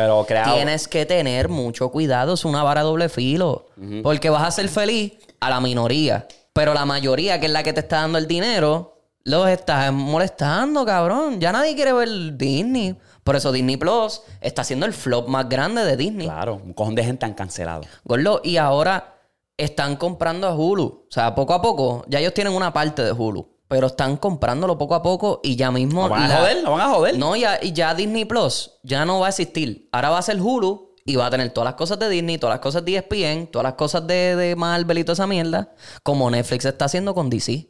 tienes que tener mucho cuidado. Es una vara doble filo. Porque vas a ser feliz a la minoría. Pero la mayoría, que es la que te está dando el dinero, los estás molestando, cabrón. Ya nadie quiere ver Disney. Por eso Disney Plus está siendo el flop más grande de Disney. Claro, un cojón de gente han cancelado. Gordo, y ahora están comprando a Hulu. O sea, poco a poco, ya ellos tienen una parte de Hulu. Pero están comprándolo poco a poco y ya mismo. ¿Lo van a joder? ¿Lo van a joder? No, ya, y ya Disney Plus ya no va a existir. Ahora va a ser Hulu y va a tener todas las cosas de Disney, todas las cosas de ESPN, todas las cosas de, de Marvel y toda esa mierda. Como Netflix está haciendo con DC.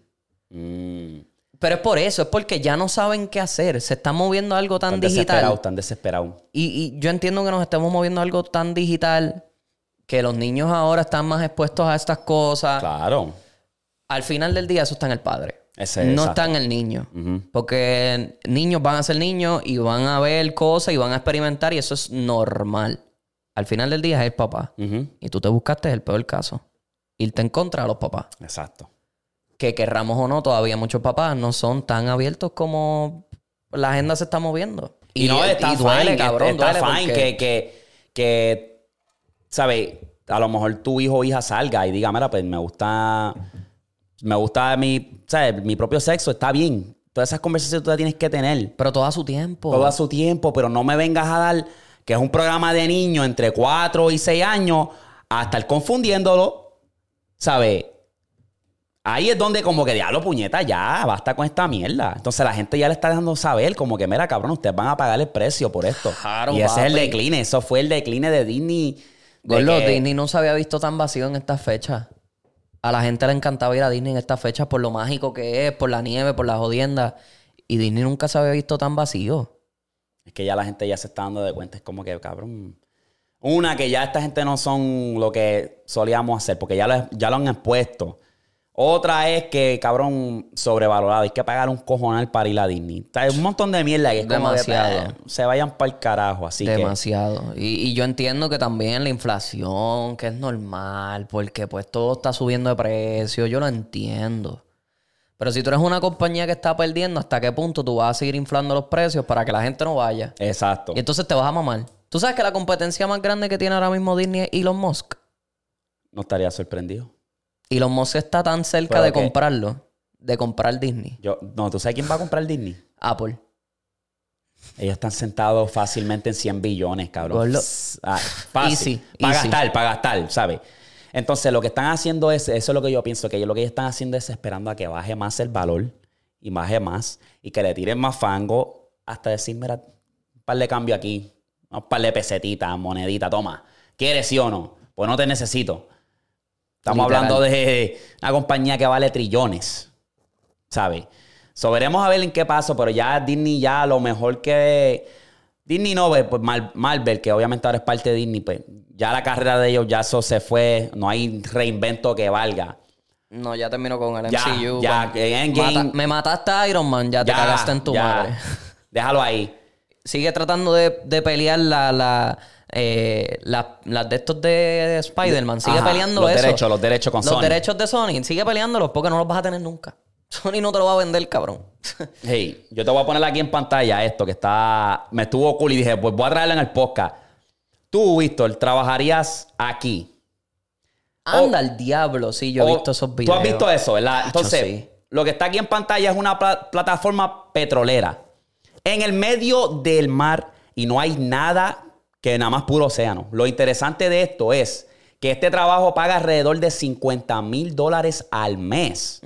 Mm. Pero es por eso, es porque ya no saben qué hacer. Se está moviendo algo tan Están digital. desesperados, están desesperados. Y, y yo entiendo que nos estemos moviendo algo tan digital que los niños ahora están más expuestos a estas cosas. Claro. Al final del día, eso está en el padre. Ese- no exacto. está en el niño. Porque niños van a ser niños y van a ver cosas y van a experimentar y eso es normal. Al final del día es el papá. Y tú te buscaste el peor caso. Irte en contra de los papás. Exacto. Que querramos o no, todavía muchos papás no son tan abiertos como la agenda se está moviendo. Y, no está y duele, fine, cabrón, está duele fine porque- que, que, que, ¿sabes? A lo mejor tu hijo o hija salga y diga, mira, pues me gusta, me gusta mi, ¿sabes? Mi propio sexo, está bien. Todas esas conversaciones tú las tienes que tener. Pero todo a su tiempo. Todo a su tiempo, pero no me vengas a dar que es un programa de niños entre 4 y 6 años a estar confundiéndolo. ¿Sabes? Ahí es donde como que diablo puñeta, ya, basta con esta mierda. Entonces la gente ya le está dejando saber como que, mira, cabrón, ustedes van a pagar el precio por esto. Claro, y ese es el decline, eso fue el decline de Disney. de Gordo, que- Disney no se había visto tan vacío en estas fechas. A la gente le encantaba ir a Disney en estas fechas por lo mágico que es, por la nieve, por las jodiendas. Y Disney nunca se había visto tan vacío. Es que ya la gente ya se está dando de cuenta. Es como que, cabrón. Una, que ya esta gente no son lo que solíamos hacer, porque ya lo, ya lo han expuesto. Otra es que, cabrón, sobrevalorado. Hay que pagar un cojonal para ir a Disney. O sea, hay un montón de mierda que es como que, Demasiado. eh, se vayan para el carajo. Así que. Demasiado. Y, y yo entiendo que también la inflación, que es normal, porque pues todo está subiendo de precio. Yo lo entiendo. Pero si tú eres una compañía que está perdiendo, ¿hasta qué punto tú vas a seguir inflando los precios para que la gente no vaya? Exacto. Y entonces te vas a mamar. ¿Tú sabes que la competencia más grande que tiene ahora mismo Disney es Elon Musk? No estaría sorprendido. Elon Musk está tan cerca ¿Pero de comprarlo, de comprar Disney. Yo, no, ¿tú sabes quién va a comprar Disney? Apple. Ellos están sentados fácilmente en 100 billones, cabrón. Gordo. Ah, fácil. Easy, Para gastar, para gastar, ¿sabes? Entonces, lo que están haciendo es, eso es lo que yo pienso, que lo que ellos están haciendo es esperando a que baje más el valor y baje más y que le tiren más fango hasta decir, mira, un par de cambio aquí, un par de pesetitas, monedita, toma. ¿Quieres sí o no? Pues no te necesito. Estamos Literal. hablando de una compañía que vale trillones. ¿sabes? So, veremos a ver en qué pasa, pero ya Disney ya lo mejor que... Disney no, pues pues, Mar- Marvel, que obviamente ahora es parte de Disney, pues ya la carrera de ellos ya eso se fue, no hay reinvento que valga. No, ya terminó con el Ya, MCU. ya, que Endgame- mata- me mataste a Iron Man, ya te Ya, cagaste en tu ya. madre. Déjalo ahí. Sigue tratando de, de pelear la, la, eh, la- las de estos de Spider-Man. Sigue Ajá, peleando los eso. derechos, los derechos con Los Sony. derechos de Sony. Sigue peleándolos porque no los vas a tener nunca. <laughs> Sony no te lo va a vender, cabrón. <laughs> Hey, yo te voy a poner aquí en pantalla esto que está. Me estuvo cool y dije, pues voy a traerlo en el podcast. Tú, Víctor, trabajarías aquí. Anda al diablo. Sí, yo he visto esos Tú videos. has visto eso, ¿verdad? Entonces, sí. lo que está aquí en pantalla es una pla- plataforma petrolera. En el medio del mar y no hay nada que nada más puro océano. Lo interesante de esto es que este trabajo paga alrededor de 50 mil dólares al mes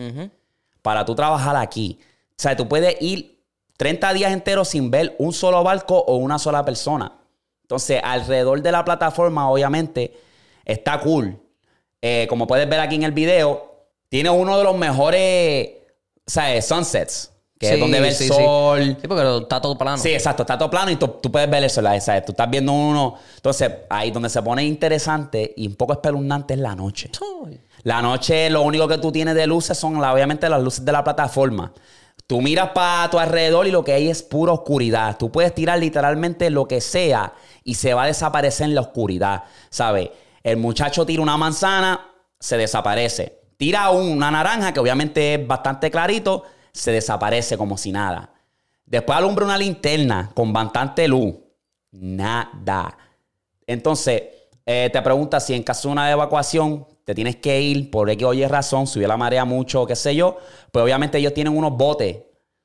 para tú trabajar aquí. O sea, tú puedes ir 30 días enteros sin ver un solo barco o una sola persona. Entonces, alrededor de la plataforma, obviamente, está cool. Eh, como puedes ver aquí en el video, tiene uno de los mejores, ¿sabes? Sunsets. Que es donde ve el sí, sol. Sí, porque está todo plano. Sí, exacto, está todo plano y tú, tú puedes ver eso, la- ¿sabes? Tú estás viendo uno. Entonces, ahí donde se pone interesante y un poco espeluznante es la noche. La noche, lo único que tú tienes de luces son, obviamente, las luces de la plataforma. Tú miras para tu alrededor y lo que hay es pura oscuridad. Tú puedes tirar literalmente lo que sea y se va a desaparecer en la oscuridad, ¿sabes? El muchacho tira una manzana, se desaparece. Tira una naranja, que obviamente es bastante clarito, se desaparece como si nada. Después alumbra una linterna con bastante luz. Nada. Entonces, eh, te pregunta si en caso de una evacuación te tienes que ir por X o Y razón, subió la marea mucho, qué sé yo, pues obviamente ellos tienen unos botes,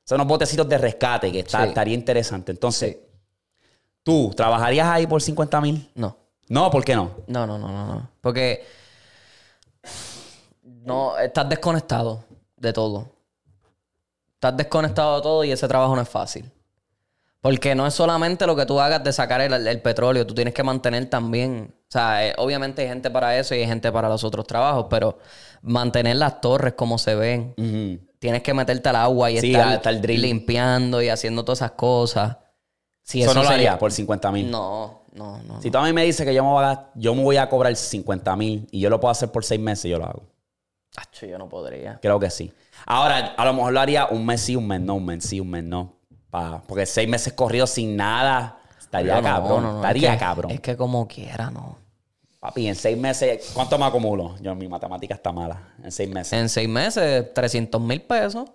son unos botecitos de rescate que está- Sí. estaría interesante. Entonces, ¿tú trabajarías ahí por 50 mil? No. No, ¿por qué no? No, no, no, no, no. Porque no, estás desconectado de todo. Estás desconectado de todo y ese trabajo no es fácil. Porque no es solamente lo que tú hagas de sacar el, el petróleo, tú tienes que mantener también. O sea, eh, obviamente hay gente para eso y hay gente para los otros trabajos, pero mantener las torres como se ven. Tienes que meterte al agua y Sí, estar, limpiando y haciendo todas esas cosas. Si eso no lo sería- haría por 50 mil. No, no, no. Si tú a mí me dices que yo me, voy a, yo me voy a cobrar 50 mil y yo lo puedo hacer por seis meses, yo lo hago. Acho, yo no podría. Creo que sí. Ahora, a lo mejor lo haría un mes sí, un mes no, un mes sí, un mes no. Pa- porque seis meses corridos sin nada, estaría no, cabrón. no, no, estaría es que- cabrón. Es que como quiera, no. Papi, en seis meses, ¿cuánto me acumulo? Yo, mi matemática está mala. En seis meses. En seis meses, 300 mil pesos.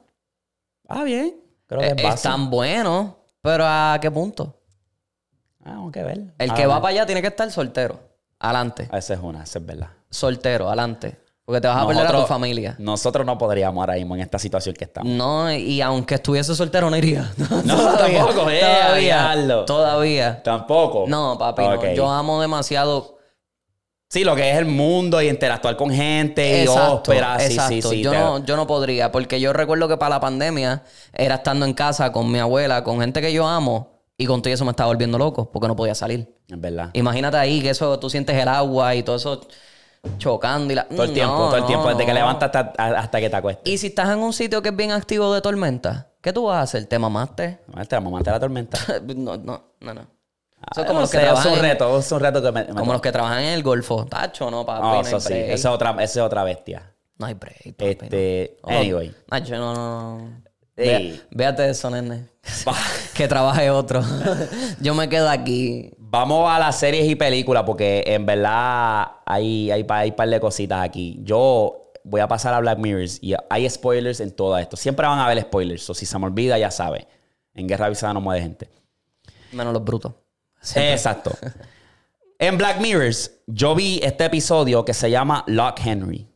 Ah, bien. Creo que Eh, es están buenos, pero ¿a qué punto? Ah, tengo que ver. El Ah, que va bueno. para allá tiene que estar soltero. Adelante. Esa es una, esa es verdad. Soltero, adelante. Porque te vas a perder a tu familia. Nosotros no podríamos ahora mismo en esta situación que estamos. No, y aunque estuviese soltero no iría. <laughs> No, tampoco, eh, todavía. Todavía. Tampoco. No, papi, no. Yo amo demasiado. Sí, lo que es el mundo y interactuar con gente y ópera. Sí, exacto. sí, sí. yo, te- no, yo no podría, porque yo recuerdo que para la pandemia era estando en casa con mi abuela, con gente que yo amo, y con todo eso me estaba volviendo loco, porque no podía salir. Es verdad. Imagínate ahí que eso, tú sientes el agua y todo eso chocando y la... todo el tiempo, No, todo el tiempo, no, desde que levantas hasta, hasta que te acuestas. Y si estás en un sitio que es bien activo de tormenta, ¿qué tú vas a hacer? ¿Te mamaste? Te la mamá te la tormenta. <laughs> no, no, no, no. Eso es Ah, como los que trabajan reto, es un reto que me, me Como los que trabajan en el Golfo. Tacho, no, papi. No, no, eso sí, esa es otra, esa es otra bestia. No hay break, papi, Este, no. anyway. Nacho, no, no. Ve- Véate eso, nene. <laughs> <laughs> que trabaje otro. Yo me quedo aquí. Vamos a las series y películas porque en verdad hay, hay, hay par de cositas aquí. Yo voy a pasar a Black Mirrors y hay spoilers en todo esto. Siempre van a haber spoilers. O si se me olvida, ya sabe. En Guerra Avisada no muere gente. Menos los brutos. Exacto. <laughs> En Black Mirrors, yo vi este episodio que se llama Lock Henry.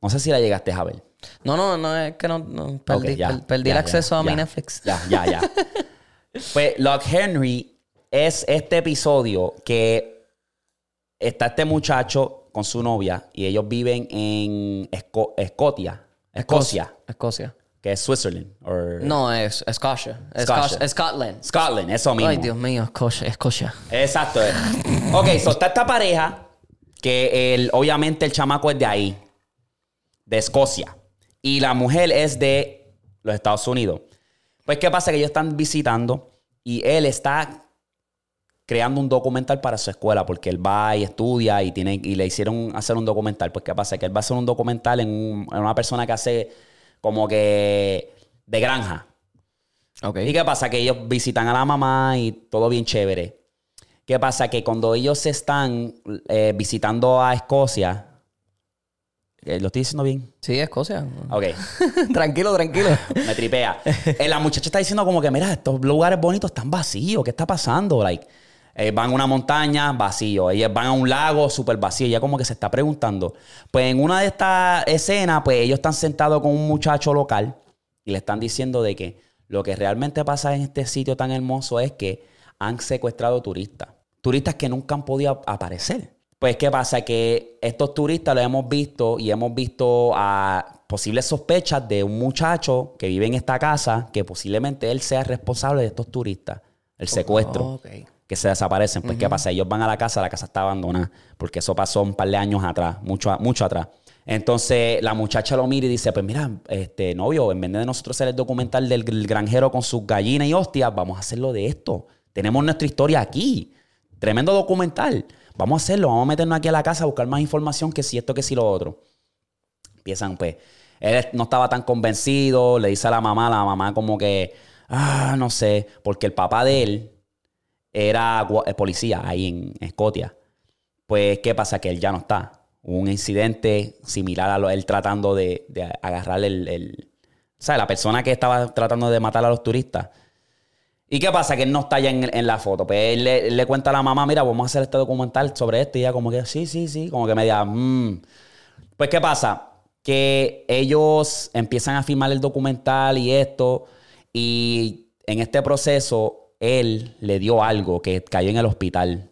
No sé si la llegaste a ver. No, no, no, es que no, no, perdí, Ok, ya, per- perdí ya, el ya, acceso a mi Netflix. Ya, ya, ya. <laughs> pues Lock Henry es este episodio que está este muchacho con su novia y ellos viven en Esco- Escotia, Escocia, Escocia. que es Switzerland. or- No, es Escocia. Escocia. Scotland. Scotland, eso mismo. Ay, Dios mío, Escocia. Escocia. Exacto. Ok, so está esta pareja que el, obviamente el chamaco es de ahí, de Escocia. Y la mujer es de los Estados Unidos. Pues, ¿qué pasa? Que ellos están visitando y él está creando un documental para su escuela porque él va y estudia y, tiene, y le hicieron hacer un documental. Pues, ¿qué pasa? Que él va a hacer un documental en, un- en una persona que hace como que de granja. ¿Y qué pasa? Que ellos visitan a la mamá y todo bien chévere. ¿Qué pasa? Que cuando ellos están eh, visitando a Escocia, eh, ¿lo estoy diciendo bien? Sí, Escocia. Ok, <laughs> tranquilo, tranquilo. me tripea. Eh, la muchacha está diciendo como que, mira, estos lugares bonitos están vacíos, ¿qué está pasando? Like, eh, van a una montaña, vacío. Ellos van a un lago, súper vacío. Ella como que se está preguntando. Pues en una de estas escenas, pues ellos están sentados con un muchacho local y le están diciendo de que lo que realmente pasa en este sitio tan hermoso es que han secuestrado turistas. Turistas que nunca han podido aparecer. Pues, ¿qué pasa? Que estos turistas los hemos visto y hemos visto a posibles sospechas de un muchacho que vive en esta casa que posiblemente él sea responsable de estos turistas. El secuestro Ok. Que se desaparecen. Pues, ¿qué pasa? Ellos van a la casa, la casa está abandonada, porque eso pasó un par de años atrás, mucho, mucho atrás. Entonces, la muchacha lo mira y dice, pues mira, este novio, en vez de nosotros hacer el documental del gr- granjero con sus gallinas y hostias, vamos a hacerlo de esto. Tenemos nuestra historia aquí. Tremendo documental. Vamos a hacerlo, vamos a meternos aquí a la casa a buscar más información que si esto, que si lo otro. Empiezan, pues, él no estaba tan convencido, le dice a la mamá, la mamá como que, ah, no sé, porque el papá de él era eh, policía ahí en Escocia. Pues, ¿qué pasa? Que él ya no está. Hubo un incidente similar a lo, él tratando de, de agarrar el, el- ¿sabes? La persona que estaba tratando de matar a los turistas. ¿Y qué pasa? Que él no está ya en, la foto. Pues él le, cuenta a la mamá, mira, vamos a hacer este documental sobre esto. Y ella como que, sí, sí, sí. Como que me diga, "Mm". Pues, ¿qué pasa? Que ellos empiezan a filmar el documental y esto. Y en este proceso, él le dio algo que cayó en el hospital.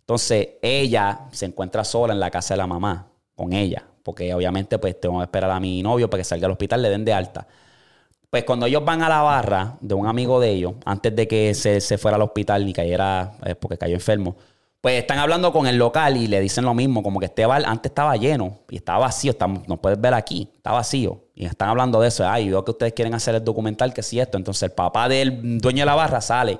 Entonces, ella se encuentra sola en la casa de la mamá, con ella. Porque obviamente, pues, tengo que esperar a mi novio para que salga al hospital, le den de alta. Pues cuando ellos van a la barra de un amigo de ellos, antes de que se, se fuera al hospital y cayera, eh, porque cayó enfermo, pues están hablando con el local y le dicen lo mismo, como que este bar antes estaba lleno y estaba vacío, estamos, nos puedes ver aquí, está vacío. Y están hablando de eso, ay, yo que ustedes quieren hacer el documental, que si esto. Entonces el papá del dueño de la barra sale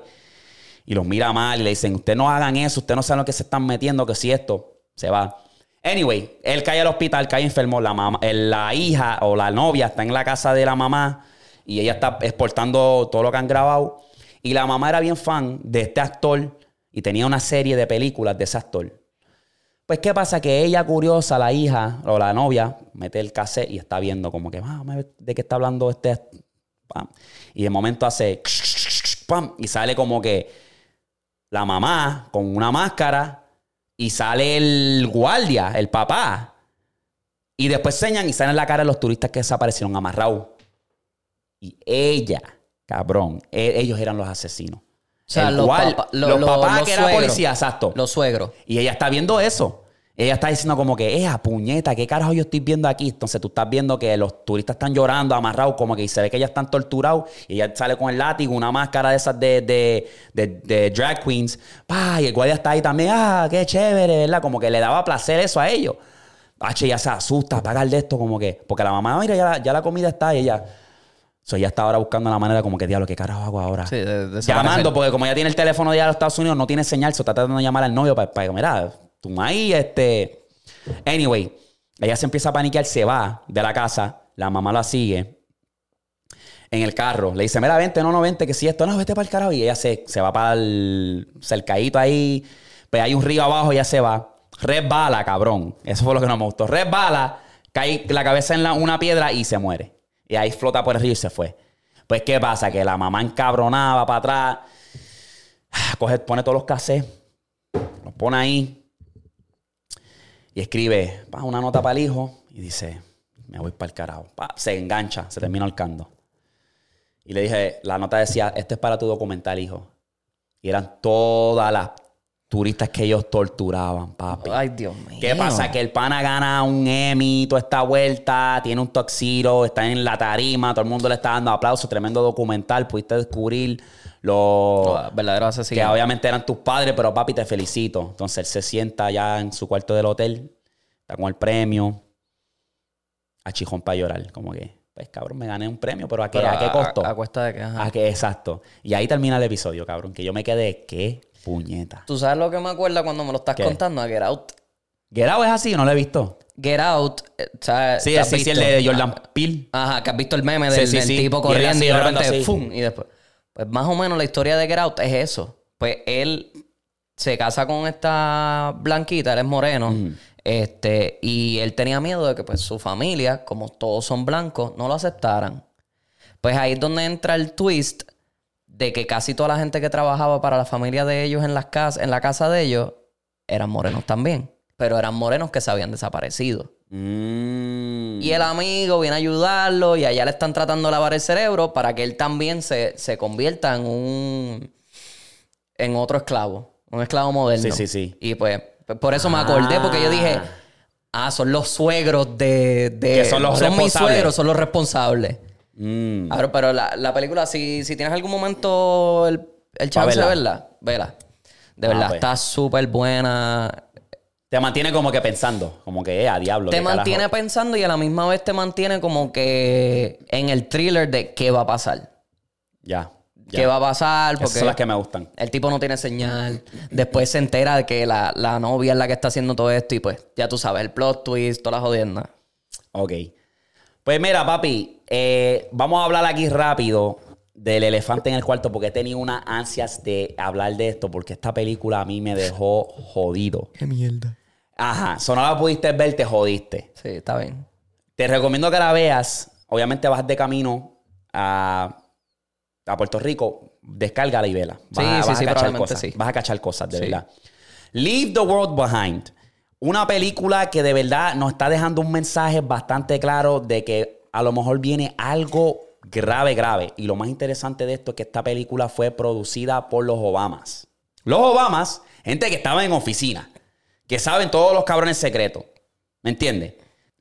y los mira mal y le dicen, ustedes no hagan eso, ustedes no saben lo que se están metiendo, que si esto, se va. Anyway, él cae al hospital, cae enfermo, la, mamá, eh, la hija o la novia está en la casa de la mamá y ella está exportando todo lo que han grabado. Y la mamá era bien fan de este actor y tenía una serie de películas de ese actor. Pues, ¿qué pasa? Que ella, curiosa, la hija o la novia, mete el cassette y está viendo como que, "Ah, de qué está hablando este. Y de momento hace y sale como que la mamá con una máscara y sale el guardia, el papá. Y después señan y salen la cara de los turistas que desaparecieron amarrados. Y ella, cabrón, e- ellos eran los asesinos. O sea, El los, papa- lo- los lo- papás los que era suegros. policía, exacto. Los suegros. Y ella está viendo eso. Ella está diciendo como que, ¡eh, puñeta! ¿Qué carajo yo estoy viendo aquí? Entonces tú estás viendo que los turistas están llorando, amarrados, como que se ve que ellas están torturados. Y ella sale con el látigo, una máscara de esas de, de, de, de drag queens. ¡Pah! Y el guardia está ahí también, ¡ah, qué chévere! ¿Verdad? Como que le daba placer eso a ellos. H, ella se asusta, pagar de esto, como que. Porque la mamá, mira, ya la, ya la comida está y ella. So, ella está ahora buscando la manera, como que, diablo, ¿qué carajo hago ahora? Sí, de- de Llamando, porque como ya tiene el teléfono de allá de los Estados Unidos, no tiene señal, se está tratando de llamar al novio para, para mira, tú ahí, este. Anyway, ella se empieza a paniquear, se va de la casa, la mamá la sigue en el carro, le dice, mira, vente, no, no, vente, que si esto, no, vete para el carajo, y ella se, se va para el cercadito ahí, pues hay un río abajo, ella se va, resbala, cabrón, eso fue lo que no me gustó, resbala, cae la cabeza en la- una piedra y se muere, y ahí flota por el río y se fue. Pues, ¿qué pasa? Que la mamá encabronaba para atrás, <sighs> coge, pone todos los cassettes, los pone ahí, y escribe pa, una nota para el hijo y dice, me voy para el carajo. Pa, se engancha, se termina ahorcando. Y le dije, la nota decía, este es para tu documental, hijo. Y eran todas las turistas que ellos torturaban, papi. Ay, Dios mío. ¿Qué pasa? Que el pana gana un Emmy, toda esta vuelta, tiene un toxiro, está en la tarima, todo el mundo le está dando aplausos, tremendo documental, pudiste descubrir los verdaderos que asesinos. obviamente eran tus padres, pero papi, te felicito. Entonces él se sienta ya en su cuarto del hotel, está con el premio, a chijón para llorar. Como que, pues cabrón, me gané un premio, pero ¿a qué, Pero ¿a qué costo? A, a cuesta de que, ajá. ¿A qué? Exacto. Y ahí termina el episodio, cabrón, que yo me quedé, qué puñeta. ¿Tú sabes lo que me acuerda cuando me lo estás ¿Qué? contando? A Get Out. Get Out es así, no lo he visto. Get Out, eh, ¿sabes? Sí, ¿Te has sí, sí, el de Jordan Peele. Ajá, que has visto el meme Sí, del, sí, del sí. tipo corriendo y de repente. ¡fum! Y después. Pues más o menos la historia de Get Out es eso. Pues él se casa con esta blanquita, él es moreno. Este, y él tenía miedo de que pues su familia, como todos son blancos, no lo aceptaran. Pues ahí es donde entra el twist de que casi toda la gente que trabajaba para la familia de ellos en las casas, en la casa de ellos, eran morenos también. Pero eran morenos que se habían desaparecido. Mm. Y el amigo viene a ayudarlo y allá le están tratando de lavar el cerebro para que él también se, se convierta en un... en otro esclavo. Un esclavo moderno. Sí, sí, sí. Y pues, pues por eso me acordé porque yo dije, ah, son los suegros de... de Que son los mis responsables. suegros, son los responsables. Mm. Claro, pero la, la película, si, si tienes algún momento el, el chance de verla. vela. De Ah, verdad, pues. está súper buena. Te mantiene como que pensando, como que, eh, a diablo. Te carajo. mantiene pensando y a la misma vez te mantiene como que en el thriller de qué va a pasar. Ya. ya. ¿Qué va a pasar? Esas Porque son las que me gustan. el tipo no tiene señal. Después se entera de que la, la novia es la que está haciendo todo esto y pues ya tú sabes, el plot twist, toda la jodienda. Ok. Pues mira, papi, eh, vamos a hablar aquí rápido del elefante en el cuarto porque he tenido unas ansias de hablar de esto porque esta película a mí me dejó jodido. Qué mierda. Ajá, so no la pudiste ver, te jodiste. Sí, está bien. Te recomiendo que la veas. Obviamente vas de camino a, a Puerto Rico, descárgala y vela. Vas, Sí, a- sí, vas sí, a cachar probablemente cosas. sí. Vas a cachar cosas, de Sí. verdad. Leave the World Behind. Una película que de verdad nos está dejando un mensaje bastante claro de que a lo mejor viene algo grave, grave. Y lo más interesante de esto es que esta película fue producida por los Obamas. Los Obamas, gente que estaba en oficina, que saben todos los cabrones secretos. ¿Me entiendes?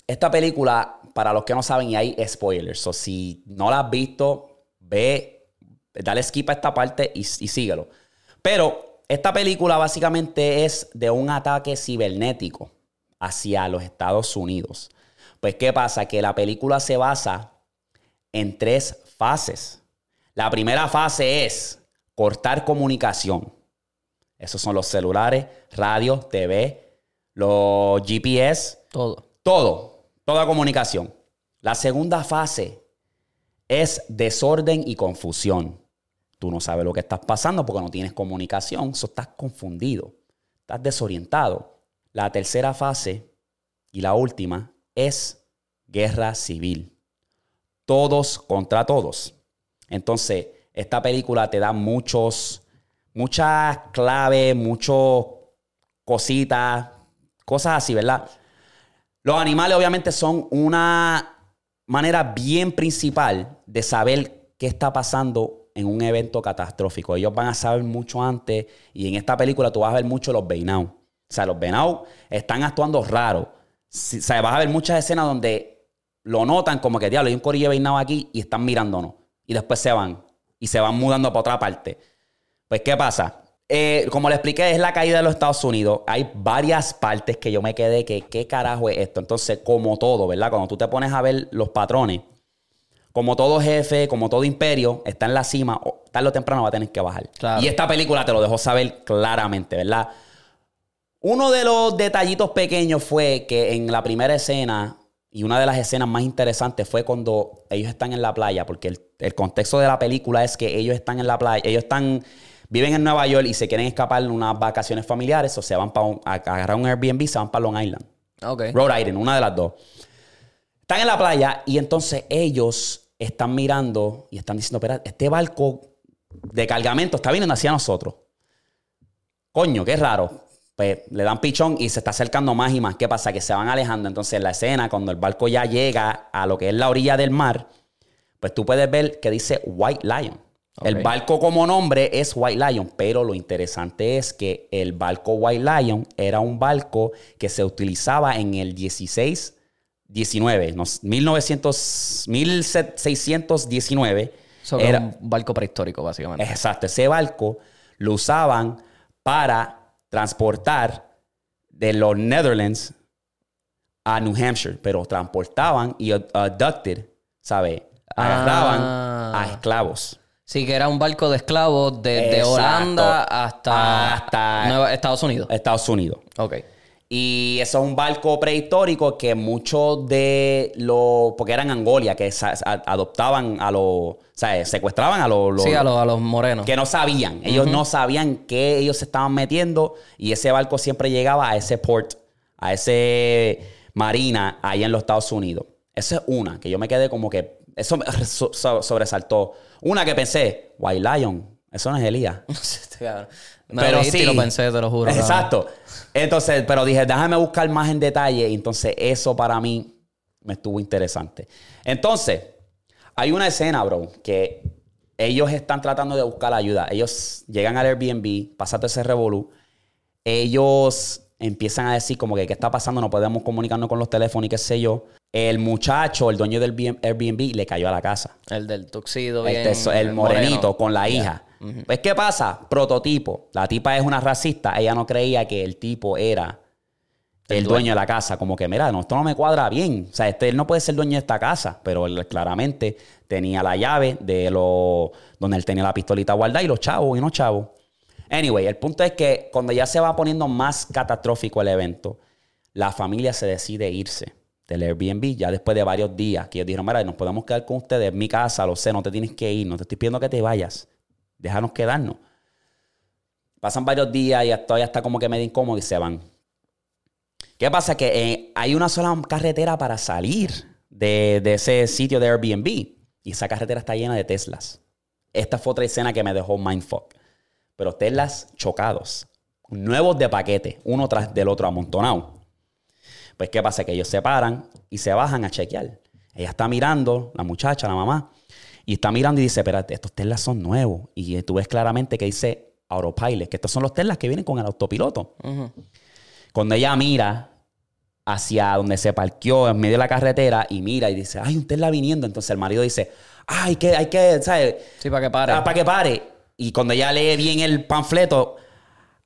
Esta película, para los que no saben, y hay spoilers. O si no la has visto, ve, dale skip a esta parte y, y síguelo. Pero esta película básicamente es de un ataque cibernético hacia los Estados Unidos. Pues, ¿qué pasa? Que la película se basa en tres fases. La primera fase es cortar comunicación. Esos son los celulares, radio, TV, los GPS, Todo. todo, toda comunicación. La segunda fase es desorden y confusión. Tú no sabes lo que estás pasando porque no tienes comunicación, so estás confundido, estás desorientado. La tercera fase y la última es guerra civil. Todos contra todos. Entonces, esta película te da muchos, muchas claves, muchos cositas, cosas así, ¿verdad? Los animales obviamente son una manera bien principal de saber qué está pasando en un evento catastrófico. Ellos van a saber mucho antes y en esta película tú vas a ver mucho los veinados. O sea, los veinados están actuando raro. O sea, vas a ver muchas escenas donde lo notan como que, diablo, hay un corillo veinado aquí y están mirándonos. Y después se van. Y se van mudando para otra parte. Pues, ¿qué pasa? Eh, como le expliqué, es la caída de los Estados Unidos. Hay varias partes que yo me quedé que, ¿qué carajo es esto? Entonces, como todo, ¿verdad? Cuando tú te pones a ver los patrones, como todo jefe, como todo imperio, está en la cima, o tarde o temprano va a tener que bajar. Claro. Y esta película te lo dejó saber claramente, ¿verdad? Uno de los detallitos pequeños fue que en la primera escena, y una de las escenas más interesantes fue cuando ellos están en la playa, porque el, el contexto de la película es que ellos están en la playa, ellos están, viven en Nueva York y se quieren escapar de unas vacaciones familiares, o se van para a agarrar un Airbnb, se van para Long Island. Ok. Rhode Island, una de las dos. Están en la playa y entonces ellos están mirando y están diciendo, espera, este barco de cargamento está viniendo hacia nosotros. Coño, qué raro. Pues le dan pichón y se está acercando más y más. ¿Qué pasa? Que se van alejando. Entonces en la escena, cuando el barco ya llega a lo que es la orilla del mar, pues tú puedes ver que dice White Lion. El barco como nombre es White Lion, pero lo interesante es que el barco White Lion era un barco que se utilizaba en el 16, 19, no, 1900, 1619. Eso que es Era- un barco prehistórico, básicamente. Exacto, ese barco lo usaban para transportar de los Netherlands a New Hampshire, pero transportaban y uh, abducted, ¿sabes? Agarraban Ah. a esclavos. Sí, que era un barco de esclavos desde Exacto. Holanda hasta, Hasta- Nueva- Estados Unidos. Estados Unidos. Ok. Y eso es un barco prehistórico que muchos de los, porque eran Angolia, que adoptaban a los, o sea, secuestraban a los, los- Sí, a los, a los morenos. que no sabían. Ellos no sabían qué ellos se estaban metiendo y ese barco siempre llegaba a ese port, a ese marina ahí en los Estados Unidos. Esa es una que yo me quedé como que eso me so- so- sobresaltó. Una que pensé, White Lion, eso no es Elías. <laughs> Este cabrón. Me lo dijiste y lo pensé, te lo juro. Exacto. Entonces, pero dije, déjame buscar más en detalle. Entonces, eso para mí me estuvo interesante. Entonces, hay una escena, bro, que ellos están tratando de buscar ayuda. Ellos llegan al Airbnb, pasa todo ese revolú. Ellos empiezan a decir como que qué está pasando, no podemos comunicarnos con los teléfonos y qué sé yo. El muchacho, el dueño del Airbnb, le cayó a la casa. El del tuxido, El, bien, teso- el morenito moreno. con la hija. Pues, ¿qué pasa? Prototipo. La tipa es una racista. Ella no creía que el tipo era el, dueño. de la casa. Como que, mira, no, esto no me cuadra bien. O sea, este, él no puede ser dueño de esta casa. Pero él claramente tenía la llave de lo, donde él tenía la pistolita guardada y los chavos y no chavos. Anyway, el punto es que cuando ya se va poniendo más catastrófico el evento, la familia se decide irse del Airbnb ya después de varios días. Que ellos dijeron, mira, nos podemos quedar con ustedes en mi casa, lo sé, no te tienes que ir, no te estoy pidiendo que te vayas. Déjanos quedarnos. Pasan varios días y todavía está como que medio incómodo y se van. ¿Qué pasa? Que eh, hay una sola carretera para salir de, ese sitio de Airbnb. Y esa carretera está llena de Teslas. Esta fue otra escena que me dejó mindfuck. Pero Teslas chocados. Nuevos de paquete, uno tras del otro amontonado. Pues, ¿qué pasa? Que ellos se paran y se bajan a chequear. Ella está mirando, la muchacha, la mamá, y está mirando y dice, espérate, estos Teslas son nuevos. Y tú ves claramente que dice Autopilot, que estos son los Teslas que vienen con el autopiloto. Cuando ella mira hacia donde se parqueó en medio de la carretera y mira y dice, hay un Tesla viniendo, entonces el marido dice, "Ah, hay que, hay que, ¿sabes? Sí, para que pare. Ah, para que pare. Y cuando ella lee bien el panfleto,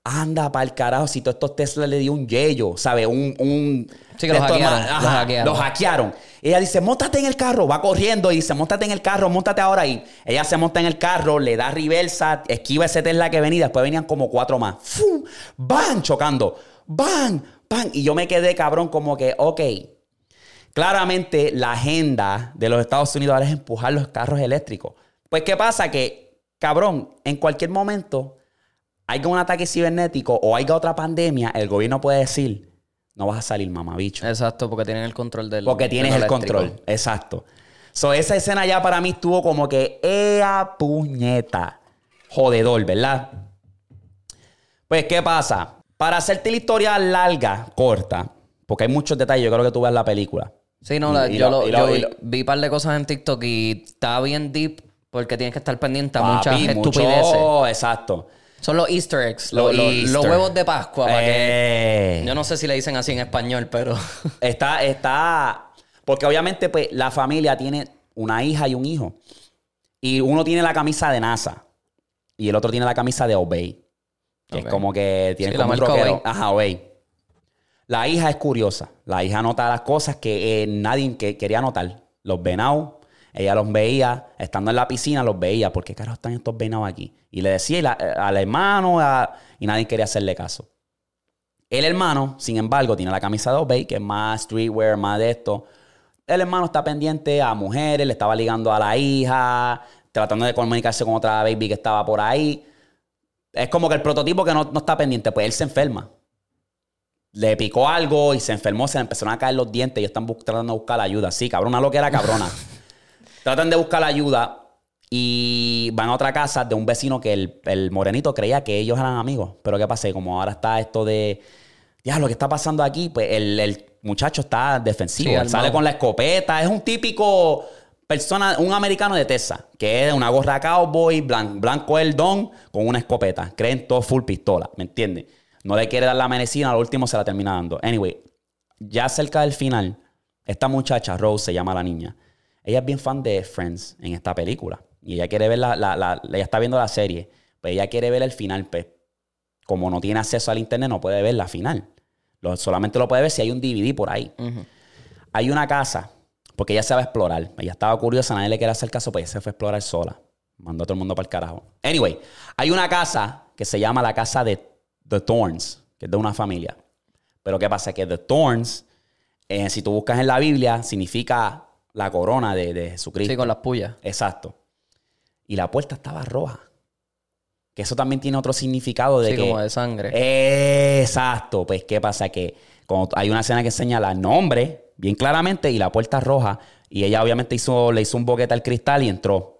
anda para el carajo, si todos estos Tesla le dio un yello, ¿sabes? Un, un Sí, que los hackearon, más- los hackearon. los hackearon. Ella dice, montate en el carro, va corriendo y dice, montate en el carro, montate ahora. Y ella se monta en el carro, le da reversa, esquiva ese Tesla que venía, después venían como cuatro más. ¡Fum! ¡Van! Chocando. ¡Van! ¡Van! Y yo me quedé cabrón como que, ok. Claramente la agenda de los Estados Unidos ahora es empujar los carros eléctricos. Pues, ¿qué pasa? Que, cabrón, en cualquier momento haya un ataque cibernético o haya otra pandemia, el gobierno puede decir, no vas a salir, mamabicho. Exacto, porque tienen el control del. Porque tienes del el control. Exacto. So, esa escena ya para mí estuvo como que ea puñeta. Jodedor, ¿verdad? Pues, ¿qué pasa? Para hacerte la historia larga, corta, porque hay muchos detalles, yo creo que tú ves la película. Sí, no, la- Y- y yo, lo- lo- y lo- yo y lo- vi un par de cosas en TikTok y está bien deep porque tienes que estar pendiente a muchas mucho- estupideces. Exacto. Son los easter eggs, Lo- los, los huevos de Pascua. para que- Eh. Yo no sé si le dicen así en español, pero... <laughs> Está, está. Porque obviamente, pues, la familia tiene una hija y un hijo. Y uno tiene la camisa de NASA. Y el otro tiene la camisa de Obey. Que es como que tiene Sí, la como un marca rockero. Obey. Ajá, Obey. La hija es curiosa. La hija nota las cosas que eh, nadie que quería notar. Los venados, ella los veía. Estando en la piscina, los veía. ¿Por qué carajo están estos venados aquí? Y le decía la- eh, al hermano y nadie quería hacerle caso. El hermano, sin embargo, tiene la camisa de Obey, que es más streetwear, más de esto. El hermano está pendiente a mujeres, le estaba ligando a la hija, tratando de comunicarse con otra baby que estaba por ahí. Es como que el prototipo que no, no está pendiente, pues él se enferma. Le picó algo y se enfermó, se le empezaron a caer los dientes y están tratando de buscar ayuda. Sí, cabrón, una loquera cabrona. <laughs> Tratan de buscar ayuda y van a otra casa de un vecino que el, el morenito creía que ellos eran amigos. Pero ¿qué pasa? Como ahora está esto de, ya, lo que está pasando aquí, pues el, el muchacho está defensivo. Sí, Él armado. sale con la escopeta. Es un típico persona, un americano de Texas, que es una gorra cowboy, blan- blanco el don, con una escopeta. Creen todo full pistola, ¿me entiendes? No le quiere dar la medicina, al último se la termina dando. Anyway, ya cerca del final, esta muchacha, Rose se llama la niña, ella es bien fan de Friends en esta película. Y ella quiere ver la, la- la- ella está viendo la serie, pues ella quiere ver el final, pues. Como no tiene acceso al internet, no puede ver la final. Lo- solamente lo puede ver si hay un DVD por ahí. Hay una casa, porque ella se va a explorar. Ella estaba curiosa, nadie le quiere hacer caso, pues ella se fue a explorar sola. Mandó a todo el mundo para el carajo. Anyway, hay una casa que se llama la casa de The Thorns, que es de una familia. Pero ¿qué pasa? Que The Thorns, eh, si tú buscas en la Biblia, significa la corona de, de Jesucristo. Sí, con las pullas. Exacto. Y la puerta estaba roja. Que eso también tiene otro significado de Sí, que... como de sangre. Exacto. Pues, ¿qué pasa? Que cuando hay una escena que señala el nombre bien claramente y la puerta roja. Y ella obviamente hizo, le hizo un boquete al cristal y entró.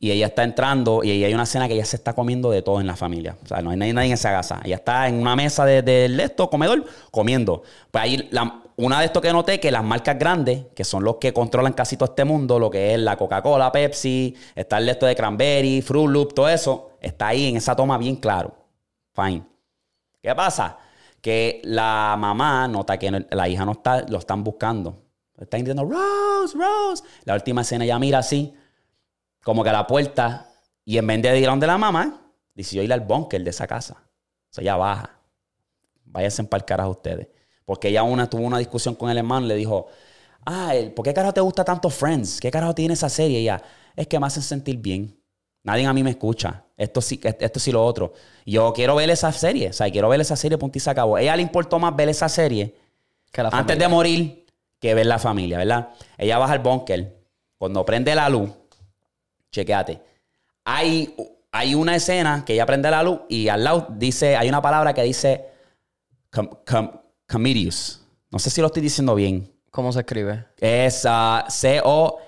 Y ella está entrando y ahí hay una escena que ella se está comiendo de todo en la familia. O sea, no hay nadie, nadie en esa casa. Ella está en una mesa de, de esto, comedor, comiendo. Pues ahí, la- una de estos que noté que las marcas grandes, que son los que controlan casi todo este mundo, lo que es la Coca-Cola, Pepsi, está el esto de Cranberry, Fruit Loop, todo eso, está ahí en esa toma bien claro. Fine. ¿Qué pasa? Que la mamá nota que la hija no está, lo están buscando. Están diciendo, Rose, Rose. La última escena ella mira así, como que a la puerta, y en vez de ir a donde la mamá, decidió ir al búnker de esa casa. O sea, ella baja. Váyanse para el carajo ustedes. Porque ella una tuvo una discusión con el hermano y le dijo, ah, ¿por qué carajo te gusta tanto Friends? ¿Qué carajo tiene esa serie? Y ella, es que me hacen sentir bien. Nadie a mí me escucha. Esto sí, esto sí lo otro. Yo quiero ver esa serie. O sea, quiero ver esa serie, punto y se acabó. A ella le importó más ver esa serie Que la antes de morir que ver la familia, ¿verdad? Ella baja al búnker. Cuando prende la luz, chequeate. Hay, hay una escena que ella prende la luz y al lado dice, hay una palabra que dice com, com- comedius. No sé si lo estoy diciendo bien. ¿Cómo se escribe? Es ah, C-O-M-M-O-D-U-S.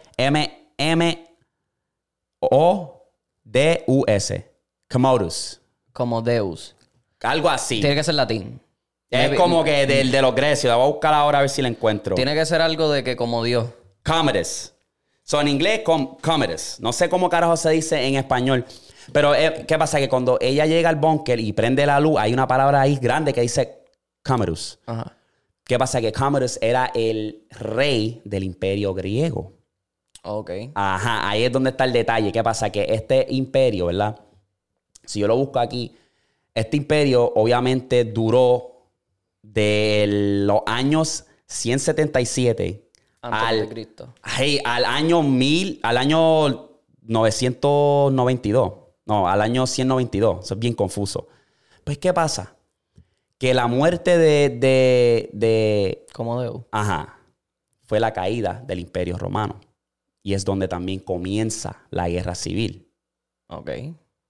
Commodus. Como Deus. Algo así. Tiene que ser latín. Es como que del de los grecios. La voy a buscar ahora a ver si la encuentro. Tiene que ser algo de que como Dios. Commodus. So, en inglés, com commodus. No sé cómo carajo se dice en español. Pero, eh, ¿qué pasa? Que cuando ella llega al búnker y prende la luz, hay una palabra ahí grande que dice Commodus. Ajá. ¿Qué pasa? Que Commodus era el rey del imperio griego. Ok. Ajá, ahí es donde está el detalle. ¿Qué pasa? Que este imperio, ¿verdad? Si yo lo busco aquí, este imperio obviamente duró de los años 177 Antes al, de Cristo. Hey, al año 1000, al año 992. No, al año 192. Eso es bien confuso. Pues, ¿qué pasa? Que la muerte de, de, de Como Deus. Ajá. Fue la caída del Imperio Romano. Y es donde también comienza la guerra civil Ok.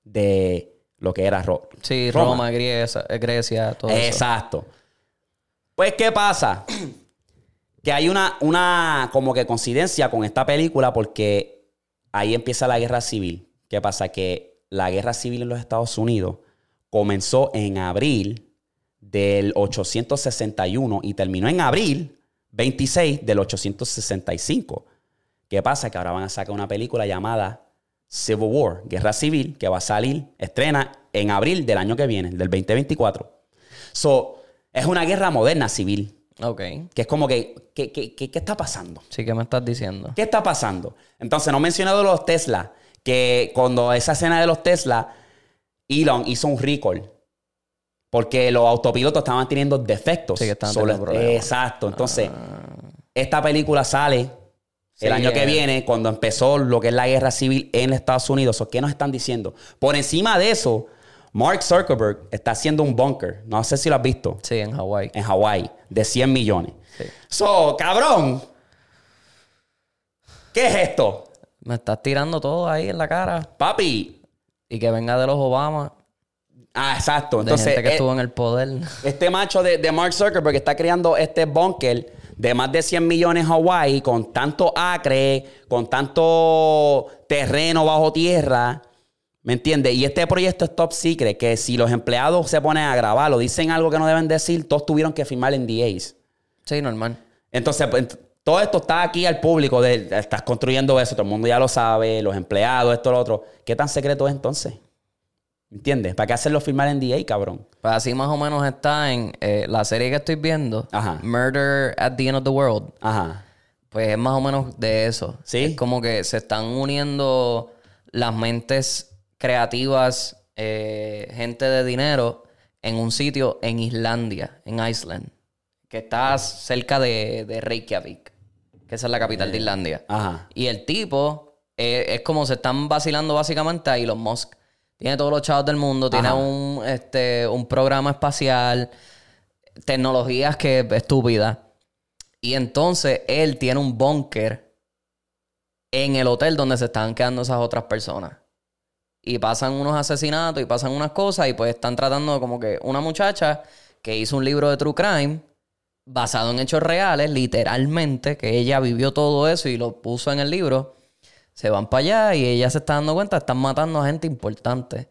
de lo que era Ro- Sí, Roma. Roma, Grecia, Grecia todo eso. Exacto. Pues, ¿qué pasa? <clears throat> Que hay una, una como que coincidencia con esta película porque ahí empieza la guerra civil. ¿Qué pasa? Que la guerra civil en los Estados Unidos comenzó en abril del 861 y terminó en abril 26 del 865. ¿Qué pasa? Que ahora van a sacar una película llamada Civil War, Guerra Civil, que va a salir, estrena en abril del año que viene, del 2024. So, es una guerra moderna civil. Ok. Que es como que, ¿qué, qué, qué, qué está pasando? Sí, ¿qué me estás diciendo? ¿Qué está pasando? Entonces, no he mencionado los Tesla, que cuando esa escena de los Tesla, Elon hizo un recall. Porque los autopilotos estaban teniendo defectos. Sí, que estaban Solo- teniendo problemas. Exacto. Entonces, esta película sale Sí, el año que eh. viene, cuando empezó lo que es la guerra civil en Estados Unidos. ¿Qué nos están diciendo? Por encima de eso, Mark Zuckerberg está haciendo un bunker. No sé si lo has visto. Sí, en Hawái. En Hawái, de 100 millones. Sí. So, cabrón. ¿Qué es esto? Me estás tirando todo ahí en la cara. Papi. Y que venga de los Obama. Ah, exacto. De Entonces, gente que eh, estuvo en el poder. este macho de, de Mark Zuckerberg está creando este bunker de más de 100 millones en Hawái con tanto acre, con tanto terreno bajo tierra. ¿Me entiendes? Y este proyecto es top secret, que si los empleados se ponen a grabarlo, dicen algo que no deben decir, todos tuvieron que firmar en DAs. Sí, normal. Entonces, pues, todo esto está aquí al público, de, estás construyendo eso, todo el mundo ya lo sabe, los empleados, esto, lo otro. ¿Qué tan secreto es entonces? ¿Me entiendes? ¿Para qué hacerlo firmar en DA, cabrón? Pues así más o menos está en eh, la serie que estoy viendo. Ajá. Murder at the End of the World. Ajá. Pues es más o menos de eso. Sí. Es como que se están uniendo las mentes creativas, eh, gente de dinero, en un sitio en Islandia, en Iceland, que está cerca de, de Reykjavik, que esa es la capital de Islandia. Ajá. Y el tipo eh, es como se están vacilando básicamente a Elon Musk. Tiene todos los chavos del mundo, tiene un, este, un programa espacial, tecnologías que estúpidas. Y entonces él tiene un búnker en el hotel donde se estaban quedando esas otras personas. Y pasan unos asesinatos y pasan unas cosas y pues están tratando como que una muchacha que hizo un libro de True Crime basado en hechos reales, literalmente, que ella vivió todo eso y lo puso en el libro, se van para allá y ella se está dando cuenta, están matando a gente importante.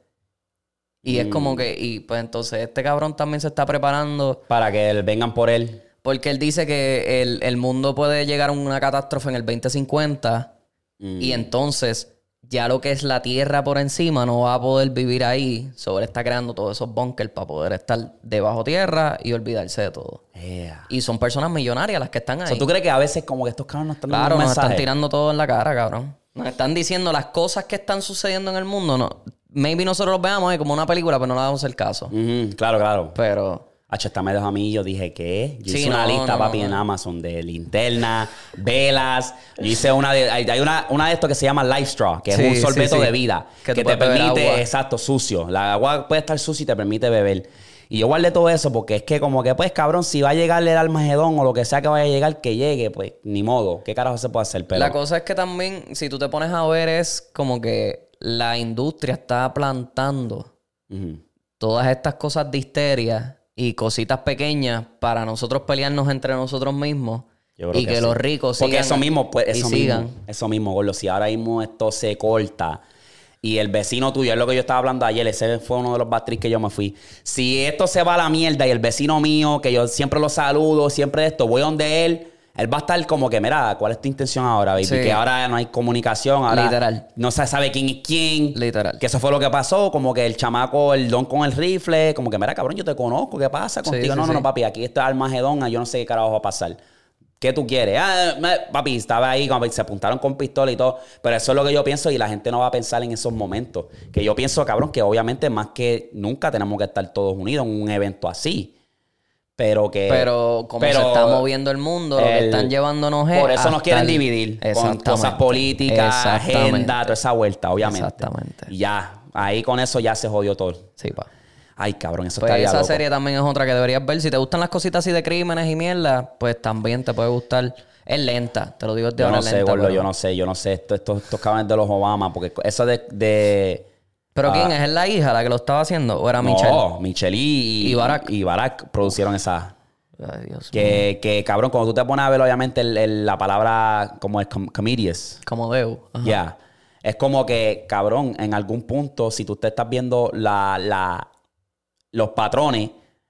Y es como que, y pues entonces este cabrón también se está preparando Para que vengan por él. porque él dice que el, el mundo puede llegar a una catástrofe en el 2050 Mm. y entonces ya lo que es la tierra por encima no va a poder vivir ahí. Sobre está creando todos esos bunkers para poder estar debajo tierra y olvidarse de todo. Yeah. Y son personas millonarias las que están ahí. ¿Tú crees que a veces como que estos cabrones nos están Claro, nos están tirando todo en la cara, cabrón. Nos están diciendo las cosas que están sucediendo en el mundo. No, maybe nosotros los veamos eh, como una película, pero no le damos el caso. Ujú, claro, claro. Pero H, esta me dejó a mí, yo dije, ¿qué? Yo Sí, hice una no, lista, no, papi, no. en Amazon de linterna, velas. Yo hice una de, hay, hay una, una de esto que se llama Life Straw, que Sí, es un sí, sorbeto sí. de vida. Que Que, tú te puedes beber permite, agua. exacto, sucio. La agua puede estar sucia y te permite beber. Y yo guardé todo eso porque es que como que, pues, cabrón, si va a llegar el Armagedón o lo que sea que vaya a llegar, que llegue, pues, ni modo. ¿Qué carajo se puede hacer? Pero, la cosa es que también, si tú te pones a ver, es como que la industria está plantando todas estas cosas de histeria y cositas pequeñas para nosotros pelearnos entre nosotros mismos Yo creo y que, sí. los ricos Porque sigan eso mismo, pues, eso sigan. mismo, eso mismo, Gordo. Si ahora mismo esto se corta y el vecino tuyo, es lo que yo estaba hablando ayer, ese fue uno de los batriz que yo me fui. Si esto se va a la mierda y el vecino mío, que yo siempre lo saludo, siempre esto, voy donde él, él va a estar como que, mira, ¿cuál es tu intención ahora, baby? Sí. Que ahora no hay comunicación, ahora Literal. no se sabe quién es quién. Literal. Que eso fue lo que pasó, como que el chamaco, el don con el rifle, como que, mira, cabrón, yo te conozco, ¿qué pasa contigo? sí, no, no, no, papi, aquí está Armagedón, yo no sé qué carajo va a pasar. ¿Qué tú quieres? Ah, me- papi, estaba ahí, como se apuntaron con pistola y todo. Pero eso es lo que yo pienso y la gente no va a pensar en esos momentos. Que yo pienso, cabrón, que obviamente más que nunca tenemos que estar todos unidos en un evento así. Pero que. Pero como pero se está moviendo el mundo, lo que están llevándonos es Por eso nos quieren dividir. Con cosas políticas, agenda, toda esa vuelta, obviamente. Exactamente. Y ya, ahí con eso ya se jodió todo. Sí, pa. Ay, cabrón, eso Pues estaría esa loco. serie también es otra que deberías ver. Si te gustan las cositas así de crímenes y mierda, pues también te puede gustar. Es lenta, te lo digo de Yo ahora no sé, lenta, gordo, pero- yo no sé, yo no sé. Esto- Estos, estos cabrones de los Obama, porque eso de. de ¿Pero Ah. quién es? ¿Es la hija la que lo estaba haciendo? ¿O era Michelle? No, Michelle y, Y Barack. y Barack producieron esa. Ay, Dios mío. Que, que, cabrón, cuando tú te pones a ver, obviamente, el- el- la palabra como es com- comedies. Como Deu. Ajá. Ya. Es como que, cabrón, en algún punto, si tú te estás viendo la, la, los patrones,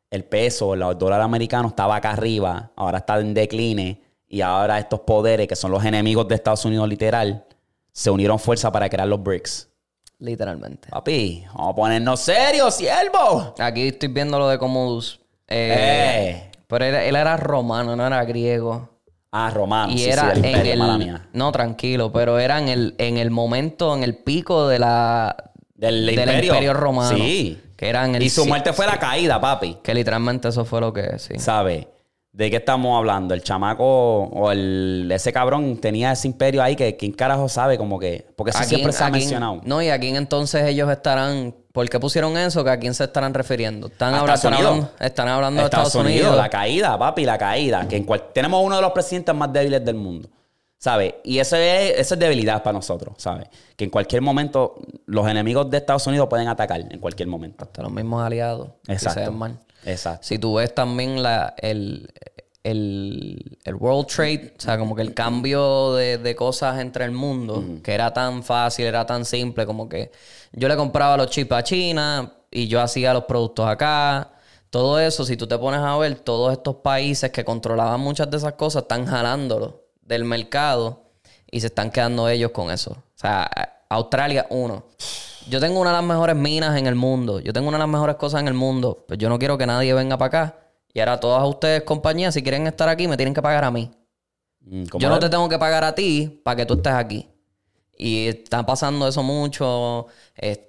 el peso, el dólar americano estaba acá arriba, ahora está en decline, y ahora estos poderes, que son los enemigos de Estados Unidos literal, se unieron fuerza para crear los BRICS. Literalmente. Papi, vamos a ponernos serios, siervo. Aquí estoy viendo lo de Commodus. Eh, Eh. Pero él, él era romano, no era griego. Ah, Romano, y sí, era sí, en imperio, el. mía. No, tranquilo, pero era en el, en el momento, en el pico de la. Del imperio. romano. Sí. Que era en el. Y su muerte fue la caída, papi. Que literalmente eso fue lo que sí. ¿Sabe? ¿De qué estamos hablando? El chamaco o el, ese cabrón tenía ese imperio ahí que quién carajo sabe como que... Porque eso ¿A siempre se ha quién- mencionado. No, y a quién entonces ellos estarán. ¿Por qué pusieron eso? ¿Que a quién se estarán refiriendo? Están, A habla- Estados están Unidos. hablando, están hablando de Estados, Unidos. La caída, papi, la caída. Que en cual- tenemos uno de los presidentes más débiles del mundo. ¿Sabes? Y eso es, eso es debilidad para nosotros, ¿sabes? Que en cualquier momento los enemigos de Estados Unidos pueden atacar, en cualquier momento. Hasta los mismos aliados. se Exacto. mal. Exacto. Si tú ves también la, el, el, el World Trade, o sea, como que el cambio de, de cosas entre el mundo, que era tan fácil, era tan simple, como que yo le compraba los chips a China y yo hacía los productos acá. Todo eso, si tú te pones a ver, todos estos países que controlaban muchas de esas cosas están jalándolo del mercado y se están quedando ellos con eso. O sea, Australia, uno. Yo tengo una de las mejores minas en el mundo. Yo tengo una de las mejores cosas en el mundo. Pero yo no quiero que nadie venga para acá. Y ahora todas ustedes, compañías, si quieren estar aquí, me tienen que pagar a mí. Mm, ¿cómo Yo no es? te tengo que pagar a ti para que tú estés aquí. Y está pasando eso mucho. Es,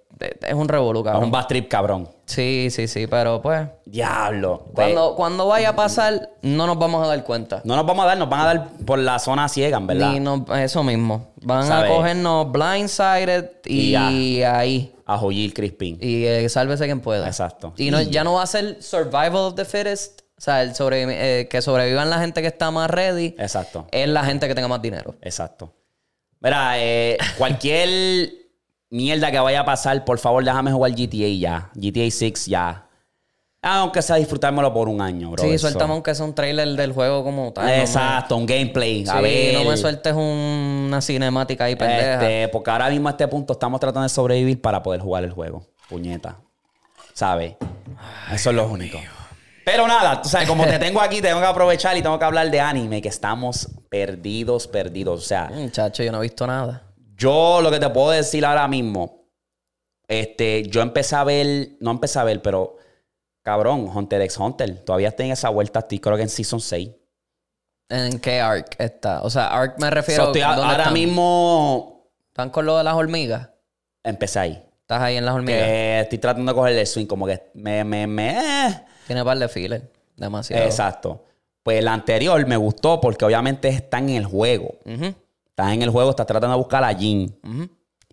es un revolú, Es cabrón. un bad trip, cabrón. Sí, sí, sí. Pero pues, Diablo. cuando, cuando vaya a pasar, no nos vamos a dar cuenta. No nos vamos a dar, nos van a dar por la zona ciega, en verdad. Ni nos- eso mismo. Van ¿Sabes? a cogernos blindsided y, Y ahí. A Joyil Crispin. Y eh, sálvese quien pueda. Exacto. Y no, ya no va a ser survival of the fittest. O sea, el sobrevi- eh, que sobrevivan la gente que está más ready. Exacto. Es la gente que tenga más dinero. Exacto. Mira, eh, cualquier mierda que vaya a pasar, por favor, déjame jugar GTA ya. GTA 6 ya. Ah, Aunque sea disfrutármelo por un año, bro. sí, suéltame aunque sea un trailer del juego como tal. no me- Exacto, un gameplay. A Sí, ver. no me sueltes un- una cinemática ahí pendeja. Este, porque ahora mismo a este punto estamos tratando de sobrevivir para poder jugar el juego. Puñeta. ¿Sabes? Eso es lo único. Pero nada, tú sabes, como te <laughs> tengo aquí, tengo que aprovechar y tengo que hablar de anime, que estamos perdidos, perdidos. O sea, Muchacho, yo no he visto nada. Yo lo que te puedo decir ahora mismo, este, yo empecé a ver, no empecé a ver, pero cabrón, Hunter x Hunter, todavía está en esa vuelta, estoy creo que en Season 6. ¿En qué arc está? O sea, arc me refiero So, estoy a- ¿dónde ahora están? mismo ¿Están con lo de las hormigas? empecé ahí. ¿Estás ahí en las hormigas? Que estoy tratando de coger el swing, como que me, me, me. eh. Tiene par de filler. Demasiado. Exacto. Pues el anterior me gustó porque obviamente está en el juego. Ujú, Está en el juego, está tratando de buscar a Jin.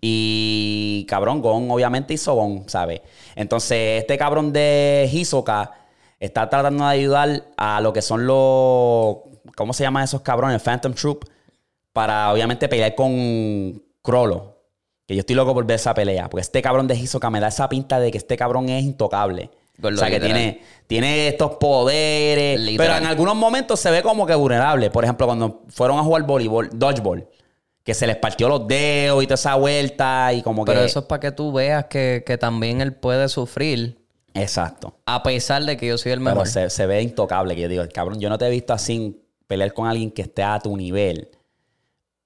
Y cabrón, Gon obviamente hizo Gon, ¿sabes? Entonces, este cabrón de Hisoka está tratando de ayudar a lo que son los. ¿Cómo se llaman esos cabrones? Phantom Troop. Para obviamente pelear con Crollo. Que yo estoy loco por ver esa pelea. Porque este cabrón de Hisoka me da esa pinta de que este cabrón es intocable. Gordo, o sea, que tiene, tiene estos poderes. Literal. Pero en algunos momentos se ve como que vulnerable. Por ejemplo, cuando fueron a jugar voleibol, dodgeball. Que se les partió los dedos y toda esa vuelta. Y como Pero que. eso es para que tú veas que, que también él puede sufrir Exacto. a pesar de que yo soy el Pero mejor. se, se ve intocable. Que yo digo, cabrón, yo no te he visto así pelear con alguien que esté a tu nivel.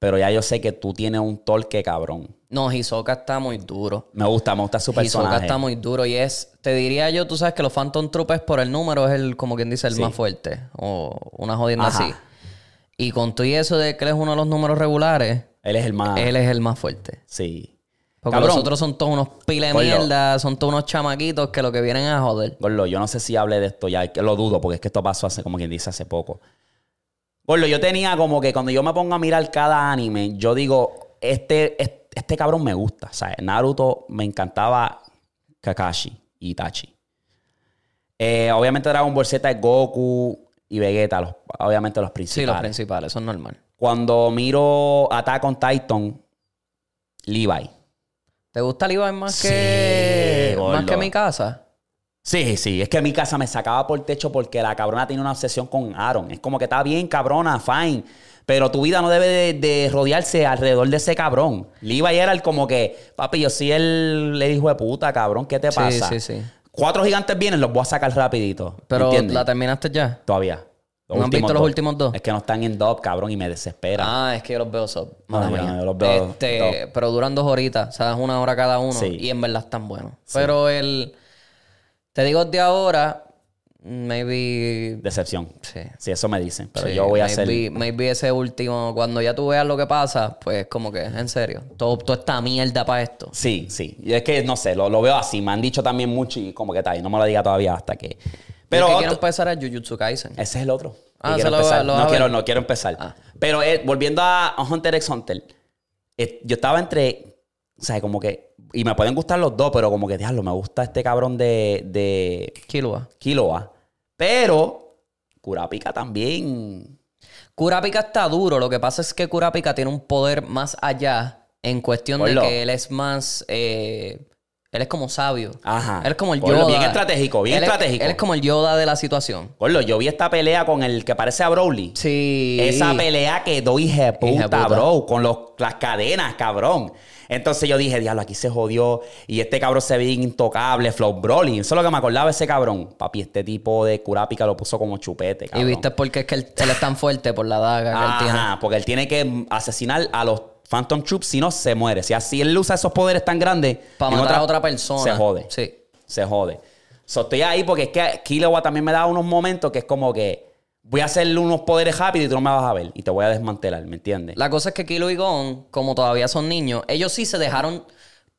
Pero ya yo sé que tú tienes un torque, cabrón. No, Hisoka está muy duro. Me gusta, me gusta su Hisoka personaje. está muy duro y es, te diría yo, tú sabes que los Phantom Troopers por el número es el, como quien dice, el Sí. más fuerte. O una jodienda Ajá. así. Y con todo y eso de que él es uno de los números regulares, Él es el más. él es el más fuerte. Sí. Porque Cabrón. los otros son todos unos piles de Gordo. mierda, son todos unos chamaquitos que lo que vienen a joder. Gordo, yo no sé si hablé de esto ya, que lo dudo, porque es que esto pasó hace, como quien dice, hace poco. Gordo, yo tenía como que cuando yo me pongo a mirar cada anime, yo digo, este, este, este cabrón me gusta. O sea, Naruto me encantaba Kakashi y Itachi. Eh, obviamente Dragon Ball Z es Goku y Vegeta, los- obviamente los Sí, principales. los principales, es normal. Cuando miro Attack on Titan, Levi. ¿Te gusta Levi más Sí, que más que mi casa? Sí, sí, es que mi casa me sacaba por el techo porque la cabrona tiene una obsesión con Aaron. Es como que está bien, cabrona, fine. Pero tu vida no debe de, de rodearse alrededor de ese cabrón. Levi era el como que, papi, yo sí él le dijo de puta, cabrón, ¿qué te Sí, pasa? sí, sí. Cuatro gigantes vienen, los voy a sacar rapidito. Pero ¿entiendes? la terminaste ya. Todavía. Los ¿No has visto los dos. últimos dos? Es que no están en dub, cabrón, y me desespera. Ah, es que yo los veo sub. No, yo yo los veo Este, pero duran dos horitas, o sea, es una hora cada uno. Sí. Y en verdad están buenos. Pero el. Te digo de ahora, maybe. Decepción. Sí. Sí, eso me dicen. Pero sí, yo voy a maybe, hacer. Maybe ese último, cuando ya tú veas lo que pasa, pues como que, en serio, todo, toda esta mierda para esto. Sí, sí. Y es que no sé, lo, lo veo así. Me han dicho también mucho y como que está ahí. No me lo diga todavía hasta que. Pero que quiero empezar a Jujutsu Kaisen. ese es el otro. Ah, quiero lo- empezar. lo vas no, quiero, no quiero empezar. Ah. Pero eh, volviendo a Hunter x Hunter, eh, yo estaba entre. O sea, como que. Y me pueden gustar los dos, pero como que, diablo, me gusta este cabrón de. de Killua. Killua. Pero. Kurapika también. Kurapika está duro. Lo que pasa es que Kurapika tiene un poder más allá en cuestión de que él es más. eh, él es como sabio. Ajá. Él es como el Yoda. bien estratégico, bien Él es- estratégico. él es como el Yoda de la situación. Gordo, yo vi esta pelea con el que parece a Broly. Sí. Esa pelea quedó hija de Hija de puta, puta. bro, con los- las cadenas, cabrón. Entonces yo dije, diablo, aquí se jodió. Y este cabrón se ve intocable, Flow Broly. Eso es lo que me acordaba de ese cabrón. Papi, este tipo de Kurapika lo puso como chupete, Y cabrón. viste porque es que él, él es tan fuerte por la daga que él tiene. Ajá, porque él tiene que asesinar a los Phantom Troops, si no se muere. Si así él usa esos poderes tan grandes. Para matar a otra persona. Se jode. Sí. Se jode. So, estoy ahí porque es que Killua también me da unos momentos que es como que voy a hacerle unos poderes rápido y tú no me vas a ver. Y te voy a desmantelar, ¿me entiendes? La cosa es que Kilo y Gon, como todavía son niños, ellos sí se dejaron.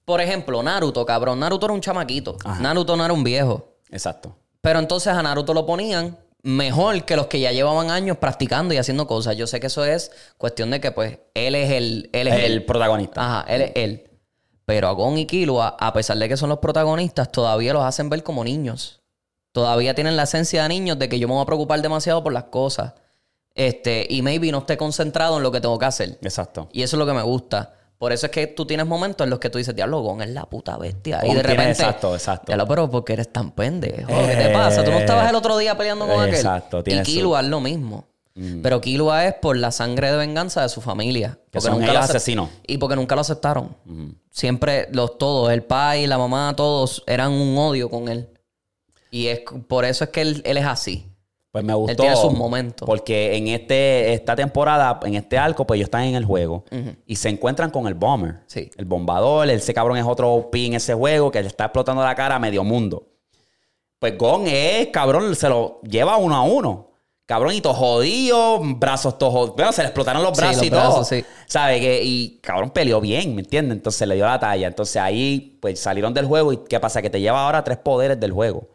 Por ejemplo, Naruto, cabrón. Naruto era un chamaquito. Naruto no era un viejo. Exacto. Pero entonces a Naruto lo ponían mejor que los que ya llevaban años practicando y haciendo cosas. Yo sé que eso es cuestión de que, pues, él es el. Él es El protagonista. Ajá, él es él. Pero a Gon y Killua, a pesar de que son los protagonistas, todavía los hacen ver como niños. Todavía tienen la esencia de niños de que yo me voy a preocupar demasiado por las cosas. Este, y maybe no esté concentrado en lo que tengo que hacer. Exacto. Y eso es lo que me gusta. Por eso es que tú tienes momentos en los que tú dices, diablo, Gon es la puta bestia. y de repente. exacto, exacto. Diablo, pero ¿por qué eres tan pendejo? ¿Qué te pasa? Tú no estabas el otro día peleando con aquel. Exacto, Y tiene su- Mm. Es lo mismo. Pero Killua es por la sangre de venganza de su familia. Que son nunca ellos asesinos. Y porque nunca lo aceptaron. Siempre los todos, el pai, la mamá, todos eran un odio con él. Y es por eso es que él, él es así. Pues me gustó. tiene sus momentos. Porque en este, esta temporada, en este arco, pues ellos están en el juego. Y se encuentran con el Bomber. Sí. El bombador, ese cabrón es otro OP en ese juego que le está explotando la cara a medio mundo. Pues Gon es, cabrón, se lo lleva uno a uno. Cabrón, y todo jodido, brazos todos jodidos. Bueno, se le explotaron los Sí, brazos los y todo. sí. ¿Sabe? Que, y cabrón peleó bien, ¿me entiendes? Entonces le dio la talla. Entonces ahí, pues salieron del juego. ¿Y qué pasa? Que te lleva ahora tres poderes del juego.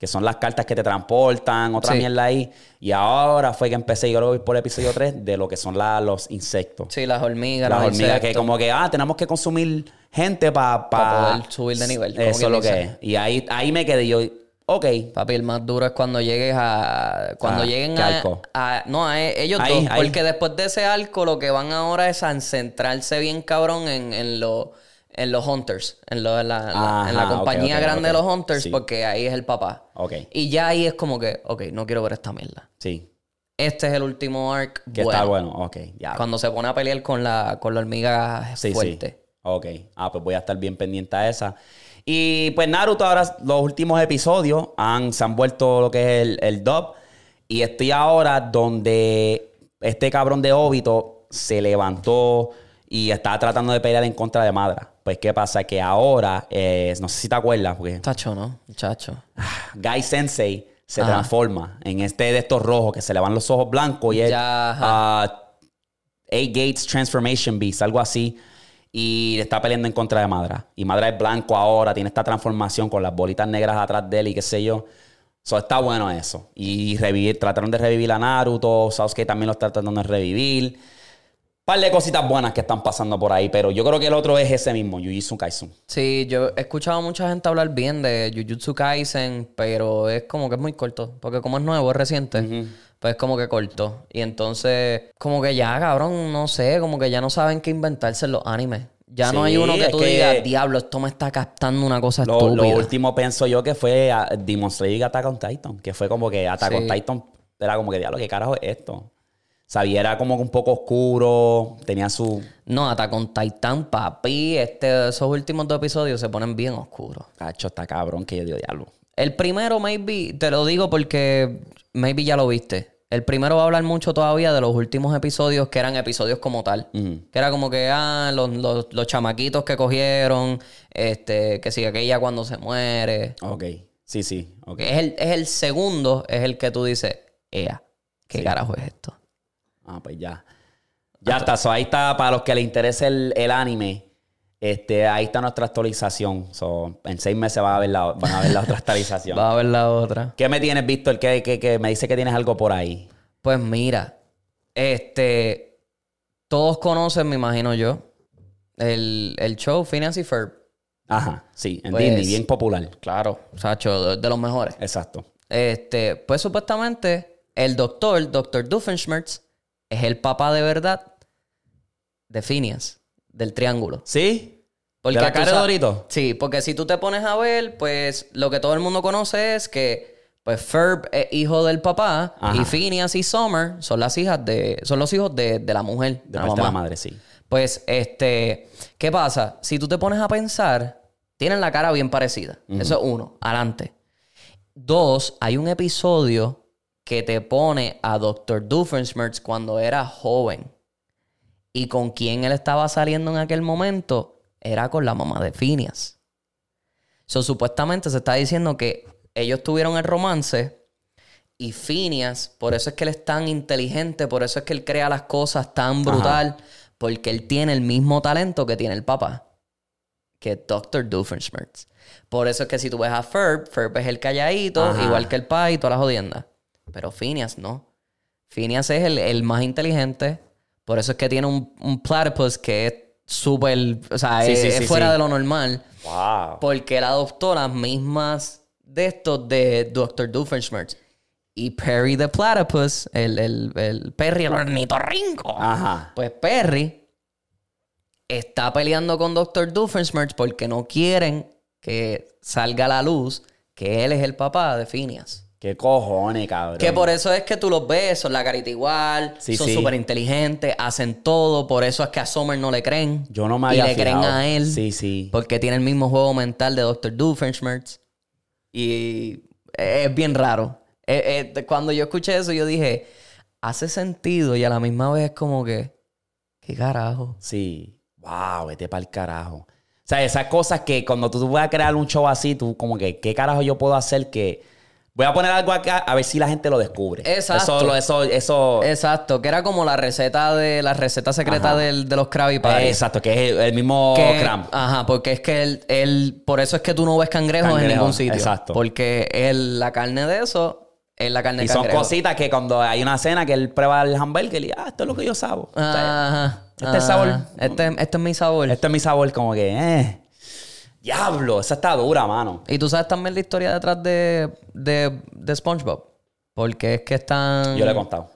Que son las cartas que te transportan, otra Sí. mierda ahí. Y ahora fue que empecé, yo lo voy por el episodio 3, de lo que son la- los insectos. Sí, las hormigas, Las los hormigas que como que, ah, tenemos que consumir gente para... Pa poder subir de nivel, Eso es lo que es. Y ahí, ahí me quedé yo, ok. Papi, el más duro es cuando llegues a. Cuando Ah, lleguen ¿qué a, arco? a- No, a e- ellos Ahí, dos. ahí. Porque después de ese arco, lo que van ahora es a centrarse bien cabrón en, en, lo- en los Hunters. En, lo- en la, en la compañía grande de los Hunters, Sí. porque ahí es el papá. Y ya ahí es como que, ok, no quiero ver esta mierda. Sí. Este es el último arc. Que bueno, está bueno. Ok, ya. Cuando se pone a pelear con la, con la hormiga Sí, fuerte. sí. Ok. Ah, pues voy a estar bien pendiente a esa. Y pues Naruto ahora, los últimos episodios han, se han vuelto lo que es el, el dub. Y estoy ahora donde este cabrón de Obito se levantó y estaba tratando de pelear en contra de Madra. Pues qué pasa, que ahora, eh, no sé si te acuerdas, porque Chacho, ¿no? Muchacho. <sighs> Guy Sensei se Ajá. transforma en este de estos rojos que se le van los ojos blancos y es Ya, ajá. ah, Eight Gates Transformation Beast, algo así. Y está peleando en contra de Madra. Y Madra es blanco ahora, tiene esta transformación con las bolitas negras atrás de él y qué sé yo. So, está bueno eso. Y revivir, trataron de revivir a Naruto. Sasuke también lo está tratando de revivir. Par de cositas buenas que están pasando por ahí. Pero yo creo que el otro es ese mismo, Jujutsu Kaisen. Sí, yo he escuchado a mucha gente hablar bien de Jujutsu Kaisen, pero es como que es muy corto. Porque como es nuevo, es reciente, pues es como que corto. Y entonces, como que ya, cabrón, no sé, como que ya no saben qué inventarse en los animes. Ya no hay uno que tú que- digas, diablo, esto me está captando una cosa Lo, estúpida. lo último pienso yo que fue a Demon Slayer y Attack on Titan. Que fue como que Attack on. Titan era como que, diablo, ¿qué carajo es esto? Sabía, era como que un poco oscuro. Tenía su... No, hasta con Titan, papi, este, esos últimos dos episodios se ponen bien oscuros. Cacho, está cabrón que yo digo, diablo. El primero, maybe, te lo digo porque maybe ya lo viste. El primero va a hablar mucho todavía de los últimos episodios que eran episodios como tal. Que era como que, ah, los, los- los chamaquitos que cogieron, este, que si aquella cuando se muere. Ok. Sí, sí. Ok. Es el, es el segundo, es el que tú dices, ea, ¿qué carajo es esto? Ah, pues ya. Ya está. So, ahí está, para los que les interese el, el anime, este, ahí está nuestra actualización. So, en seis meses van a ver la, van a ver la otra <laughs> actualización. Va a ver la otra. ¿Qué me tienes, Víctor? Que, que, que me dice que tienes algo por ahí. Pues mira, este, todos conocen, me imagino yo, el, el show y Ferb. Ajá, sí, en Pues- Disney, bien popular. Claro, Sacho, de, de los mejores. Exacto. Este, pues supuestamente el doctor, Dr. Doofenshmirtz, es el papá de verdad de Phineas, del triángulo. ¿Sí? Porque ¿De la cara de Dorito? Sí, porque si tú te pones a ver, pues lo que todo el mundo conoce es que pues Ferb es hijo del papá Ajá. y Phineas y Summer son las hijas de son los hijos de, de la mujer, De la parte de la mamá. madre, sí. Pues este, ¿qué pasa? Si tú te pones a pensar, tienen la cara bien parecida. Eso es uno, adelante. Dos, hay un episodio que te pone a Dr. Doofenshmirtz cuando era joven. Y con quien él estaba saliendo en aquel momento era con la mamá de Phineas. So, supuestamente se está diciendo que ellos tuvieron el romance y Phineas, por eso es que él es tan inteligente, por eso es que él crea las cosas tan brutal, porque él tiene el mismo talento que tiene el papá, que es Dr. Doofenshmirtz. Por eso es que si tú ves a Ferb, Ferb es el calladito, Ajá. igual que el pai y todas las jodiendas. Pero Phineas no. Phineas es el, el más inteligente, por eso es que tiene un, un platypus que es súper, o sea, Sí, es, sí, es sí, fuera de lo normal. Wow. Porque él adoptó las mismas de estos de Dr. Doofenshmirtz. Y Perry the Platypus, el, el, el Perry, el ornitorrinco. Ajá. Pues Perry está peleando con Dr. Doofenshmirtz porque no quieren que salga a la luz que él es el papá de Phineas. ¿Qué cojones, cabrón? Que por eso es que tú los ves, son la carita igual, Sí, son sí. súper inteligentes, hacen todo, por eso es que a Summer no le creen. Yo no me Y había le creen a él. Sí, sí. Porque tiene el mismo juego mental de Dr. Doofenshmirtz. Y es bien raro. Eh, eh, cuando yo escuché eso, yo dije, hace sentido y a la misma vez es como que, ¿qué carajo? Sí. Wow, vete para el carajo. O sea, esas cosas que cuando tú vas a crear un show así, tú como que, ¿qué carajo yo puedo hacer que... Voy a poner algo acá a ver si la gente lo descubre. Exacto. Eso, eso, eso... Exacto, que era como la receta de la receta secreta Ajá. del- de los Krabby Patty. Exacto, que es el, mismo Que- cramp. Ajá, porque es que él, él- por eso es que tú no ves cangrejos en ningún sitio. exacto. Porque él, la carne de eso es la carne Y son cangrejo. cositas que cuando hay una cena que él prueba el hamburger y ah, esto es lo que yo sabo. O sea, Ajá. este es el sabor. ajá. Este, este es mi sabor. Este es mi sabor como que, eh. Diablo, esa está dura, mano. Y tú sabes también la historia detrás de, de, de SpongeBob. Porque es que están. Yo le he contado.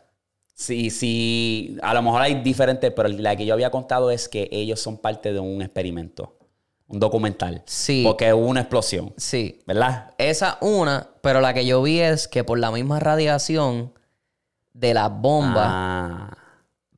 Sí, sí, a lo mejor hay diferentes, pero la que yo había contado es que ellos son parte de un experimento, un documental. Sí. Porque hubo una explosión, Sí. ¿verdad? Esa una, pero la que yo vi es que por la misma radiación de las bombas, Ah,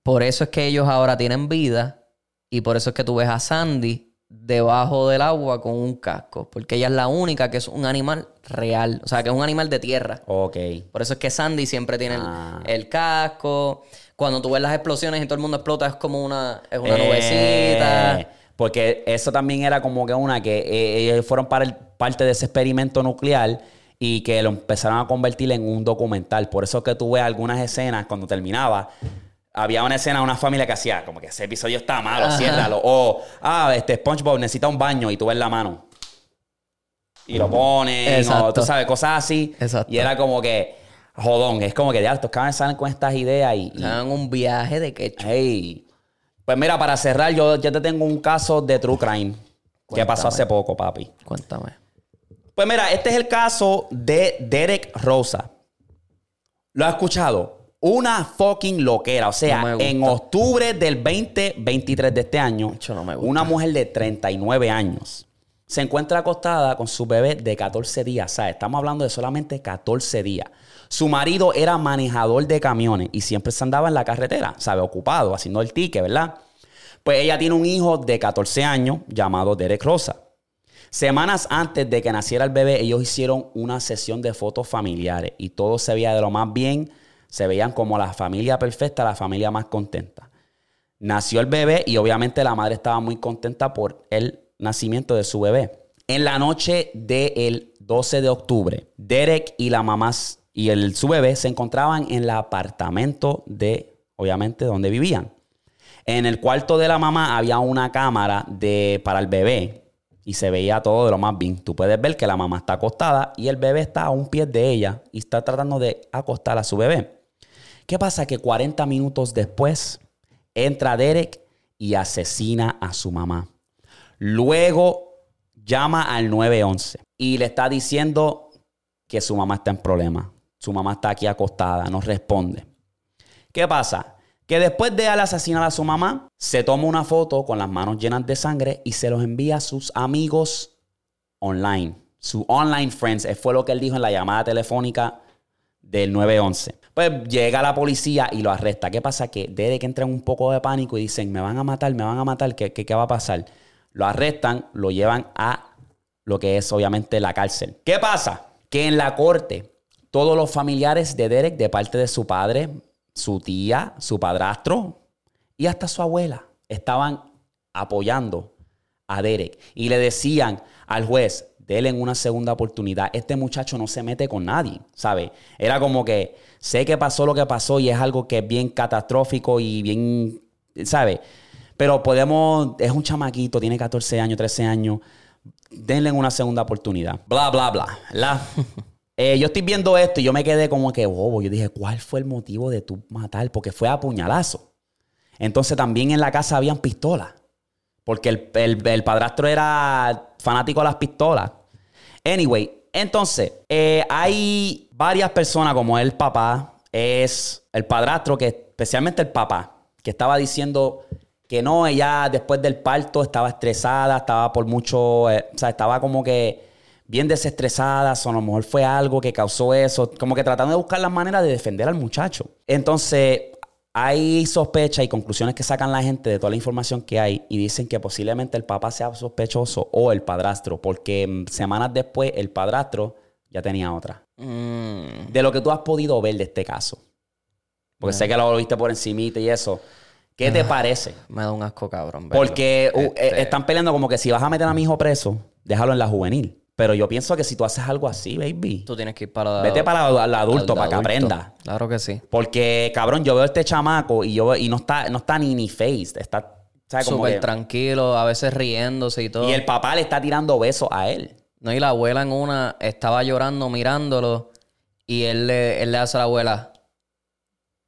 por eso es que ellos ahora tienen vida. Y por eso es que tú ves a Sandy debajo del agua con un casco. Porque ella es la única que es un animal real. O sea, que es un animal de tierra. ok. Por eso es que Sandy siempre tiene el- Ah. el, casco. Cuando tú ves las explosiones y todo el mundo explota, es como una, es una Eh, nubecita. Porque eso también era como que una que eh, ellos fueron para el- parte de ese experimento nuclear y que lo empezaron a convertir en un documental. Por eso que tú ves algunas escenas cuando terminaba. Había una escena de una familia que hacía como que ese episodio está malo, Ajá. ciérralo. O, ah, este SpongeBob necesita un baño y tú ves la mano. Y lo ponen, o tú sabes, cosas así. Exacto. Y era como que, jodón, es como que ya estos cabrones salen con estas ideas y, y- un viaje de quechua. Hey. Pues mira, para cerrar, yo, yo te tengo un caso de True Crime que pasó hace poco, papi. Cuéntame. Pues mira, este es el caso de Derek Rosa. ¿Lo has escuchado? Una fucking loquera. O sea, No en octubre del 2023 de este año, Eso no me gusta. una mujer de 39 años se encuentra acostada con su bebé de 14 días. ¿sabes? Estamos hablando de solamente 14 días. Su marido era manejador de camiones y siempre se andaba en la carretera, ¿sabe? Ocupado, haciendo el ticket, ¿verdad? Pues ella tiene un hijo de 14 años llamado Derek Rosa. Semanas antes de que naciera el bebé, ellos hicieron una sesión de fotos familiares y todo se veía de lo más bien. Se veían como la familia perfecta, la familia más contenta. Nació el bebé y obviamente la madre estaba muy contenta por el nacimiento de su bebé. En la noche del 12 de octubre, Derek y la mamá y el, su bebé se encontraban en el apartamento de, obviamente, donde vivían. En el cuarto de la mamá había una cámara de, para el bebé y se veía todo de lo más bien. Tú puedes ver que la mamá está acostada y el bebé está a un pie de ella y está tratando de acostar a su bebé. ¿Qué pasa? Que 40 minutos después entra Derek y asesina a su mamá. Luego llama al 911 y le está diciendo que su mamá está en problema. Su mamá está aquí acostada, no responde. ¿Qué pasa? Que después de él asesinar a su mamá, se toma una foto con las manos llenas de sangre y se los envía a sus amigos online. Su online friends, eh, fue lo que él dijo en la llamada telefónica del 911. Pues llega la policía y lo arresta. ¿Qué pasa? Que Derek entra en un poco de pánico y dicen, me van a matar, me van a matar, ¿qué, qué, qué va a pasar? Lo arrestan, lo llevan a lo que es obviamente la cárcel. ¿Qué pasa? Que en la corte, todos los familiares de Derek, de parte de su padre, su tía, su padrastro y hasta su abuela, estaban apoyando a Derek y le decían al juez, denle una segunda oportunidad. Este muchacho no se mete con nadie, ¿sabe? Era como que sé que pasó lo que pasó y es algo que es bien catastrófico y bien, ¿sabe? Pero podemos, es un chamaquito, tiene 14 años, 13 años, denle una segunda oportunidad. Bla, bla, bla. La, <laughs> Eh, yo estoy viendo esto y yo me quedé como que bobo. Yo dije, ¿cuál fue el motivo de tu matar? Porque fue a puñalazo. Entonces también en la casa habían pistolas. Porque el, el- el padrastro era fanático de las pistolas. Anyway, entonces, eh, hay varias personas como el papá, es el padrastro, que especialmente el papá, que estaba diciendo que no, ella después del parto estaba estresada, estaba por mucho, eh, o sea, estaba como que bien desestresada, o a lo mejor fue algo que causó eso, como que tratando de buscar las maneras de defender al muchacho. Entonces, hay sospechas y conclusiones que sacan la gente de toda la información que hay y dicen que posiblemente el papá sea sospechoso o el padrastro, porque mm, semanas después el padrastro ya tenía otra. Mm, De lo que tú has podido ver de este caso, porque sé que lo viste por encimita y eso, ¿qué te parece? me da un asco cabrón. verlo. Porque uh, Este, eh, están peleando como que si vas a meter a mi hijo preso, déjalo en la juvenil. Pero yo pienso que si tú haces algo así, baby, Tú tienes que ir para vete para el adulto para que aprenda. Claro que sí. Porque, cabrón, yo veo a este chamaco y yo y no está, no está ni ni faced. Está, Súper tranquilo, a veces riéndose y todo. y el papá le está tirando besos a él. No, y la abuela en una estaba llorando mirándolo y él le, él le hace a la abuela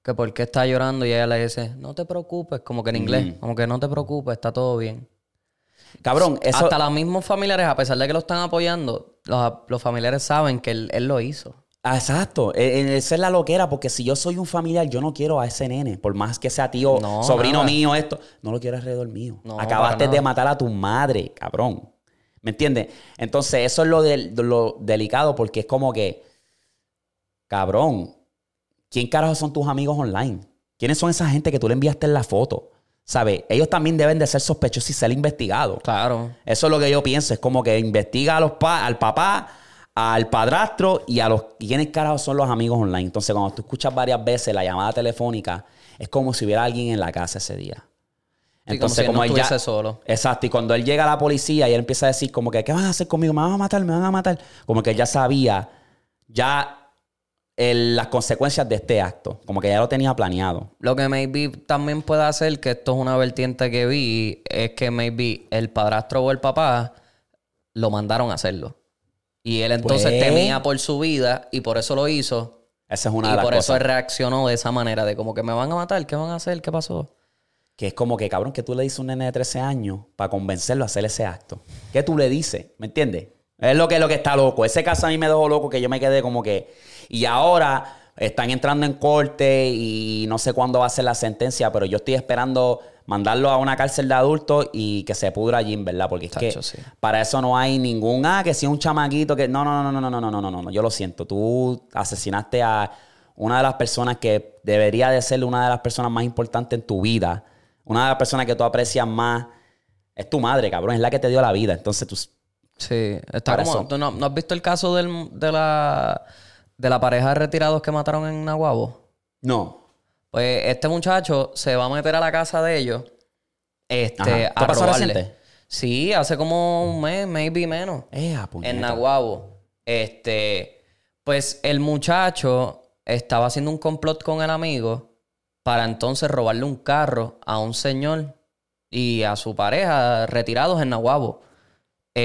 que por qué está llorando y ella le dice, no te preocupes, como que en inglés, como que no te preocupes, está todo bien. Cabrón, eso. Hasta los mismos familiares, a pesar de que lo están apoyando, los, los familiares saben que él, él lo hizo. Ah, exacto. Eh, eh, Esa es la loquera, porque si yo soy un familiar, yo no quiero a ese nene. Por más que sea tío, No, sobrino nada. mío, esto. No lo quiero alrededor mío. No, Acabaste de matar a tu madre, cabrón. ¿Me entiendes? Entonces, eso es lo, del- de lo delicado, porque es como que, cabrón, ¿quién carajo son tus amigos online? ¿Quiénes son esa gente que tú le enviaste en la foto? ¿Sabes? Ellos también deben de ser sospechosos y ser investigados. Claro. Eso es lo que yo pienso. Es como que investiga a los pa- al papá, al padrastro y a los quiénes carajo son los amigos online. Entonces, cuando tú escuchas varias veces la llamada telefónica, es como si hubiera alguien en la casa ese día. Sí, como si él no estuviese solo. Exacto. Y cuando él llega a la policía y él empieza a decir como que, ¿qué van a hacer conmigo? ¿Me van a matar? ¿Me van a matar? Como que él ya sabía ya el- las consecuencias de este acto. Como que ya lo tenía planeado. Lo que maybe también puede hacer, que esto es una vertiente que vi, es que maybe el padrastro o el papá lo mandaron a hacerlo. Y él entonces Pues- temía por su vida y por eso lo hizo. Esa es una y de las por eso cosas. reaccionó de esa manera, de como que me van a matar, ¿qué van a hacer? ¿Qué pasó? Que es como que, cabrón, que tú le dices a un nene de 13 años para convencerlo a hacer ese acto. ¿Qué tú le dices? ¿Me entiendes? Es lo que, lo que está loco. Ese caso a mí me dejó loco que yo me quedé como que... Y ahora, están entrando en corte y no sé cuándo va a ser la sentencia, pero yo estoy esperando mandarlo a una cárcel de adultos y que se pudra allí, ¿verdad? Porque es Tacho, que sí. para eso no hay ningún, ah, que si es un chamaquito, que no, no, no, no, no, no, no, no, no, no, no, yo lo siento, tú asesinaste a una de las personas que debería de ser una de las personas más importantes en tu vida, una de las personas que tú aprecias más, es tu madre, cabrón, es la que te dio la vida, entonces tú... Sí, está Para como. eso. ¿tú no, no has visto el caso del- de, la, de la pareja de retirados que mataron en Nahuabo? No. Pues este muchacho se va a meter a la casa de ellos este, Ajá. ¿Esto a pasó robarle. reciente? Sí, hace como un mes, maybe menos. Eh. En Nahuabo. Este, pues el muchacho estaba haciendo un complot con el amigo para entonces robarle un carro a un señor y a su pareja retirados en Nahuabo.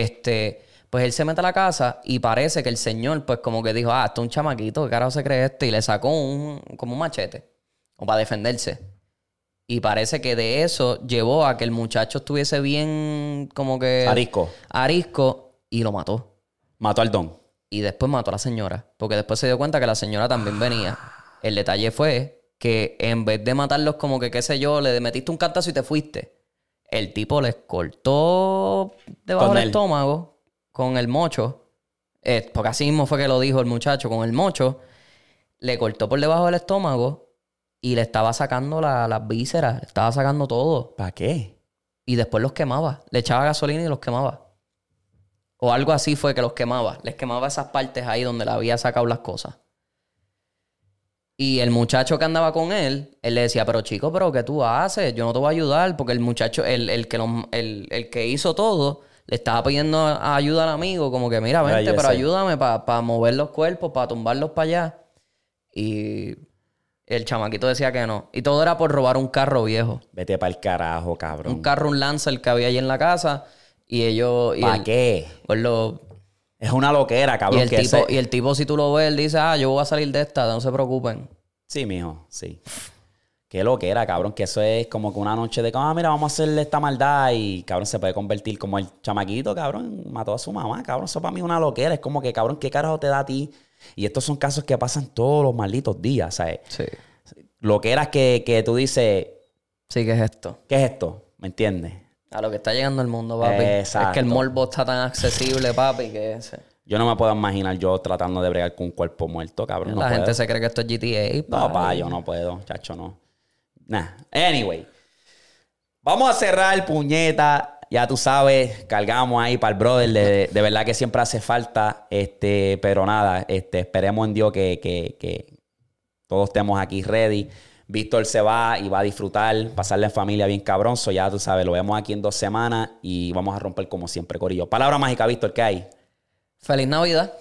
Este, pues él se mete a la casa y parece que el señor, pues como que dijo, ah, esto es un chamaquito, ¿qué carajo se cree este? Y le sacó un, como un machete, o para defenderse. Y parece que de eso llevó a que el muchacho estuviese bien, como que... Arisco. Arisco y lo mató. Mató al don. Y después mató a la señora. Porque después se dio cuenta que la señora también venía. El detalle fue que en vez de matarlos como que, qué sé yo, le metiste un cantazo y te fuiste. El tipo les cortó debajo Con del él. estómago con el mocho. Eh, porque así mismo fue que lo dijo el muchacho, con el mocho. Le cortó por debajo del estómago y le estaba sacando la- las vísceras, le estaba sacando todo. ¿Para qué? Y después los quemaba. Le echaba gasolina y los quemaba. O algo así fue que los quemaba. Les quemaba esas partes ahí donde le había sacado las cosas. Y el muchacho que andaba con él, él le decía, pero chico, pero ¿qué tú haces? Yo no te voy a ayudar. Porque el muchacho, el, el que, lo- el, el que hizo todo, le estaba pidiendo ayuda al amigo. Como que, mira, vente, pero ayúdame para mover los cuerpos, para tumbarlos para allá. Y el chamaquito decía que no. Y todo era por robar un carro viejo. Vete para el carajo, cabrón. Un carro, un Lancer que había allí en la casa. Y ellos. Y ¿Para qué? pues lo- Es una loquera, y, cabrón. el que tipo, ese- y el tipo, si tú lo ves, él dice, ah, yo voy a salir de esta, no se preocupen. Sí, mijo, sí. Qué loquera, cabrón. Que eso es como que una noche de, ah, mira, vamos a hacerle esta maldad y, cabrón, se puede convertir como el chamaquito, cabrón, mató a su mamá, cabrón. Eso para mí es una loquera. Es como que, cabrón, ¿qué carajo te da a ti? Y estos son casos que pasan todos los malditos días, ¿sabes? Sí. Loqueras que, que tú dices, Sí, ¿qué es esto? ¿qué es esto? ¿Me entiendes? A lo que está llegando el mundo, papi. Es que el morbo está tan accesible, papi, que ese- Yo no me puedo imaginar yo tratando de bregar con un cuerpo muerto, cabrón. No la gente puedo. se cree que esto es GTA. No, pa, yo no puedo, chacho, no. Nah. Anyway. Vamos a cerrar, puñeta. Ya tú sabes, cargamos ahí para el brother. De, de verdad que siempre hace falta. Este, pero nada, este, esperemos en Dios que, que- que todos estemos aquí ready. Víctor se va y va a disfrutar, pasarle en familia bien cabronzo. Ya tú sabes, lo vemos aquí en dos semanas y vamos a romper como siempre, Corillo. Palabra mágica, Víctor, ¿qué hay? Feliz Navidad.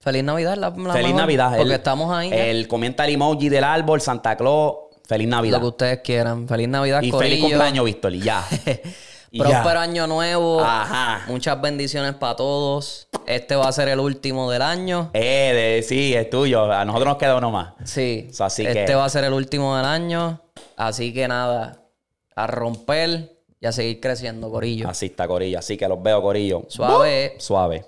Feliz Navidad. La, la Feliz mejor, Navidad. Porque El- estamos ahí. El comenta el emoji del árbol, Santa Claus. Feliz Navidad. Lo que ustedes quieran. Feliz Navidad, Y corillo. feliz cumpleaños, Víctor. Y ya. <laughs> Y Próspero ya. año nuevo. Ajá. Muchas bendiciones para todos. Este va a ser el último del año. Eh, de- sí, es tuyo. A nosotros nos queda uno más. Sí. So, así este que- va a ser el último del año. Así que nada. A romper y a seguir creciendo, Corillo. Así está, Corillo. Así que los veo, Corillo. Suave. Suave.